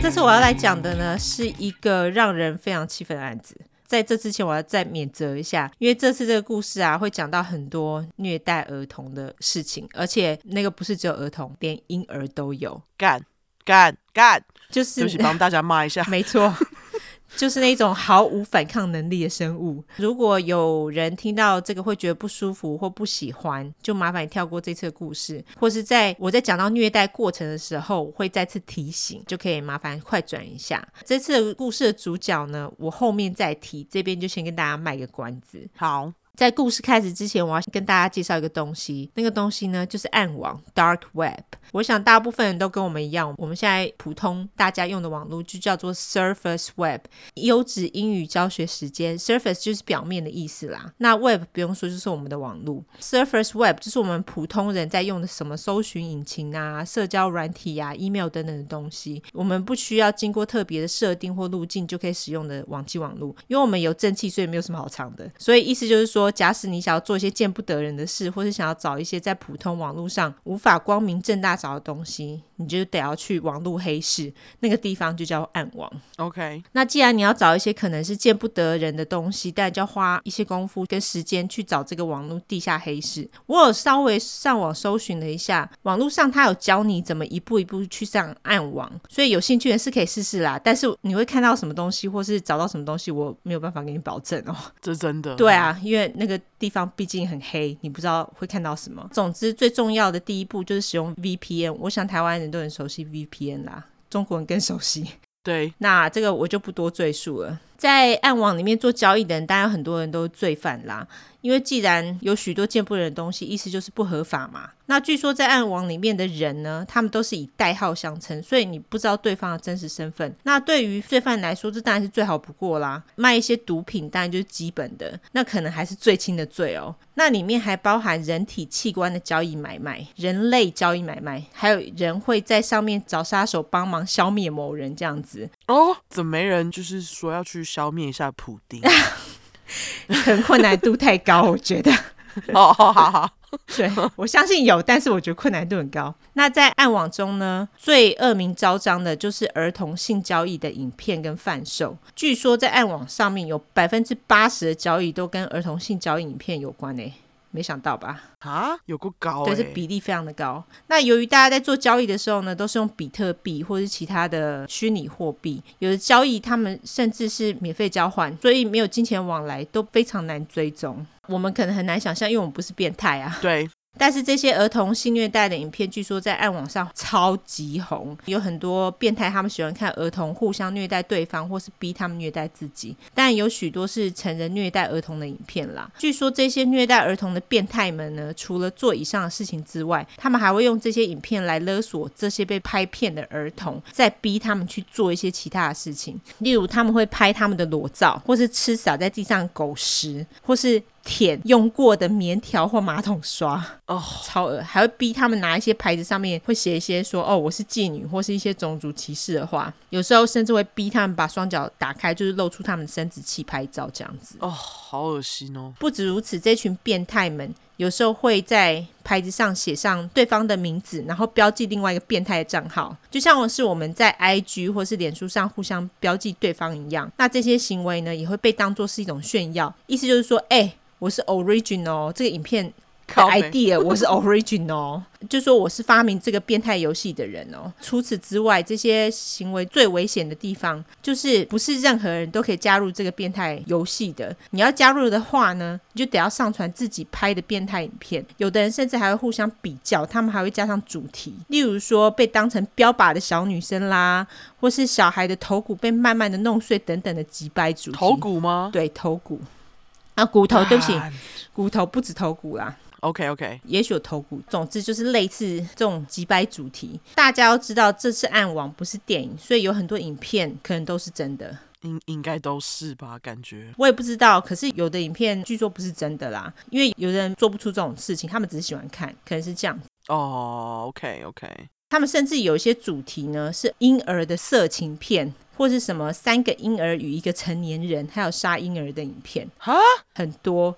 这次我要来讲的呢，是一个让人非常气愤的案子。在这之前，我要再免责一下，因为这次这个故事啊，会讲到很多虐待儿童的事情，而且那个不是只有儿童，连婴儿都有。干干干，就是对不起，帮大家骂一下。没错。就是那种毫无反抗能力的生物。如果有人听到这个会觉得不舒服或不喜欢，就麻烦你跳过这次的故事，或是在我在讲到虐待过程的时候会再次提醒，就可以麻烦快转一下。这次的故事的主角呢，我后面再提，这边就先跟大家卖个关子。好。在故事开始之前，我要跟大家介绍一个东西。那个东西呢，就是暗网 （Dark Web）。我想大部分人都跟我们一样，我们现在普通大家用的网络就叫做 Surface Web。优质英语教学时间，Surface 就是表面的意思啦。那 Web 不用说，就是我们的网络。Surface Web 就是我们普通人在用的什么搜寻引擎啊、社交软体啊、email 等等的东西。我们不需要经过特别的设定或路径就可以使用的网际网络，因为我们有正气，所以没有什么好藏的。所以意思就是说。说，假使你想要做一些见不得人的事，或是想要找一些在普通网络上无法光明正大找的东西，你就得要去网络黑市，那个地方就叫暗网。OK，那既然你要找一些可能是见不得人的东西，但就要花一些功夫跟时间去找这个网络地下黑市。我有稍微上网搜寻了一下，网络上他有教你怎么一步一步去上暗网，所以有兴趣的是可以试试啦。但是你会看到什么东西，或是找到什么东西，我没有办法给你保证哦。这真的？对啊，因为。那个地方毕竟很黑，你不知道会看到什么。总之，最重要的第一步就是使用 VPN。我想台湾人都很熟悉 VPN 啦，中国人更熟悉。对，那这个我就不多赘述了。在暗网里面做交易的人，当然很多人都是罪犯啦。因为既然有许多见不得人的东西，意思就是不合法嘛。那据说在暗网里面的人呢，他们都是以代号相称，所以你不知道对方的真实身份。那对于罪犯来说，这当然是最好不过啦。卖一些毒品当然就是基本的，那可能还是最轻的罪哦。那里面还包含人体器官的交易买卖、人类交易买卖，还有人会在上面找杀手帮忙消灭某人这样子。哦，怎么没人就是说要去消灭一下普丁？可能困难度太高，我觉得。哦，好好好，对，我相信有，但是我觉得困难度很高。那在暗网中呢，最恶名昭彰的就是儿童性交易的影片跟贩售。据说在暗网上面有百分之八十的交易都跟儿童性交易影片有关诶。没想到吧？啊，有够高，对，是比例非常的高。那由于大家在做交易的时候呢，都是用比特币或者是其他的虚拟货币，有的交易他们甚至是免费交换，所以没有金钱往来都非常难追踪。我们可能很难想象，因为我们不是变态啊。对。但是这些儿童性虐待的影片，据说在暗网上超级红，有很多变态他们喜欢看儿童互相虐待对方，或是逼他们虐待自己。但有许多是成人虐待儿童的影片啦。据说这些虐待儿童的变态们呢，除了做以上的事情之外，他们还会用这些影片来勒索这些被拍片的儿童，再逼他们去做一些其他的事情，例如他们会拍他们的裸照，或是吃洒在地上狗食，或是。舔用过的棉条或马桶刷哦，oh. 超恶，还会逼他们拿一些牌子，上面会写一些说哦，我是妓女或是一些种族歧视的话，有时候甚至会逼他们把双脚打开，就是露出他们生殖器拍照这样子哦，oh, 好恶心哦！不止如此，这群变态们有时候会在牌子上写上对方的名字，然后标记另外一个变态的账号，就像是我们在 IG 或是脸书上互相标记对方一样。那这些行为呢，也会被当作是一种炫耀，意思就是说，哎、我是 original，这个影片 idea 我是 original，就说我是发明这个变态游戏的人哦。除此之外，这些行为最危险的地方，就是不是任何人都可以加入这个变态游戏的。你要加入的话呢，你就得要上传自己拍的变态影片。有的人甚至还会互相比较，他们还会加上主题，例如说被当成标靶的小女生啦，或是小孩的头骨被慢慢的弄碎等等的击败主题。头骨吗？对，头骨。啊，骨头，对不起，骨头不止头骨啦。OK OK，也许有头骨。总之就是类似这种几百主题。大家要知道，这是暗网，不是电影，所以有很多影片可能都是真的。应应该都是吧？感觉我也不知道。可是有的影片据说不是真的啦，因为有的人做不出这种事情，他们只是喜欢看，可能是这样。哦，OK OK，他们甚至有一些主题呢，是婴儿的色情片。或是什么三个婴儿与一个成年人，还有杀婴儿的影片，哈，很多。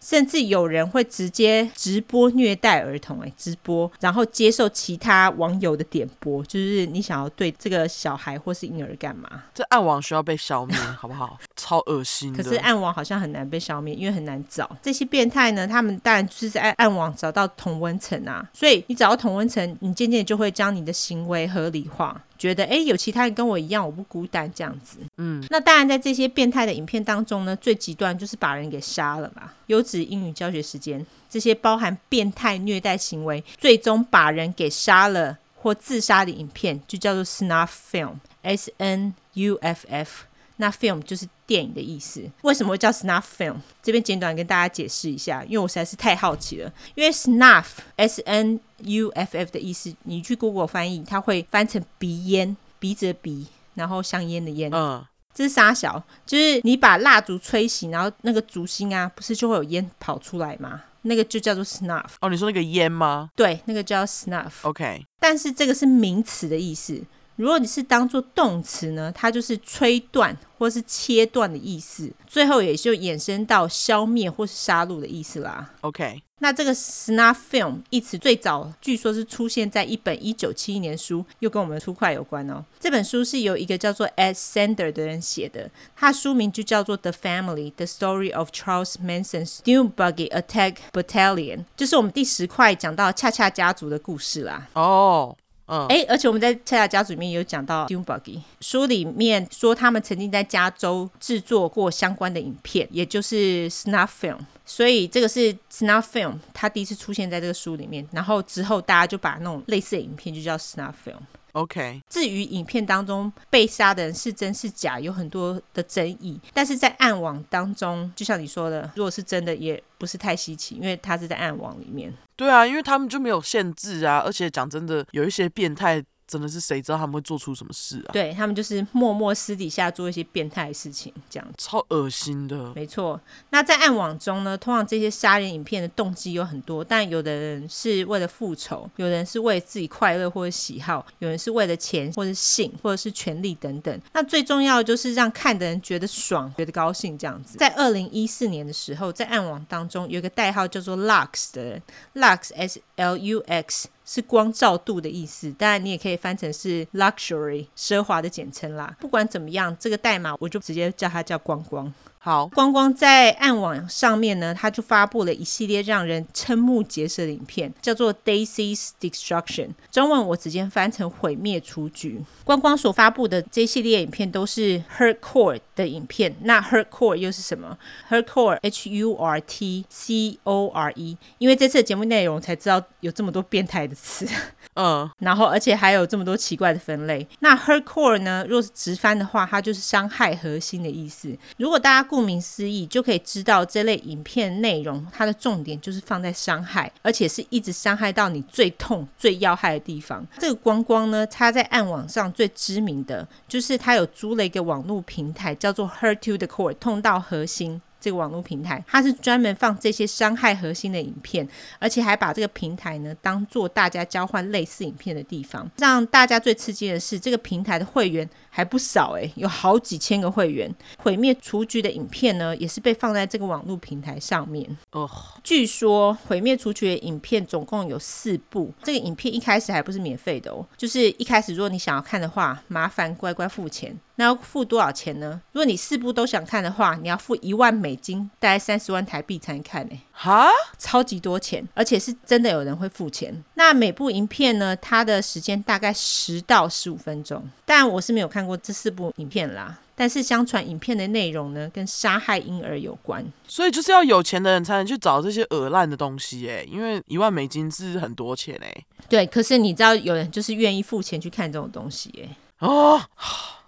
甚至有人会直接直播虐待儿童，哎，直播，然后接受其他网友的点播，就是你想要对这个小孩或是婴儿干嘛？这暗网需要被消灭，好不好？超恶心。可是暗网好像很难被消灭，因为很难找这些变态呢。他们当然就是在暗网找到同温层啊，所以你找到同温层，你渐渐就会将你的行为合理化，觉得哎，有其他人跟我一样，我不孤单这样子。嗯，那当然在这些变态的影片当中呢，最极端就是把人给杀了嘛。优质英语教学时间，这些包含变态虐待行为，最终把人给杀了或自杀的影片，就叫做 snuff film，S N U F F。那 film 就是电影的意思。为什么会叫 snuff film？这边简短跟大家解释一下，因为我实在是太好奇了。因为 snuff，S N U F F 的意思，你去 Google 翻译，它会翻成鼻烟，鼻子的鼻，然后香烟的烟。嗯。这是沙小，就是你把蜡烛吹熄，然后那个烛芯啊，不是就会有烟跑出来吗？那个就叫做 snuff。哦，你说那个烟吗？对，那个叫 snuff。OK，但是这个是名词的意思。如果你是当做动词呢，它就是吹断或是切断的意思，最后也就衍生到消灭或是杀戮的意思啦。OK，那这个 snuff film 一词最早据说是出现在一本一九七一年书，又跟我们粗快有关哦。这本书是由一个叫做 Ed Sander 的人写的，他书名就叫做 The Family: The Story of Charles Manson's Dune Buggy Attack Battalion，就是我们第十块讲到恰恰家族的故事啦。哦。嗯，哎，而且我们在恰恰家族里面有讲到 Dune Buggy，书里面说他们曾经在加州制作过相关的影片，也就是 Snuff Film，所以这个是 Snuff Film，它第一次出现在这个书里面，然后之后大家就把那种类似的影片就叫 Snuff Film。OK。至于影片当中被杀的人是真是假，有很多的争议。但是在暗网当中，就像你说的，如果是真的，也不是太稀奇，因为他是在暗网里面。对啊，因为他们就没有限制啊，而且讲真的，有一些变态。真的是谁知道他们会做出什么事啊？对，他们就是默默私底下做一些变态的事情，这样超恶心的。没错。那在暗网中呢，通常这些杀人影片的动机有很多，但有的人是为了复仇，有人是为了自己快乐或者喜好，有人是为了钱或者性或者是权力等等。那最重要的就是让看的人觉得爽，觉得高兴这样子。在二零一四年的时候，在暗网当中有一个代号叫做 Lux 的人，Lux S L U X。是光照度的意思，当然你也可以翻成是 luxury 奢华的简称啦。不管怎么样，这个代码我就直接叫它叫光光。好，光光在暗网上面呢，他就发布了一系列让人瞠目结舌的影片，叫做 Daisy's Destruction，中文我直接翻成毁灭雏菊。光光所发布的这系列影片都是 Hurtcore 的影片，那 Hurtcore 又是什么？Hurtcore H U R T C O R E，因为这次的节目内容才知道有这么多变态的词，嗯，然后而且还有这么多奇怪的分类。那 Hurtcore 呢，若是直翻的话，它就是伤害核心的意思。如果大家顾名思义，就可以知道这类影片内容，它的重点就是放在伤害，而且是一直伤害到你最痛、最要害的地方。这个光光呢，他在暗网上最知名的就是他有租了一个网络平台，叫做 Hurt to the Core，痛到核心。这个网络平台，它是专门放这些伤害核心的影片，而且还把这个平台呢当做大家交换类似影片的地方。让大家最刺激的是，这个平台的会员还不少诶，有好几千个会员。毁灭雏菊的影片呢，也是被放在这个网络平台上面。哦，据说毁灭雏菊的影片总共有四部。这个影片一开始还不是免费的哦，就是一开始如果你想要看的话，麻烦乖乖付钱。那要付多少钱呢？如果你四部都想看的话，你要付一万美金，大概三十万台币才能看呢。哈，超级多钱，而且是真的有人会付钱。那每部影片呢，它的时间大概十到十五分钟。但我是没有看过这四部影片啦。但是相传影片的内容呢，跟杀害婴儿有关。所以就是要有钱的人才能去找这些恶烂的东西哎，因为一万美金是很多钱哎。对，可是你知道有人就是愿意付钱去看这种东西哎。哦。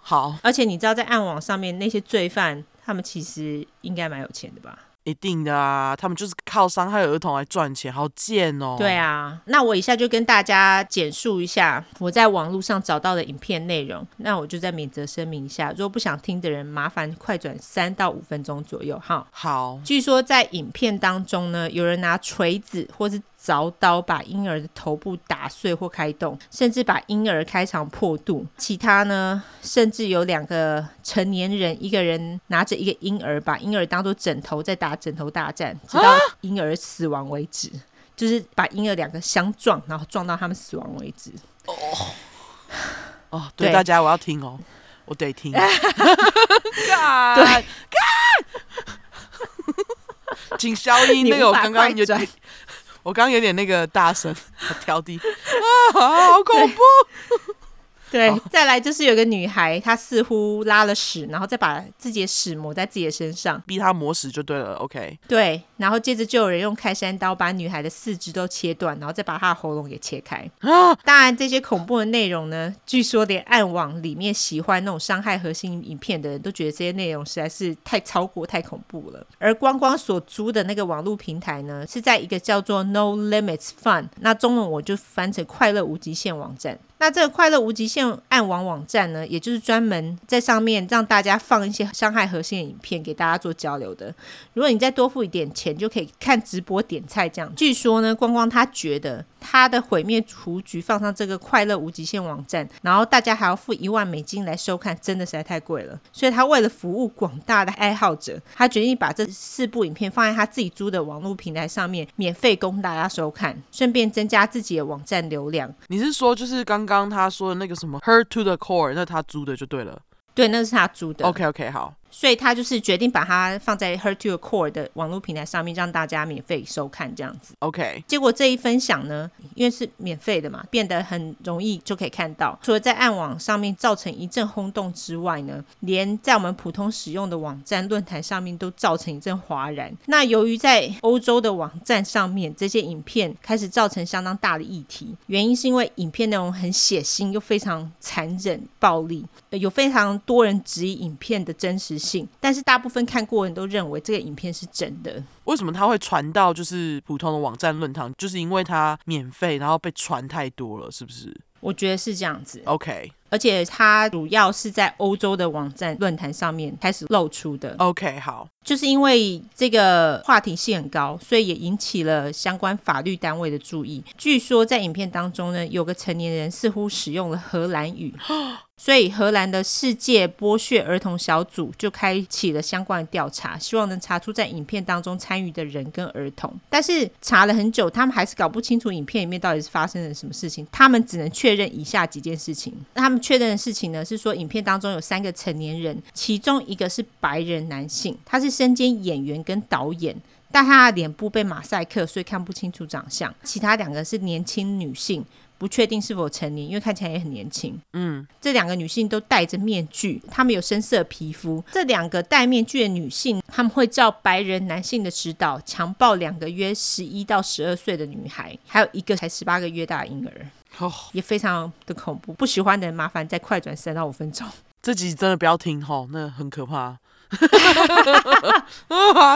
好，而且你知道，在暗网上面那些罪犯，他们其实应该蛮有钱的吧？一定的啊，他们就是靠伤害儿童来赚钱，好贱哦！对啊，那我以下就跟大家简述一下我在网络上找到的影片内容。那我就在免责声明一下，如果不想听的人，麻烦快转三到五分钟左右哈。好，据说在影片当中呢，有人拿锤子或是凿刀把婴儿的头部打碎或开洞，甚至把婴儿开肠破肚。其他呢，甚至有两个成年人，一个人拿着一个婴儿，把婴儿当做枕头在打枕头大战，直到婴儿死亡为止。啊、就是把婴儿两个相撞，然后撞到他们死亡为止。哦哦，对，对大家我要听哦，我得听。对，请消音。那个我刚刚有点。我刚刚有点那个大声，调低 啊，好恐怖。对，再来就是有个女孩，她似乎拉了屎，然后再把自己的屎抹在自己的身上，逼她抹屎就对了。OK，对，然后接着就有人用开山刀把女孩的四肢都切断，然后再把她的喉咙给切开。啊，当然这些恐怖的内容呢，据说连暗网里面喜欢那种伤害核心影片的人都觉得这些内容实在是太超过、太恐怖了。而光光所租的那个网络平台呢，是在一个叫做 No Limits Fun，那中文我就翻成快乐无极限网站。那这个快乐无极限暗网网站呢，也就是专门在上面让大家放一些伤害核心的影片给大家做交流的。如果你再多付一点钱，就可以看直播点菜这样。据说呢，光光他觉得他的毁灭雏菊放上这个快乐无极限网站，然后大家还要付一万美金来收看，真的实在太贵了。所以他为了服务广大的爱好者，他决定把这四部影片放在他自己租的网络平台上面，免费供大家收看，顺便增加自己的网站流量。你是说就是刚刚？刚他说的那个什么 h e r t to the Core，那他租的就对了。对，那是他租的。OK OK，好。所以他就是决定把它放在 Her to Your Core 的网络平台上面，让大家免费收看这样子。OK，结果这一分享呢，因为是免费的嘛，变得很容易就可以看到。除了在暗网上面造成一阵轰动之外呢，连在我们普通使用的网站论坛上面都造成一阵哗然。那由于在欧洲的网站上面，这些影片开始造成相当大的议题，原因是因为影片内容很血腥又非常残忍暴力，有非常多人质疑影片的真实信，但是大部分看过的人都认为这个影片是真的。为什么它会传到就是普通的网站论坛？就是因为它免费，然后被传太多了，是不是？我觉得是这样子。OK。而且它主要是在欧洲的网站论坛上面开始露出的。OK，好，就是因为这个话题性很高，所以也引起了相关法律单位的注意。据说在影片当中呢，有个成年人似乎使用了荷兰语。所以，荷兰的世界剥削儿童小组就开启了相关的调查，希望能查出在影片当中参与的人跟儿童。但是查了很久，他们还是搞不清楚影片里面到底是发生了什么事情。他们只能确认以下几件事情。那他们确认的事情呢，是说影片当中有三个成年人，其中一个是白人男性，他是身兼演员跟导演，但他的脸部被马赛克，所以看不清楚长相。其他两个是年轻女性。不确定是否成年，因为看起来也很年轻。嗯，这两个女性都戴着面具，她们有深色皮肤。这两个戴面具的女性，她们会照白人男性的指导强暴两个约十一到十二岁的女孩，还有一个才十八个月大的婴儿。哦，也非常的恐怖。不喜欢的人麻烦再快转三到五分钟。这集真的不要听吼，那很可怕。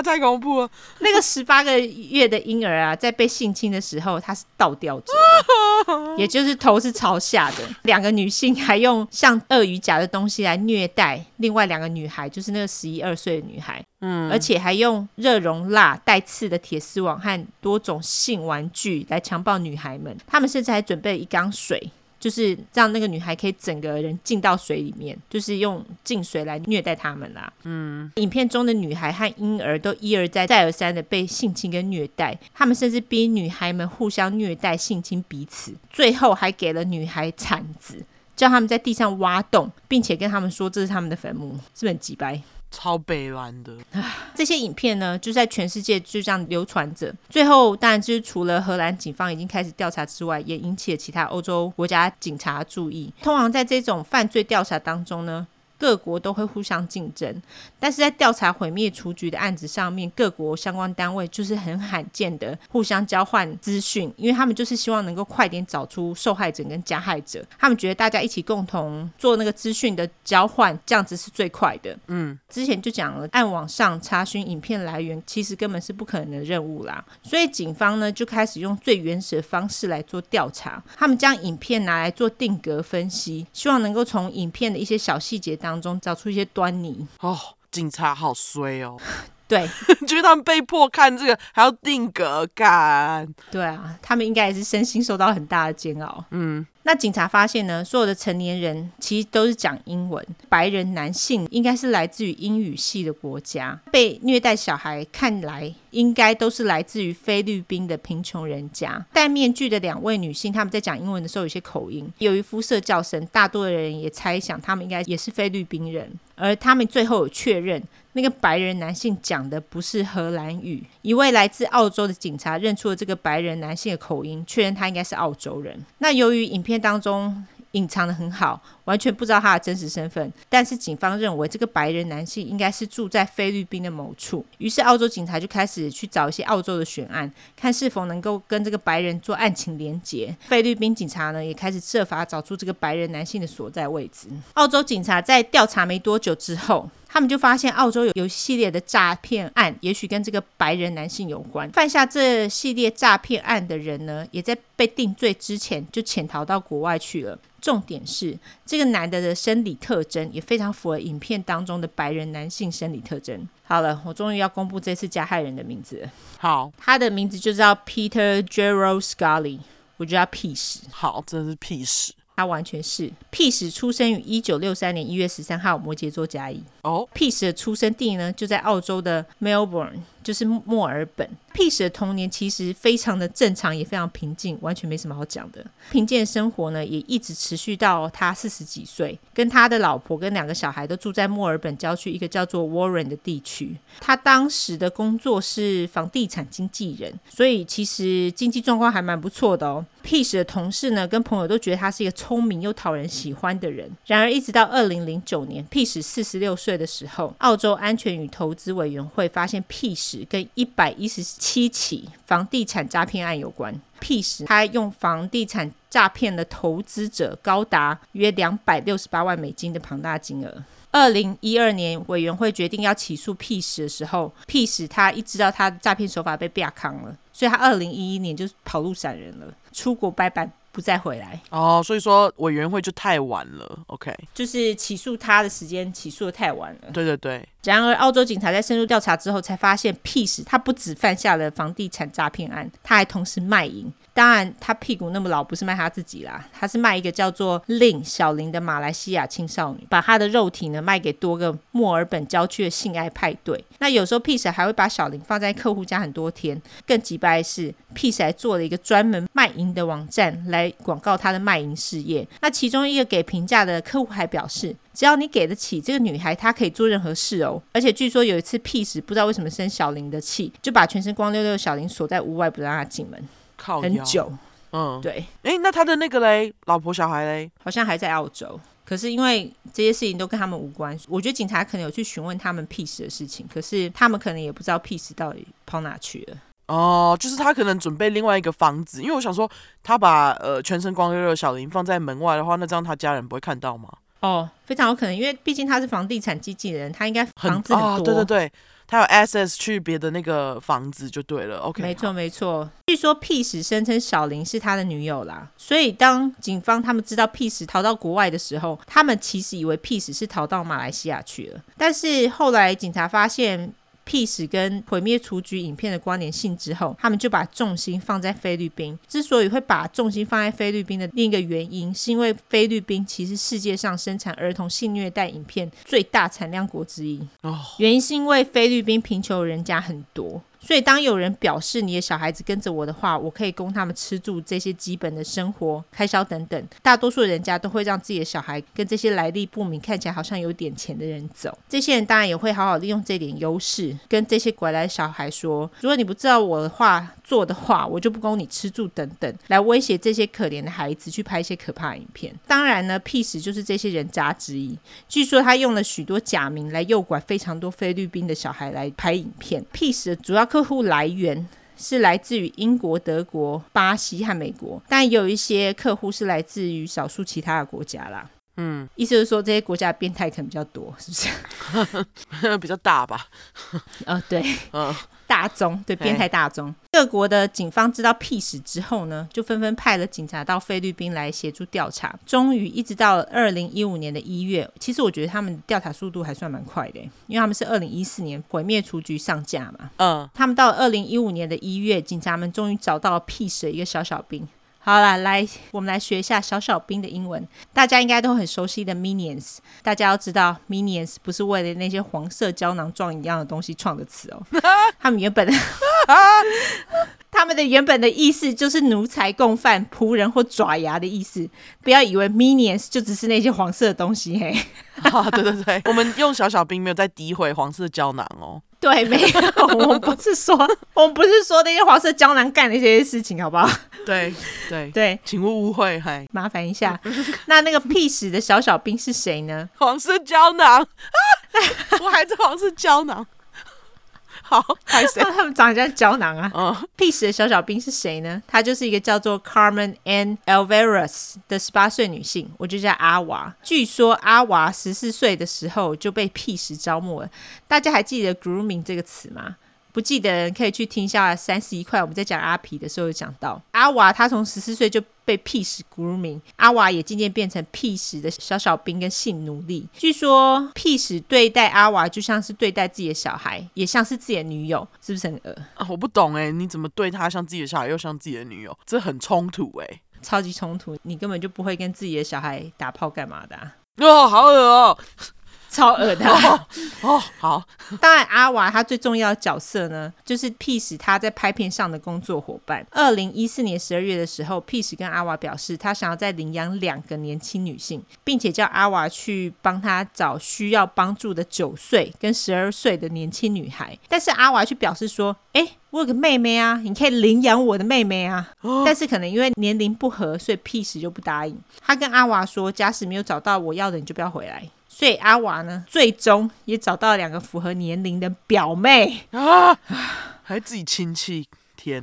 太恐怖了！那个十八个月的婴儿啊，在被性侵的时候，他是倒吊着，也就是头是朝下的。两个女性还用像鳄鱼夹的东西来虐待另外两个女孩，就是那个十一二岁的女孩。嗯，而且还用热熔蜡、带刺的铁丝网和多种性玩具来强暴女孩们。他们甚至还准备了一缸水。就是让那个女孩可以整个人浸到水里面，就是用浸水来虐待他们啦。嗯，影片中的女孩和婴儿都一而再、再而三的被性侵跟虐待，他们甚至逼女孩们互相虐待、性侵彼此，最后还给了女孩铲子，叫他们在地上挖洞，并且跟他们说这是他们的坟墓，是不是很机掰？超北烂的！这些影片呢，就在全世界就这样流传着。最后，当然就是除了荷兰警方已经开始调查之外，也引起了其他欧洲国家警察注意。通常在这种犯罪调查当中呢，各国都会互相竞争，但是在调查毁灭雏菊的案子上面，各国相关单位就是很罕见的互相交换资讯，因为他们就是希望能够快点找出受害者跟加害者。他们觉得大家一起共同做那个资讯的交换，这样子是最快的。嗯，之前就讲了，按网上查询影片来源，其实根本是不可能的任务啦。所以警方呢就开始用最原始的方式来做调查，他们将影片拿来做定格分析，希望能够从影片的一些小细节当中找出一些端倪哦，警察好衰哦。对，就是他们被迫看这个还要定格看。对啊，他们应该也是身心受到很大的煎熬。嗯，那警察发现呢，所有的成年人其实都是讲英文，白人男性应该是来自于英语系的国家，被虐待小孩看来应该都是来自于菲律宾的贫穷人家。戴面具的两位女性，他们在讲英文的时候有些口音，由于肤色较深，大多的人也猜想他们应该也是菲律宾人，而他们最后有确认。那个白人男性讲的不是荷兰语，一位来自澳洲的警察认出了这个白人男性的口音，确认他应该是澳洲人。那由于影片当中隐藏的很好，完全不知道他的真实身份，但是警方认为这个白人男性应该是住在菲律宾的某处，于是澳洲警察就开始去找一些澳洲的悬案，看是否能够跟这个白人做案情连结。菲律宾警察呢也开始设法找出这个白人男性的所在位置。澳洲警察在调查没多久之后，他们就发现澳洲有有一系列的诈骗案，也许跟这个白人男性有关。犯下这系列诈骗案的人呢，也在被定罪之前就潜逃到国外去了。重点是，这个男的的生理特征也非常符合影片当中的白人男性生理特征。好了，我终于要公布这次加害人的名字了。好，他的名字就叫 Peter Gerald Scully，我叫他屁屎。好，真的是屁屎。他完全是屁屎，出生于一九六三年一月十三号，摩羯座甲乙。哦，屁屎的出生地呢，就在澳洲的 Melbourne，就是墨尔本。屁史的童年其实非常的正常，也非常平静，完全没什么好讲的。平静的生活呢，也一直持续到他四十几岁，跟他的老婆跟两个小孩都住在墨尔本郊区一个叫做 Warren 的地区。他当时的工作是房地产经纪人，所以其实经济状况还蛮不错的哦。屁史的同事呢，跟朋友都觉得他是一个聪明又讨人喜欢的人。然而，一直到二零零九年，屁史四十六岁的时候，澳洲安全与投资委员会发现 P 十跟一百一十七起房地产诈骗案有关。P 十他用房地产诈骗了投资者高达约两百六十八万美金的庞大金额。二零一二年，委员会决定要起诉 P 十的时候，，P 十他一知道他的诈骗手法被曝光了。所以他二零一一年就跑路闪人了，出国拜拜，不再回来。哦，所以说委员会就太晚了。OK，就是起诉他的时间起诉的太晚了。对对对。然而，澳洲警察在深入调查之后，才发现屁史他不止犯下了房地产诈骗案，他还同时卖淫。当然，他屁股那么老，不是卖他自己啦，他是卖一个叫做令小林的马来西亚青少女，把他的肉体呢卖给多个墨尔本郊区的性爱派对。那有时候屁史还会把小林放在客户家很多天。更奇葩的是，屁史还做了一个专门卖淫的网站来广告他的卖淫事业。那其中一个给评价的客户还表示，只要你给得起这个女孩，她可以做任何事哦。而且据说有一次屁史不知道为什么生小林的气，就把全身光溜溜的小林锁在屋外，不让她进门。很久，嗯，对，哎，那他的那个嘞，老婆小孩嘞，好像还在澳洲。可是因为这些事情都跟他们无关，我觉得警察可能有去询问他们屁史的事情，可是他们可能也不知道屁史到底跑哪去了。哦，就是他可能准备另外一个房子，因为我想说，他把呃全身光溜溜的小林放在门外的话，那这样他家人不会看到吗？哦，非常有可能，因为毕竟他是房地产经纪人，他应该房子很多。很哦，对对对。他有 access 去别的那个房子就对了，OK。没错没错。据说 P 史声称小林是他的女友啦，所以当警方他们知道 P 史逃到国外的时候，他们其实以为 P 史是逃到马来西亚去了，但是后来警察发现。屁史跟毁灭雏菊影片的关联性之后，他们就把重心放在菲律宾。之所以会把重心放在菲律宾的另一个原因，是因为菲律宾其实世界上生产儿童性虐待影片最大产量国之一。哦，原因是因为菲律宾贫穷人家很多。所以，当有人表示你的小孩子跟着我的话，我可以供他们吃住这些基本的生活开销等等。大多数人家都会让自己的小孩跟这些来历不明、看起来好像有点钱的人走。这些人当然也会好好利用这点优势，跟这些拐来的小孩说：如果你不知道我的话做的话，我就不供你吃住等等，来威胁这些可怜的孩子去拍一些可怕的影片。当然呢，屁史就是这些人渣之一。据说他用了许多假名来诱拐非常多菲律宾的小孩来拍影片。屁史的主要。客户来源是来自于英国、德国、巴西和美国，但有一些客户是来自于少数其他的国家啦。嗯，意思就是说这些国家的变态可能比较多，是不是？比较大吧？哦，对，嗯。大宗对变态大宗，各国的警方知道屁史之后呢，就纷纷派了警察到菲律宾来协助调查。终于一直到二零一五年的一月，其实我觉得他们调查速度还算蛮快的，因为他们是二零一四年毁灭雏菊上架嘛。嗯，他们到了二零一五年的一月，警察们终于找到了屁史的一个小小兵。好啦，来，我们来学一下小小兵的英文。大家应该都很熟悉的 Minions，大家要知道，Minions 不是为了那些黄色胶囊状一样的东西创的词哦。他们原本，他们的原本的意思就是奴才、共犯、仆人或爪牙的意思。不要以为 Minions 就只是那些黄色的东西嘿。啊，对对对，我们用小小兵没有在诋毁黄色胶囊哦。对，没有，我们不是说，我们不是说那些黄色胶囊干那些事情，好不好？对对对，请勿误会，嗨，麻烦一下。那那个屁屎的小小兵是谁呢？黄色胶囊啊，我还是黄色胶囊。好，还有谁？他们长得像胶囊啊。哦，屁史的小小兵是谁呢？她就是一个叫做 Carmen Ann Alvarez 的十八岁女性，我就叫阿娃。据说阿娃十四岁的时候就被屁史招募了。大家还记得 grooming 这个词吗？不记得人可以去听一下三十一块，我们在讲阿皮的时候有讲到阿娃，她从十四岁就被屁史 grooming，阿娃也渐渐变成屁史的小小兵跟性奴隶。据说屁史对待阿娃就像是对待自己的小孩，也像是自己的女友，是不是很恶啊？我不懂哎，你怎么对他像自己的小孩，又像自己的女友？这很冲突哎，超级冲突！你根本就不会跟自己的小孩打炮干嘛的啊？哦，好恶哦！超恶的。哦，哦，好。当然，阿娃他最重要的角色呢，就是 Peace 他在拍片上的工作伙伴。二零一四年十二月的时候，Peace 跟阿娃表示，他想要再领养两个年轻女性，并且叫阿娃去帮他找需要帮助的九岁跟十二岁的年轻女孩。但是阿娃却表示说：“哎，我有个妹妹啊，你可以领养我的妹妹啊。”但是可能因为年龄不合，所以 Peace 就不答应。他跟阿娃说：“假使没有找到我要的，你就不要回来。”所以阿娃呢，最终也找到了两个符合年龄的表妹啊，还自己亲戚。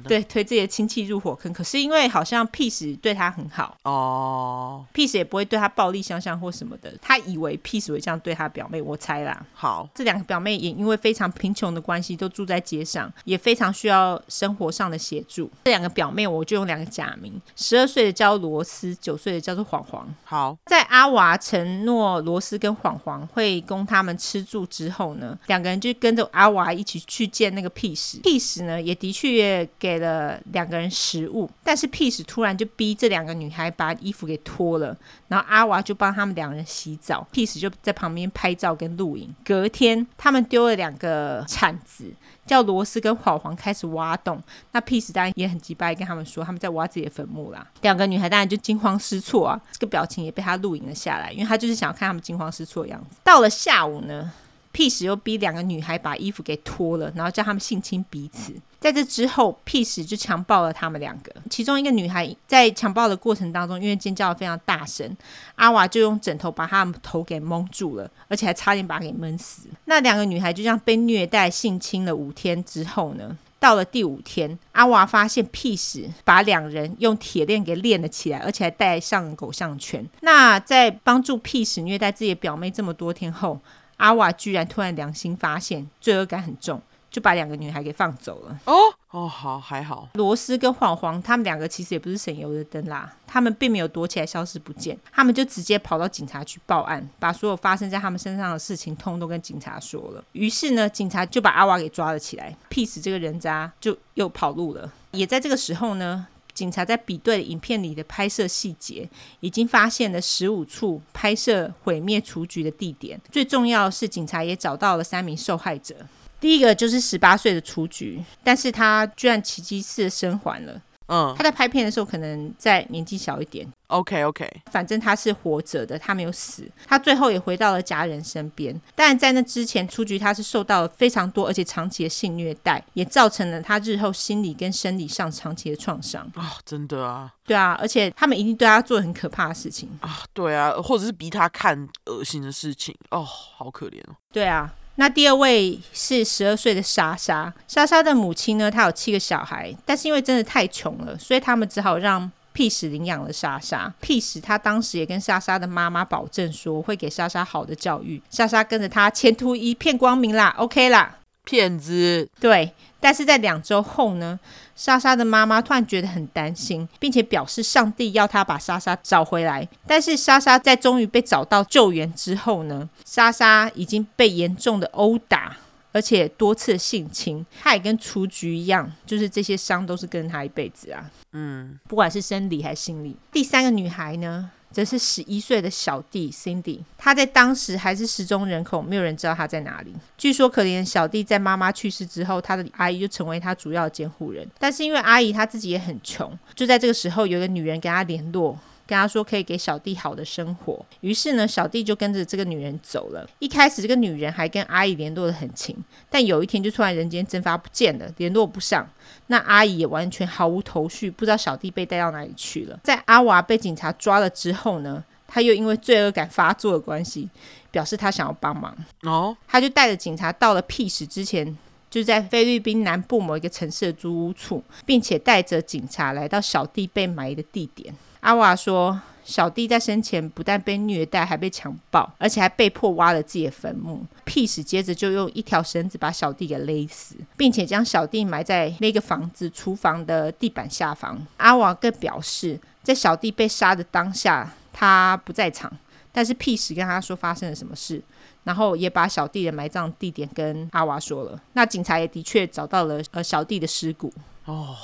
对，推自己的亲戚入火坑，可是因为好像 Peace 对他很好哦，Peace 也不会对他暴力相向或什么的，他以为 Peace 会这样对他表妹，我猜啦。好，这两个表妹也因为非常贫穷的关系，都住在街上，也非常需要生活上的协助。这两个表妹，我就用两个假名，十二岁的叫罗斯，九岁的叫做黄黄。好，在阿娃承诺罗斯跟黄黄会供他们吃住之后呢，两个人就跟着阿娃一起去见那个 Peace。Peace 呢，也的确。给了两个人食物，但是 Peace 突然就逼这两个女孩把衣服给脱了，然后阿娃就帮他们两人洗澡，Peace 就在旁边拍照跟录影。隔天，他们丢了两个铲子，叫罗斯跟黄黄开始挖洞。那 Peace 当然也很急败，跟他们说他们在挖自己的坟墓啦。两个女孩当然就惊慌失措啊，这个表情也被他录影了下来，因为他就是想要看他们惊慌失措的样子。到了下午呢，Peace 又逼两个女孩把衣服给脱了，然后叫他们性侵彼此。在这之后，Peace 就强暴了他们两个。其中一个女孩在强暴的过程当中，因为尖叫得非常大声，阿娃就用枕头把她的头给蒙住了，而且还差点把她给闷死。那两个女孩就这样被虐待性侵了五天之后呢，到了第五天，阿娃发现 Peace 把两人用铁链给链了起来，而且还戴上狗项圈。那在帮助 Peace 虐待自己的表妹这么多天后，阿瓦居然突然良心发现，罪恶感很重。就把两个女孩给放走了。哦哦，好，还好。罗斯跟黄黄他们两个其实也不是省油的灯啦，他们并没有躲起来消失不见，他们就直接跑到警察局报案，把所有发生在他们身上的事情通通都跟警察说了。于是呢，警察就把阿瓦给抓了起来，Peace 这个人渣就又跑路了。也在这个时候呢，警察在比对影片里的拍摄细节，已经发现了十五处拍摄毁灭雏菊的地点。最重要的是，警察也找到了三名受害者。第一个就是十八岁的雏菊，但是他居然奇迹似的生还了。嗯，他在拍片的时候可能在年纪小一点。OK OK，反正他是活着的，他没有死。他最后也回到了家人身边。但在那之前，出局他是受到了非常多而且长期的性虐待，也造成了他日后心理跟生理上长期的创伤。啊、哦，真的啊。对啊，而且他们一定对他做很可怕的事情啊。对啊，或者是逼他看恶心的事情。哦，好可怜哦。对啊。那第二位是十二岁的莎莎，莎莎的母亲呢，她有七个小孩，但是因为真的太穷了，所以他们只好让 Peace 领养了莎莎。Peace 他当时也跟莎莎的妈妈保证说，会给莎莎好的教育，莎莎跟着他前途一片光明啦，OK 啦。骗子，对。但是在两周后呢，莎莎的妈妈突然觉得很担心，并且表示上帝要她把莎莎找回来。但是莎莎在终于被找到救援之后呢，莎莎已经被严重的殴打，而且多次性侵。她也跟雏菊一样，就是这些伤都是跟她一辈子啊。嗯，不管是生理还是心理。第三个女孩呢，则是十一岁的小弟 Cindy，他在当时还是失踪人口，没有人知道他在哪里。据说可怜的小弟在妈妈去世之后，他的阿姨就成为他主要的监护人。但是因为阿姨她自己也很穷，就在这个时候，有一个女人跟他联络。跟他说可以给小弟好的生活，于是呢，小弟就跟着这个女人走了。一开始这个女人还跟阿姨联络得很勤，但有一天就突然人间蒸发不见了，联络不上。那阿姨也完全毫无头绪，不知道小弟被带到哪里去了。在阿娃被警察抓了之后呢，他又因为罪恶感发作的关系，表示他想要帮忙。哦，他就带着警察到了 Peace 之前，就在菲律宾南部某一个城市的租屋处，并且带着警察来到小弟被埋的地点。阿娃说，小弟在生前不但被虐待，还被强暴，而且还被迫挖了自己的坟墓。p 接着就用一条绳子把小弟给勒死，并且将小弟埋在那个房子厨房的地板下方。阿娃更表示，在小弟被杀的当下，他不在场，但是 p 跟他说发生了什么事，然后也把小弟的埋葬地点跟阿娃说了。那警察也的确找到了呃小弟的尸骨。哦，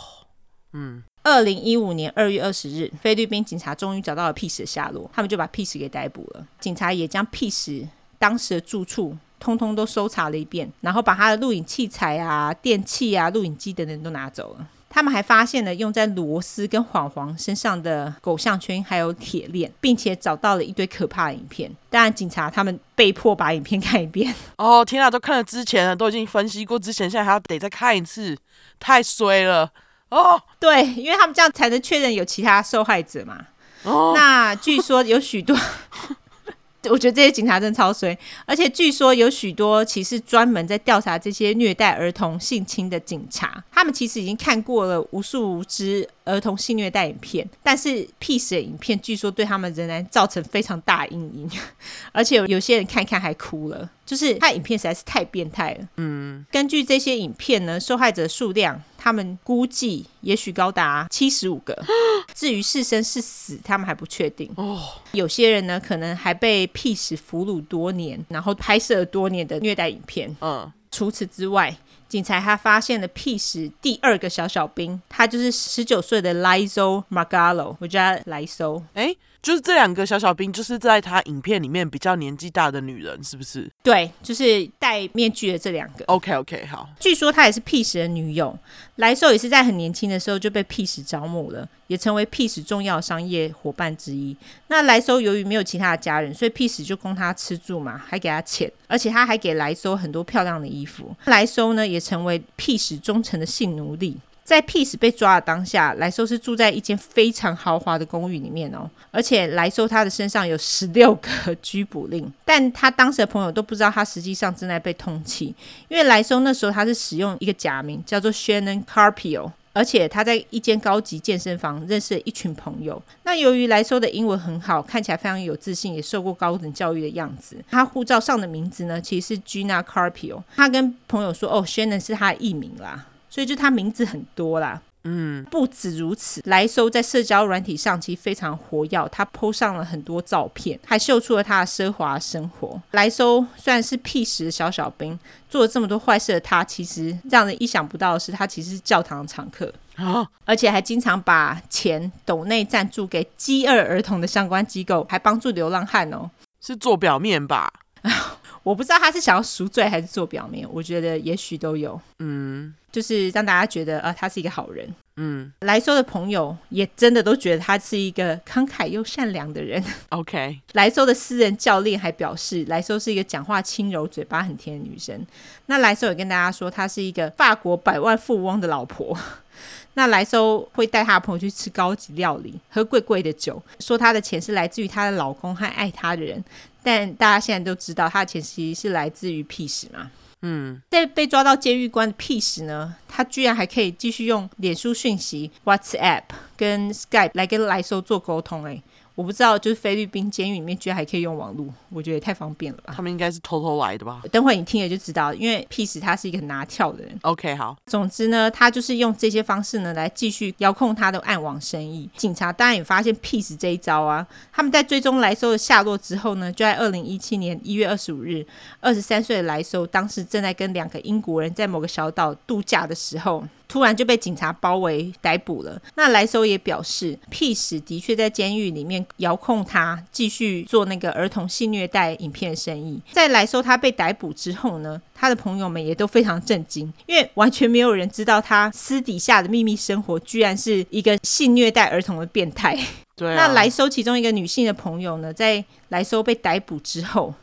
嗯。二零一五年二月二十日，菲律宾警察终于找到了 Peace 的下落，他们就把 Peace 给逮捕了。警察也将 Peace 当时的住处通通都搜查了一遍，然后把他的录影器材啊、电器啊、录影机等等都拿走了。他们还发现了用在罗斯跟黄黄身上的狗项圈，还有铁链，并且找到了一堆可怕的影片。当然，警察他们被迫把影片看一遍。哦，天啊，都看了之前了，都已经分析过之前，现在还要得再看一次，太衰了。哦，对，因为他们这样才能确认有其他受害者嘛。哦，那据说有许多。我觉得这些警察真的超衰，而且据说有许多其实专门在调查这些虐待儿童、性侵的警察，他们其实已经看过了无数支儿童性虐待影片，但是 Peace 的影片据说对他们仍然造成非常大阴影，而且有些人看看还哭了。就是他影片实在是太变态了。嗯，根据这些影片呢，受害者数量他们估计也许高达七十五个。至于是生是死，他们还不确定。哦，有些人呢，可能还被 Peace 俘虏多年，然后拍摄了多年的虐待影片。嗯，除此之外，警察他发现了 P 十第二个小小兵，他就是十九岁的 Lizo Margallo，我叫他莱搜。哎。就是这两个小小兵，就是在他影片里面比较年纪大的女人，是不是？对，就是戴面具的这两个。OK OK，好。据说他也是 Peace 的女友，莱搜也是在很年轻的时候就被 Peace 招募了，也成为 Peace 重要商业伙伴之一。那莱搜由于没有其他的家人，所以 Peace 就供他吃住嘛，还给他钱，而且他还给莱搜很多漂亮的衣服。莱搜呢，也成为 Peace 忠诚的性奴隶。在 Peace 被抓的当下，莱收是住在一间非常豪华的公寓里面哦，而且莱收他的身上有十六个 拘捕令，但他当时的朋友都不知道他实际上正在被通缉，因为莱收那时候他是使用一个假名叫做 Shannon Carpio，而且他在一间高级健身房认识了一群朋友。那由于莱收的英文很好，看起来非常有自信，也受过高等教育的样子，他护照上的名字呢其实是 Gina Carpio，他跟朋友说哦，Shannon 是他的艺名啦。所以就他名字很多啦，嗯，不止如此，莱收在社交软体上其实非常活跃，他 po 上了很多照片，还秀出了他的奢华生活。莱收虽然是 Peace 的小小兵，做了这么多坏事的他，其实让人意想不到的是，他其实是教堂的常客。啊，而且还经常把钱斗内赞助给饥饿儿童的相关机构，还帮助流浪汉哦，是做表面吧？我不知道他是想要赎罪还是做表面，我觉得也许都有，嗯，就是让大家觉得啊，他是一个好人，嗯，莱搜的朋友也真的都觉得他是一个慷慨又善良的人。OK，莱搜的私人教练还表示，莱搜是一个讲话轻柔、嘴巴很甜的女生。那莱搜也跟大家说，她是一个法国百万富翁的老婆。那莱搜会带她的朋友去吃高级料理，喝贵贵的酒，说她的钱是来自于她的老公和爱她的人。但大家现在都知道，他的钱其实是来自于 Peace 嘛。嗯，在被抓到监狱关的屁时呢，他居然还可以继续用脸书讯息、WhatsApp 跟 Skype 来跟来搜做沟通，欸。我不知道，就是菲律宾监狱里面居然还可以用网络，我觉得也太方便了吧。他们应该是偷偷来的吧？等会你听了就知道，因为 Peace 他是一个很拿跳的人。OK，好。总之呢，他就是用这些方式呢来继续遥控他的暗网生意。警察当然也发现 Peace 这一招啊，他们在追踪莱搜的下落之后呢，就在二零一七年一月二十五日，二十三岁的莱搜当时正在跟两个英国人在某个小岛度假的时候。突然就被警察包围逮捕了。那莱搜也表示，Peace 的确在监狱里面遥控他继续做那个儿童性虐待影片生意。在莱搜他被逮捕之后呢，他的朋友们也都非常震惊，因为完全没有人知道他私底下的秘密生活居然是一个性虐待儿童的变态。对啊。那莱搜其中一个女性的朋友呢，在莱搜被逮捕之后。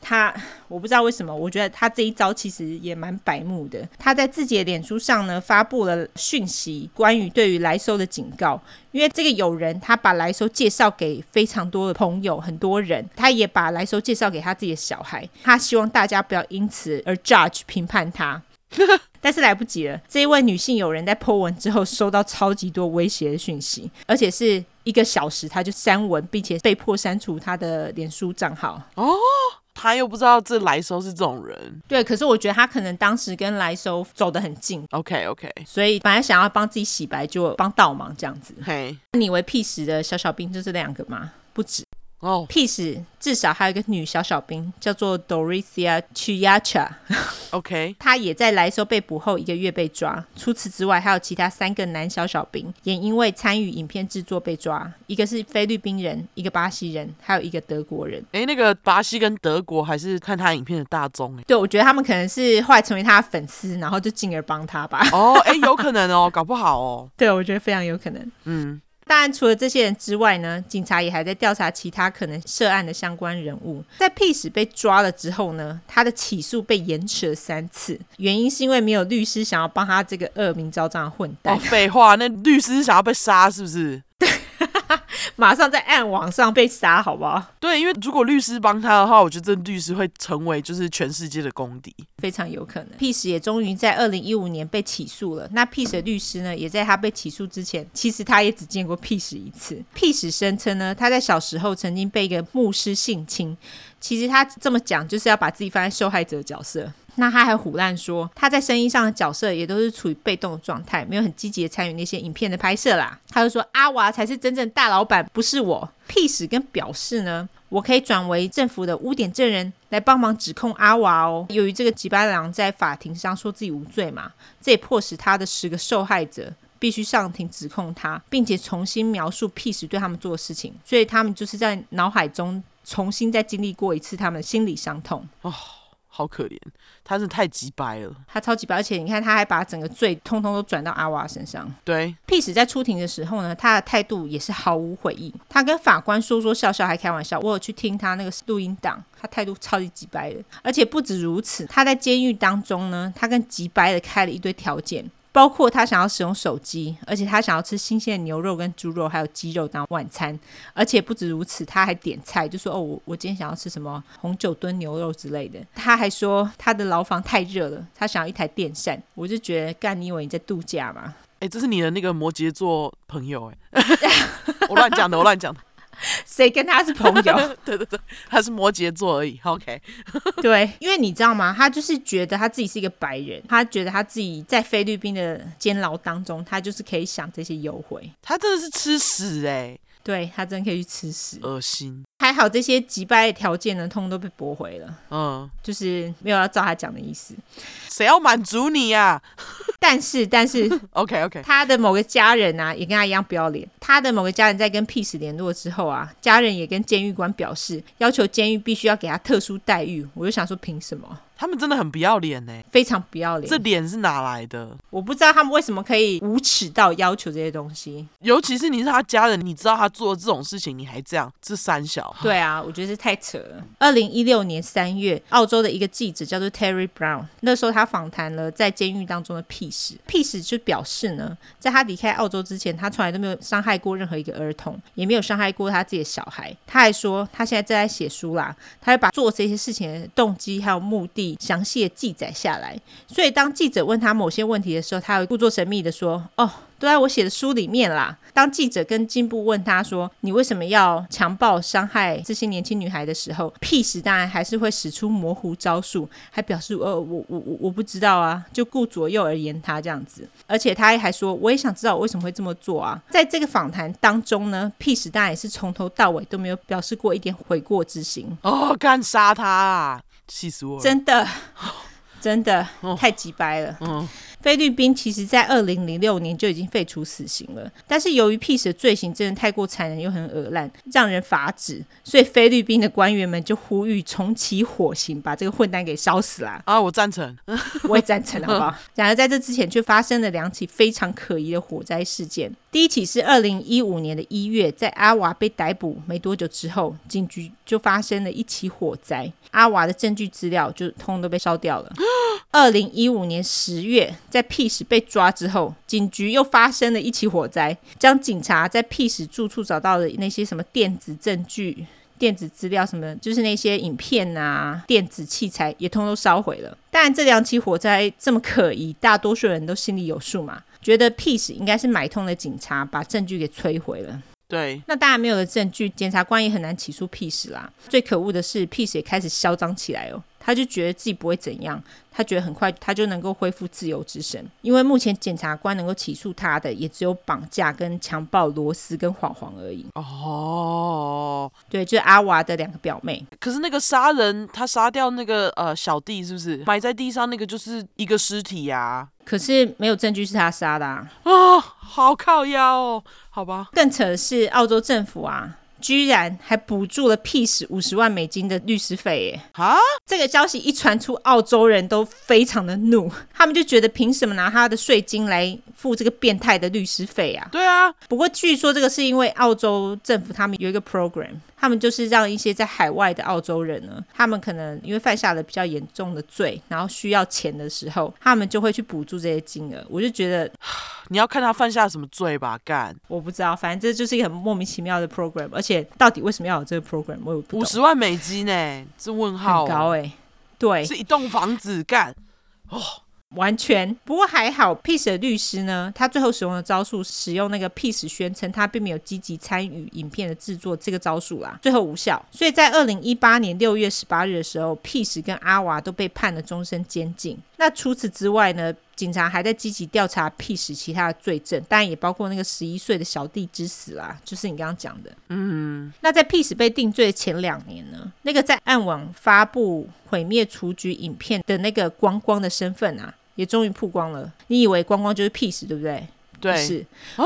他我不知道为什么，我觉得他这一招其实也蛮白目的。他在自己的脸书上呢发布了讯息，关于对于来收的警告。因为这个友人他把来收介绍给非常多的朋友，很多人，他也把来收介绍给他自己的小孩。他希望大家不要因此而 judge 评判他，但是来不及了。这一位女性友人在 po 文之后收到超级多威胁的讯息，而且是一个小时他就删文，并且被迫删除他的脸书账号。哦。他又不知道这来收是这种人，对。可是我觉得他可能当时跟来收走得很近，OK OK。所以本来想要帮自己洗白，就帮倒忙这样子。嘿，你以为 Peace 的小小兵就是两个吗？不止。哦。Peace 至少还有一个女小小兵，叫做 Dorothea Chiacha。OK，她也在来时候被捕后一个月被抓。除此之外，还有其他三个男小小兵也因为参与影片制作被抓，一个是菲律宾人，一个巴西人，还有一个德国人。哎，那个巴西跟德国还是看他影片的大宗哎。对，我觉得他们可能是后来成为他的粉丝，然后就进而帮他吧。哦，哎，有可能哦，搞不好哦。对，我觉得非常有可能。嗯。当然，除了这些人之外呢，警察也还在调查其他可能涉案的相关人物。在 Peace 被抓了之后呢，他的起诉被延迟了三次，原因是因为没有律师想要帮他这个恶名昭彰的混蛋。哦，废话，那律师想要被杀是不是？对。马上在暗网上被杀，好不好？对，因为如果律师帮他的话，我觉得这律师会成为就是全世界的公敌，非常有可能。Peace 也终于在二零一五年被起诉了。那 Peace 的律师呢，也在他被起诉之前，其实他也只见过 Peace 一次。Peace 声称呢，他在小时候曾经被一个牧师性侵。其实他这么讲，就是要把自己放在受害者的角色。那他还唬烂说，他在声音上的角色也都是处于被动的状态，没有很积极的参与那些影片的拍摄啦。他就说阿娃才是真正大老板，不是我。Peace 跟表示呢，我可以转为政府的污点证人来帮忙指控阿娃哦。由于这个吉巴郎在法庭上说自己无罪嘛，这也迫使他的十个受害者必须上庭指控他，并且重新描述 Peace 对他们做的事情，所以他们就是在脑海中。重新再经历过一次他们的心理伤痛哦，好可怜，他是太急掰了，他超级白，而且你看他还把整个罪通通都转到阿娃身上。对，Peace 在出庭的时候呢，他的态度也是毫无悔意，他跟法官说说笑笑，还开玩笑。我有去听他那个录音档，他态度超级急掰的，而且不止如此，他在监狱当中呢，他跟急掰的开了一堆条件。包括他想要使用手机，而且他想要吃新鲜的牛肉跟猪肉，还有鸡肉当晚餐，而且不止如此，他还点菜，就说哦，我我今天想要吃什么红酒炖牛肉之类的。他还说他的牢房太热了，他想要一台电扇。我就觉得，干，你以为你在度假吗？哎，这是你的那个摩羯座朋友哎，我乱讲的，我乱讲的。谁跟他是朋友？对对对，他是摩羯座而已。OK，对，因为你知道吗？他就是觉得他自己是一个白人，他觉得他自己在菲律宾的监牢当中，他就是可以享这些优惠。他真的是吃屎哎、欸！对，他真的可以去吃屎，恶心。还好这些击败的条件呢，通通都被驳回了。嗯，就是没有要照他讲的意思。谁要满足你呀、啊？但是，但是，OK OK，他的某个家人啊，也跟他一样不要脸。他的某个家人在跟 Peace 联络之后啊，家人也跟监狱官表示，要求监狱必须要给他特殊待遇。我就想说，凭什么？他们真的很不要脸呢，非常不要脸。这脸是哪来的？我不知道他们为什么可以无耻到要求这些东西。尤其是你是他家人，你知道他做这种事情，你还这样，这三小。对啊，我觉得是太扯了。二零一六年三月，澳洲的一个记者叫做 Terry Brown，那时候他访谈了在监狱当中的 Peace。Peace 就表示呢，在他离开澳洲之前，他从来都没有伤害过任何一个儿童，也没有伤害过他自己的小孩。他还说，他现在正在写书啦，他会把做这些事情的动机还有目的详细的记载下来。所以当记者问他某些问题的时候，他会故作神秘的说：“哦。”都在我写的书里面啦。当记者跟进步问他说：“你为什么要强暴伤害这些年轻女孩的时候，Peace 当然还是会使出模糊招数，还表示：‘呃，我我我我不知道啊’，就顾左右而言他这样子。而且他还说：‘我也想知道我为什么会这么做啊。’在这个访谈当中呢，Peace 当然也是从头到尾都没有表示过一点悔过之心。哦，干杀他啊！气死我了！真的，真的太鸡掰了。嗯。菲律宾其实在二零零六年就已经废除死刑了，但是由于 Peace 的罪行真的太过残忍又很恶烂，让人发指，所以菲律宾的官员们就呼吁重启火刑，把这个混蛋给烧死啦！啊，我赞成，我也赞成，好不好？然而在这之前却发生了两起非常可疑的火灾事件。第一起是二零一五年的一月，在阿娃被逮捕没多久之后，警局就发生了一起火灾，阿娃的证据资料就通通都被烧掉了。二零一五年十月，在 Peace 被抓之后，警局又发生了一起火灾，将警察在 Peace 住处找到的那些什么电子证据、电子资料什么，就是那些影片啊、电子器材，也通通烧毁了。当然，这两起火灾这么可疑，大多数人都心里有数嘛。觉得 Peace 应该是买通了警察，把证据给摧毁了。对，那当然没有了证据，检察官也很难起诉 Peace 啦。最可恶的是，Peace 也开始嚣张起来哦。他就觉得自己不会怎样，他觉得很快他就能够恢复自由之身，因为目前检察官能够起诉他的也只有绑架跟强暴罗斯跟晃晃而已。哦，对，就是阿娃的两个表妹。可是那个杀人，他杀掉那个呃小弟，是不是埋在地上那个就是一个尸体呀、啊？可是没有证据是他杀的啊！哦，好靠腰哦，好吧。更扯的是澳洲政府啊。居然还补助了 Peace 五十万美金的律师费耶！啊，这个消息一传出，澳洲人都非常的怒，他们就觉得凭什么拿他的税金来付这个变态的律师费啊？对啊，不过据说这个是因为澳洲政府他们有一个 program。他们就是让一些在海外的澳洲人呢，他们可能因为犯下了比较严重的罪，然后需要钱的时候，他们就会去补助这些金额。我就觉得，你要看他犯下什么罪吧，干！我不知道，反正这就是一个很莫名其妙的 program，而且到底为什么要有这个 program，我也不。五十万美金呢？这问号、哦、很高哎、欸，对，是一栋房子干哦。完全，不过还好，Peace 的律师呢，他最后使用的招数，使用那个 Peace 宣称他并没有积极参与影片的制作这个招数啦，最后无效。所以在二零一八年六月十八日的时候，Peace 跟阿娃都被判了终身监禁。那除此之外呢，警察还在积极调查 Peace 其他的罪证，当然也包括那个十一岁的小弟之死啦，就是你刚刚讲的。嗯，那在 Peace 被定罪的前两年呢，那个在暗网发布毁灭雏菊影片的那个光光的身份啊。也终于曝光了。你以为光光就是 Peace 对不对？对，是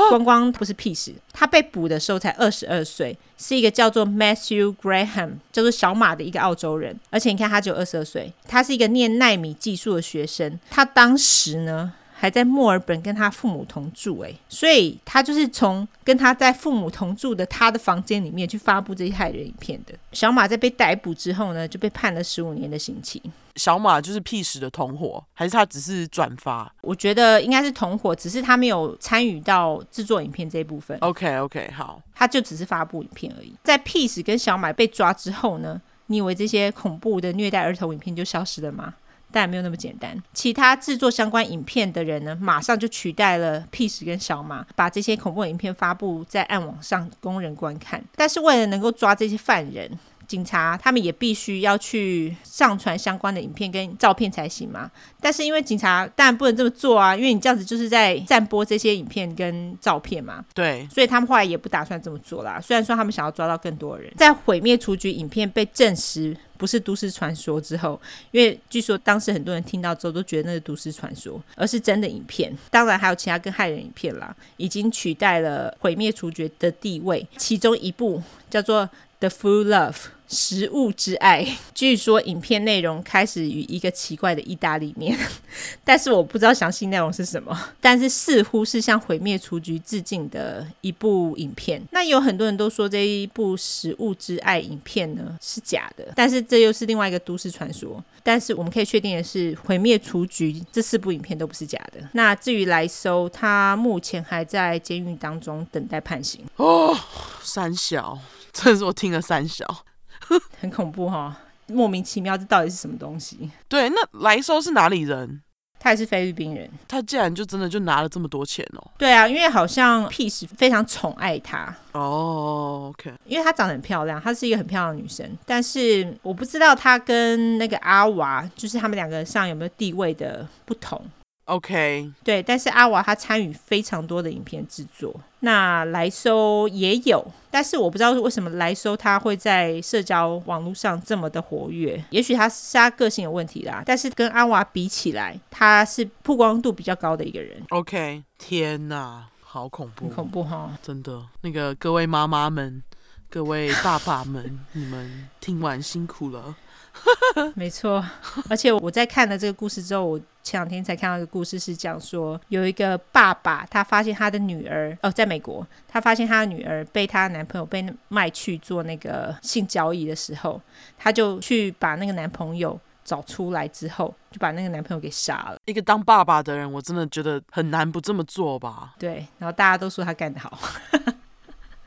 光光不是 Peace。他被捕的时候才二十二岁，是一个叫做 Matthew Graham，叫做小马的一个澳洲人。而且你看，他只有二十二岁，他是一个念纳米技术的学生。他当时呢，还在墨尔本跟他父母同住，哎，所以他就是从跟他在父母同住的他的房间里面去发布这些骇人影片的。小马在被逮捕之后呢，就被判了十五年的刑期。小马就是 Peace 的同伙，还是他只是转发？我觉得应该是同伙，只是他没有参与到制作影片这一部分。OK OK，好，他就只是发布影片而已。在 Peace 跟小马被抓之后呢，你以为这些恐怖的虐待儿童影片就消失了吗？但没有那么简单。其他制作相关影片的人呢，马上就取代了 Peace 跟小马，把这些恐怖影片发布在暗网上供人观看。但是为了能够抓这些犯人，警察他们也必须要去上传相关的影片跟照片才行嘛。但是因为警察当然不能这么做啊，因为你这样子就是在散播这些影片跟照片嘛。对，所以他们后来也不打算这么做啦。虽然说他们想要抓到更多人，在毁灭雏菊影片被证实不是都市传说之后，因为据说当时很多人听到之后都觉得那是都市传说，而是真的影片。当然还有其他更骇人影片啦，已经取代了毁灭处决的地位。其中一部叫做《The Fool Love》。食物之爱，据说影片内容开始于一个奇怪的意大利面，但是我不知道详细内容是什么，但是似乎是向毁灭雏菊致敬的一部影片。那有很多人都说这一部食物之爱影片呢是假的，但是这又是另外一个都市传说。但是我们可以确定的是，毁灭雏菊这四部影片都不是假的。那至于莱搜，他目前还在监狱当中等待判刑。哦，三小，这是我听了三小。很恐怖哈、哦，莫名其妙，这到底是什么东西？对，那莱收是哪里人？他也是菲律宾人。他竟然就真的就拿了这么多钱哦？对啊，因为好像 Peace 非常宠爱他哦。OK，因为她长得很漂亮，她是一个很漂亮的女生。但是我不知道她跟那个阿娃，就是他们两个上有没有地位的不同。OK，对，但是阿娃他参与非常多的影片制作，那来搜也有，但是我不知道为什么来搜他会在社交网络上这么的活跃，也许他是他个性有问题啦，但是跟阿娃比起来，他是曝光度比较高的一个人。OK，天哪，好恐怖，很恐怖哈，真的，那个各位妈妈们、各位爸爸们，你们听完辛苦了。没错，而且我在看了这个故事之后，我前两天才看到一个故事，是讲说有一个爸爸，他发现他的女儿哦，在美国，他发现他的女儿被他男朋友被卖去做那个性交易的时候，他就去把那个男朋友找出来之后，就把那个男朋友给杀了。一个当爸爸的人，我真的觉得很难不这么做吧？对，然后大家都说他干得好。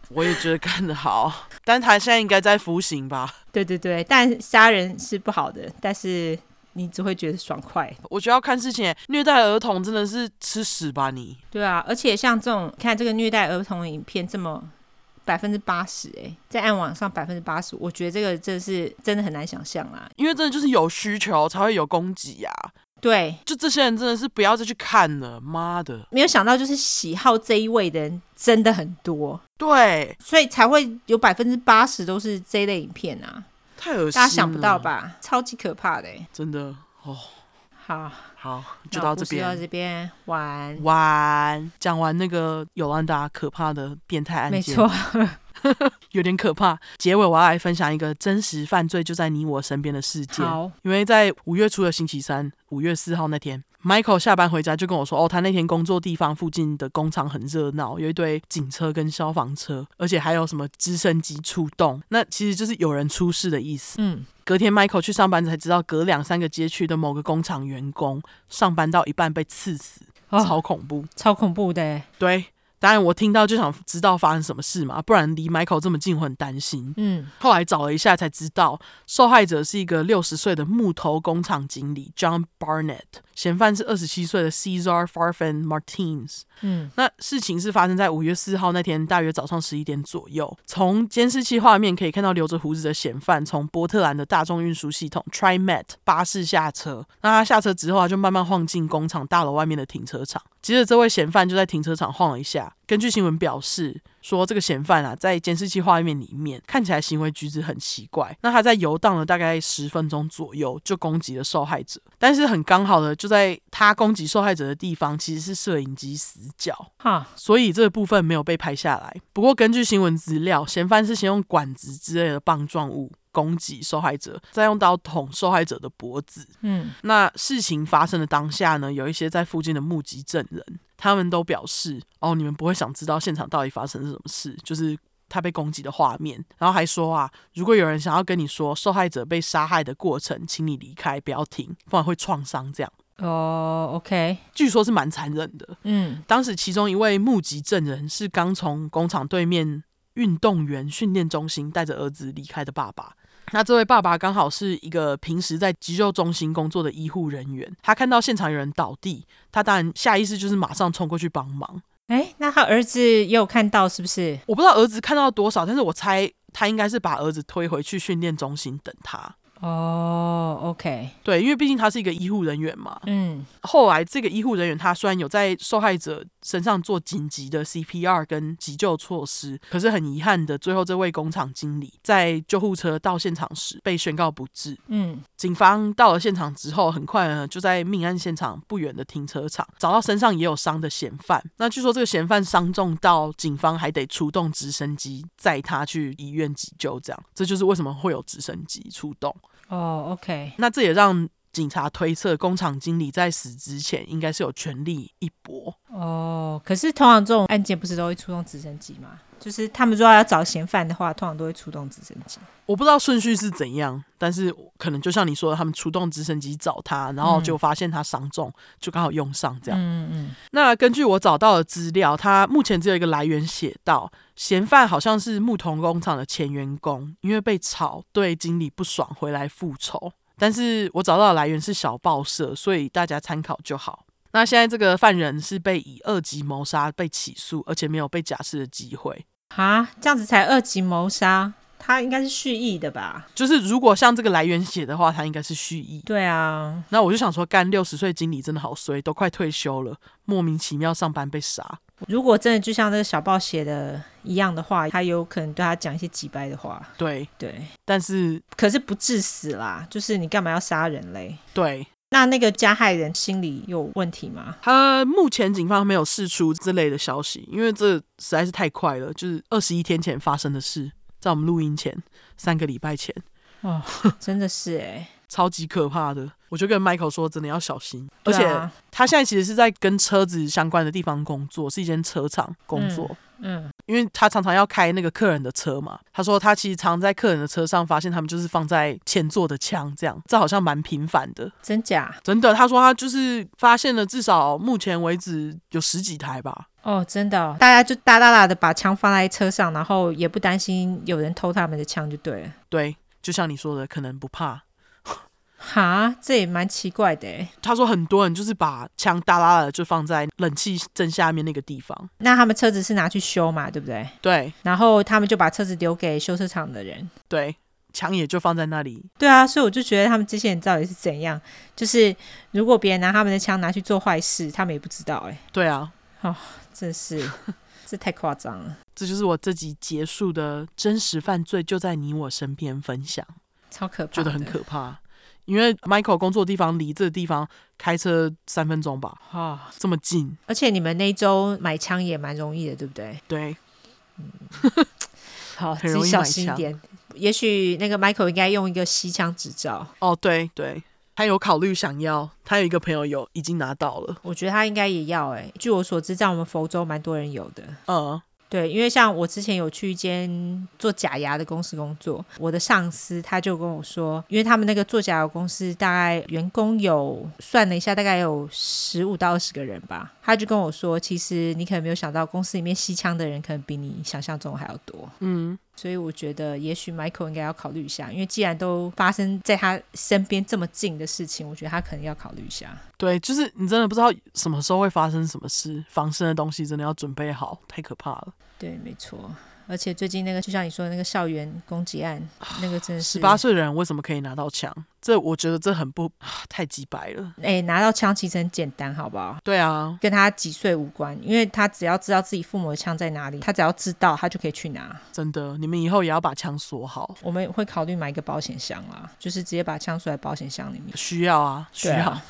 我也觉得干得好，但他现在应该在服刑吧？对对对，但杀人是不好的，但是你只会觉得爽快。我觉得要看事情，虐待儿童真的是吃屎吧你？对啊，而且像这种看这个虐待儿童的影片这么百分之八十哎，在暗网上百分之八十，我觉得这个真的是真的很难想象啦。因为真的就是有需求才会有供给呀。对，就这些人真的是不要再去看了，妈的！没有想到就是喜好这一位的人真的很多，对，所以才会有百分之八十都是这一类影片啊。太恶心了，大家想不到吧？超级可怕的，真的哦。好，好，就到这边，到这边完完，讲完那个尤兰达可怕的变态案件，没错。有点可怕。结尾我要来分享一个真实犯罪就在你我身边的事件。好，因为在五月初的星期三，五月四号那天，Michael 下班回家就跟我说：“哦，他那天工作地方附近的工厂很热闹，有一堆警车跟消防车，而且还有什么直升机出动。那其实就是有人出事的意思。”嗯，隔天 Michael 去上班才知道，隔两三个街区的某个工厂员工上班到一半被刺死，哦、超恐怖，超恐怖的。对。当然，我听到就想知道发生什么事嘛，不然离 Michael 这么近，我很担心。嗯，后来找了一下才知道，受害者是一个六十岁的木头工厂经理 John Barnett，嫌犯是二十七岁的 Cesar Farfan Martins。嗯，那事情是发生在五月四号那天，大约早上十一点左右。从监视器画面可以看到，留着胡子的嫌犯从波特兰的大众运输系统 TriMet 巴士下车。那他下车之后，他就慢慢晃进工厂大楼外面的停车场。接着，这位嫌犯就在停车场晃了一下。根据新闻表示，说这个嫌犯啊，在监视器画面里面看起来行为举止很奇怪。那他在游荡了大概十分钟左右，就攻击了受害者。但是很刚好的，就在他攻击受害者的地方，其实是摄影机死角，哈，所以这个部分没有被拍下来。不过根据新闻资料，嫌犯是先用管子之类的棒状物攻击受害者，再用刀捅受害者的脖子。嗯，那事情发生的当下呢，有一些在附近的目击证人，他们都表示：“哦，你们不会想知道现场到底发生什么事，就是他被攻击的画面。”然后还说啊，如果有人想要跟你说受害者被杀害的过程，请你离开，不要停，不然会创伤。这样哦，OK，据说是蛮残忍的。嗯，当时其中一位目击证人是刚从工厂对面运动员训练中心带着儿子离开的爸爸。那这位爸爸刚好是一个平时在急救中心工作的医护人员，他看到现场有人倒地，他当然下意识就是马上冲过去帮忙。诶，那他儿子也有看到是不是？我不知道儿子看到多少，但是我猜他应该是把儿子推回去训练中心等他。哦、oh，OK，对，因为毕竟他是一个医护人员嘛。嗯，后来这个医护人员他虽然有在受害者身上做紧急的 CPR 跟急救措施，可是很遗憾的，最后这位工厂经理在救护车到现场时被宣告不治。嗯，警方到了现场之后，很快呢就在命案现场不远的停车场找到身上也有伤的嫌犯。那据说这个嫌犯伤重到警方还得出动直升机载他去医院急救，这样，这就是为什么会有直升机出动。哦、，OK，那这也让警察推测，工厂经理在死之前应该是有全力一搏。哦，oh, 可是通常这种案件不是都会出动直升机吗？就是他们如果要找嫌犯的话，通常都会出动直升机。我不知道顺序是怎样，但是可能就像你说的，他们出动直升机找他，然后就发现他伤重，嗯、就刚好用上这样。嗯嗯。那根据我找到的资料，他目前只有一个来源写到，嫌犯好像是木头工厂的前员工，因为被炒对经理不爽，回来复仇。但是我找到的来源是小报社，所以大家参考就好。那现在这个犯人是被以二级谋杀被起诉，而且没有被假释的机会。哈，这样子才二级谋杀，他应该是蓄意的吧？就是如果像这个来源写的话，他应该是蓄意。对啊，那我就想说，干六十岁经理真的好衰，都快退休了，莫名其妙上班被杀。如果真的就像这个小报写的一样的话，他有可能对他讲一些几掰的话。对对，但是可是不致死啦，就是你干嘛要杀人嘞？对。那那个加害人心理有问题吗？他目前警方没有释出这类的消息，因为这实在是太快了，就是二十一天前发生的事，在我们录音前三个礼拜前，哦，真的是哎，超级可怕的。我就跟 Michael 说，真的要小心，而且他现在其实是在跟车子相关的地方工作，是一间车厂工作。嗯嗯，因为他常常要开那个客人的车嘛，他说他其实常在客人的车上发现他们就是放在前座的枪，这样，这好像蛮频繁的。真假？真的，他说他就是发现了至少目前为止有十几台吧。哦，真的哦，大家就大大大的把枪放在车上，然后也不担心有人偷他们的枪就对了。对，就像你说的，可能不怕。哈，这也蛮奇怪的。他说很多人就是把枪大拉了，就放在冷气正下面那个地方。那他们车子是拿去修嘛，对不对？对。然后他们就把车子留给修车厂的人。对。枪也就放在那里。对啊，所以我就觉得他们这些人到底是怎样？就是如果别人拿他们的枪拿去做坏事，他们也不知道哎。对啊，哦，真是这太夸张了。这就是我自己结束的真实犯罪就在你我身边分享，超可怕，觉得很可怕。因为 Michael 工作的地方离这个地方开车三分钟吧，哈、哦，这么近。而且你们那周买枪也蛮容易的，对不对？对，嗯，好，自己小心一点。也许那个 Michael 应该用一个吸枪执照。哦，对对，他有考虑想要，他有一个朋友有已经拿到了。我觉得他应该也要哎。据我所知，在我们佛州蛮多人有的。嗯。对，因为像我之前有去一间做假牙的公司工作，我的上司他就跟我说，因为他们那个做假牙公司大概员工有算了一下，大概有十五到二十个人吧，他就跟我说，其实你可能没有想到，公司里面吸枪的人可能比你想象中还要多。嗯，所以我觉得也许 Michael 应该要考虑一下，因为既然都发生在他身边这么近的事情，我觉得他可能要考虑一下。对，就是你真的不知道什么时候会发生什么事，防身的东西真的要准备好，太可怕了。对，没错。而且最近那个，就像你说的那个校园攻击案，那个真的是十八岁的人为什么可以拿到枪？这我觉得这很不太鸡白了。哎，拿到枪其实很简单，好不好？对啊，跟他几岁无关，因为他只要知道自己父母的枪在哪里，他只要知道，他就可以去拿。真的，你们以后也要把枪锁好。我们会考虑买一个保险箱啦，就是直接把枪锁在保险箱里面。需要啊，需要。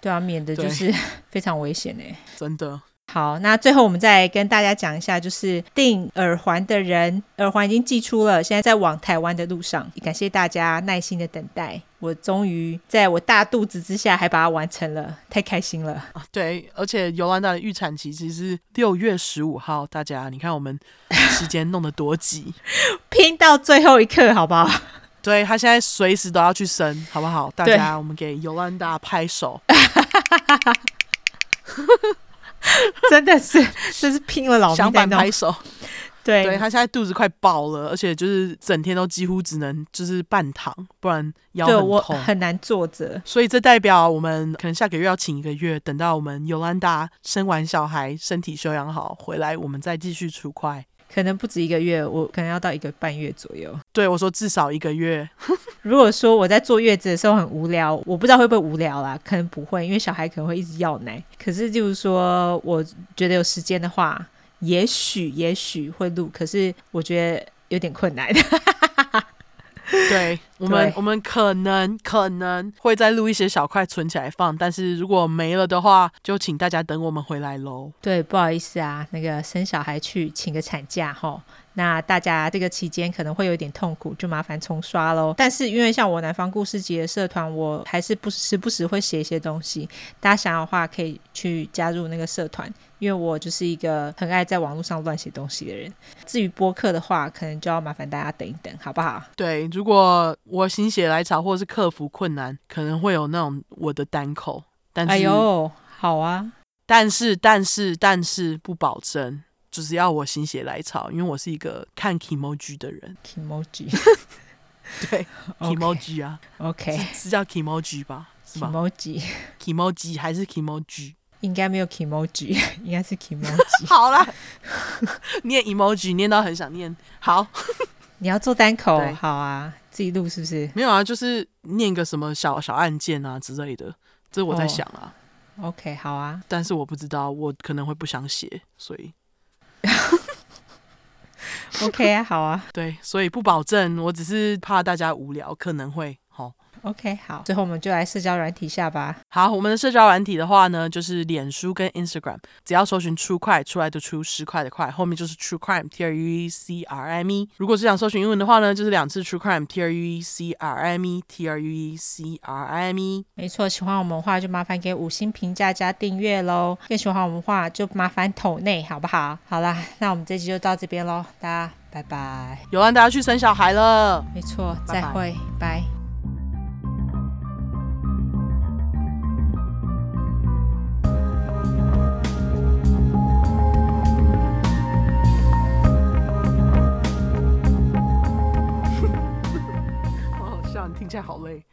对啊，免得就是 非常危险哎，真的。好，那最后我们再跟大家讲一下，就是订耳环的人，耳环已经寄出了，现在在往台湾的路上。感谢大家耐心的等待，我终于在我大肚子之下还把它完成了，太开心了。啊、对，而且尤兰达的预产期其实是六月十五号，大家你看我们时间弄得多急，拼到最后一刻，好不好？对，他现在随时都要去生，好不好？大家，我们给尤兰达拍手。真的是，这是拼了老命在想拍手。对，对他现在肚子快爆了，而且就是整天都几乎只能就是半躺，不然腰很痛，我很难坐着。所以这代表我们可能下个月要请一个月，等到我们尤兰达生完小孩，身体休养好回来，我们再继续出快。可能不止一个月，我可能要到一个半月左右。对，我说至少一个月。如果说我在坐月子的时候很无聊，我不知道会不会无聊啦，可能不会，因为小孩可能会一直要奶。可是就是说，我觉得有时间的话，也许也许会录，可是我觉得有点困难。对我们，我们可能可能会再录一些小块存起来放，但是如果没了的话，就请大家等我们回来喽。对，不好意思啊，那个生小孩去请个产假齁。那大家这个期间可能会有点痛苦，就麻烦重刷喽。但是因为像我南方故事集的社团，我还是不时不时会写一些东西。大家想要的话，可以去加入那个社团，因为我就是一个很爱在网络上乱写东西的人。至于播客的话，可能就要麻烦大家等一等，好不好？对，如果我心血来潮或是克服困难，可能会有那种我的单口。但是，哎呦，好啊。但是，但是，但是不保证。就是要我心血来潮，因为我是一个看 Kimoji 的人。Kimoji，对，Kimoji 啊，OK，是叫 Kimoji 吧？是吧？Kimoji，Kimoji 还是 Kimoji？应该没有 Kimoji，应该是 Kimoji。好啦，念 Emoji 念到很想念。好，你要做单口，好啊，自己录是不是？没有啊，就是念个什么小小案件啊之类的，这是我在想啊。Oh, OK，好啊，但是我不知道，我可能会不想写，所以。OK 啊，好啊，对，所以不保证，我只是怕大家无聊，可能会。OK，好，最后我们就来社交软体下吧。好，我们的社交软体的话呢，就是脸书跟 Instagram，只要搜寻 True 出来的出十块的块，后面就是 True Crime，T R U E C R I M E。如果是想搜寻英文的话呢，就是两次 True Crime，T R U E C R I M E，T R U E C R I M E。没错，喜欢我们的话就麻烦给五星评价加订阅喽。更喜欢我们的话就麻烦投内，好不好？好啦，那我们这集就到这边喽，大家拜拜。有让大家去生小孩了。没错，再会，拜。听起来好累。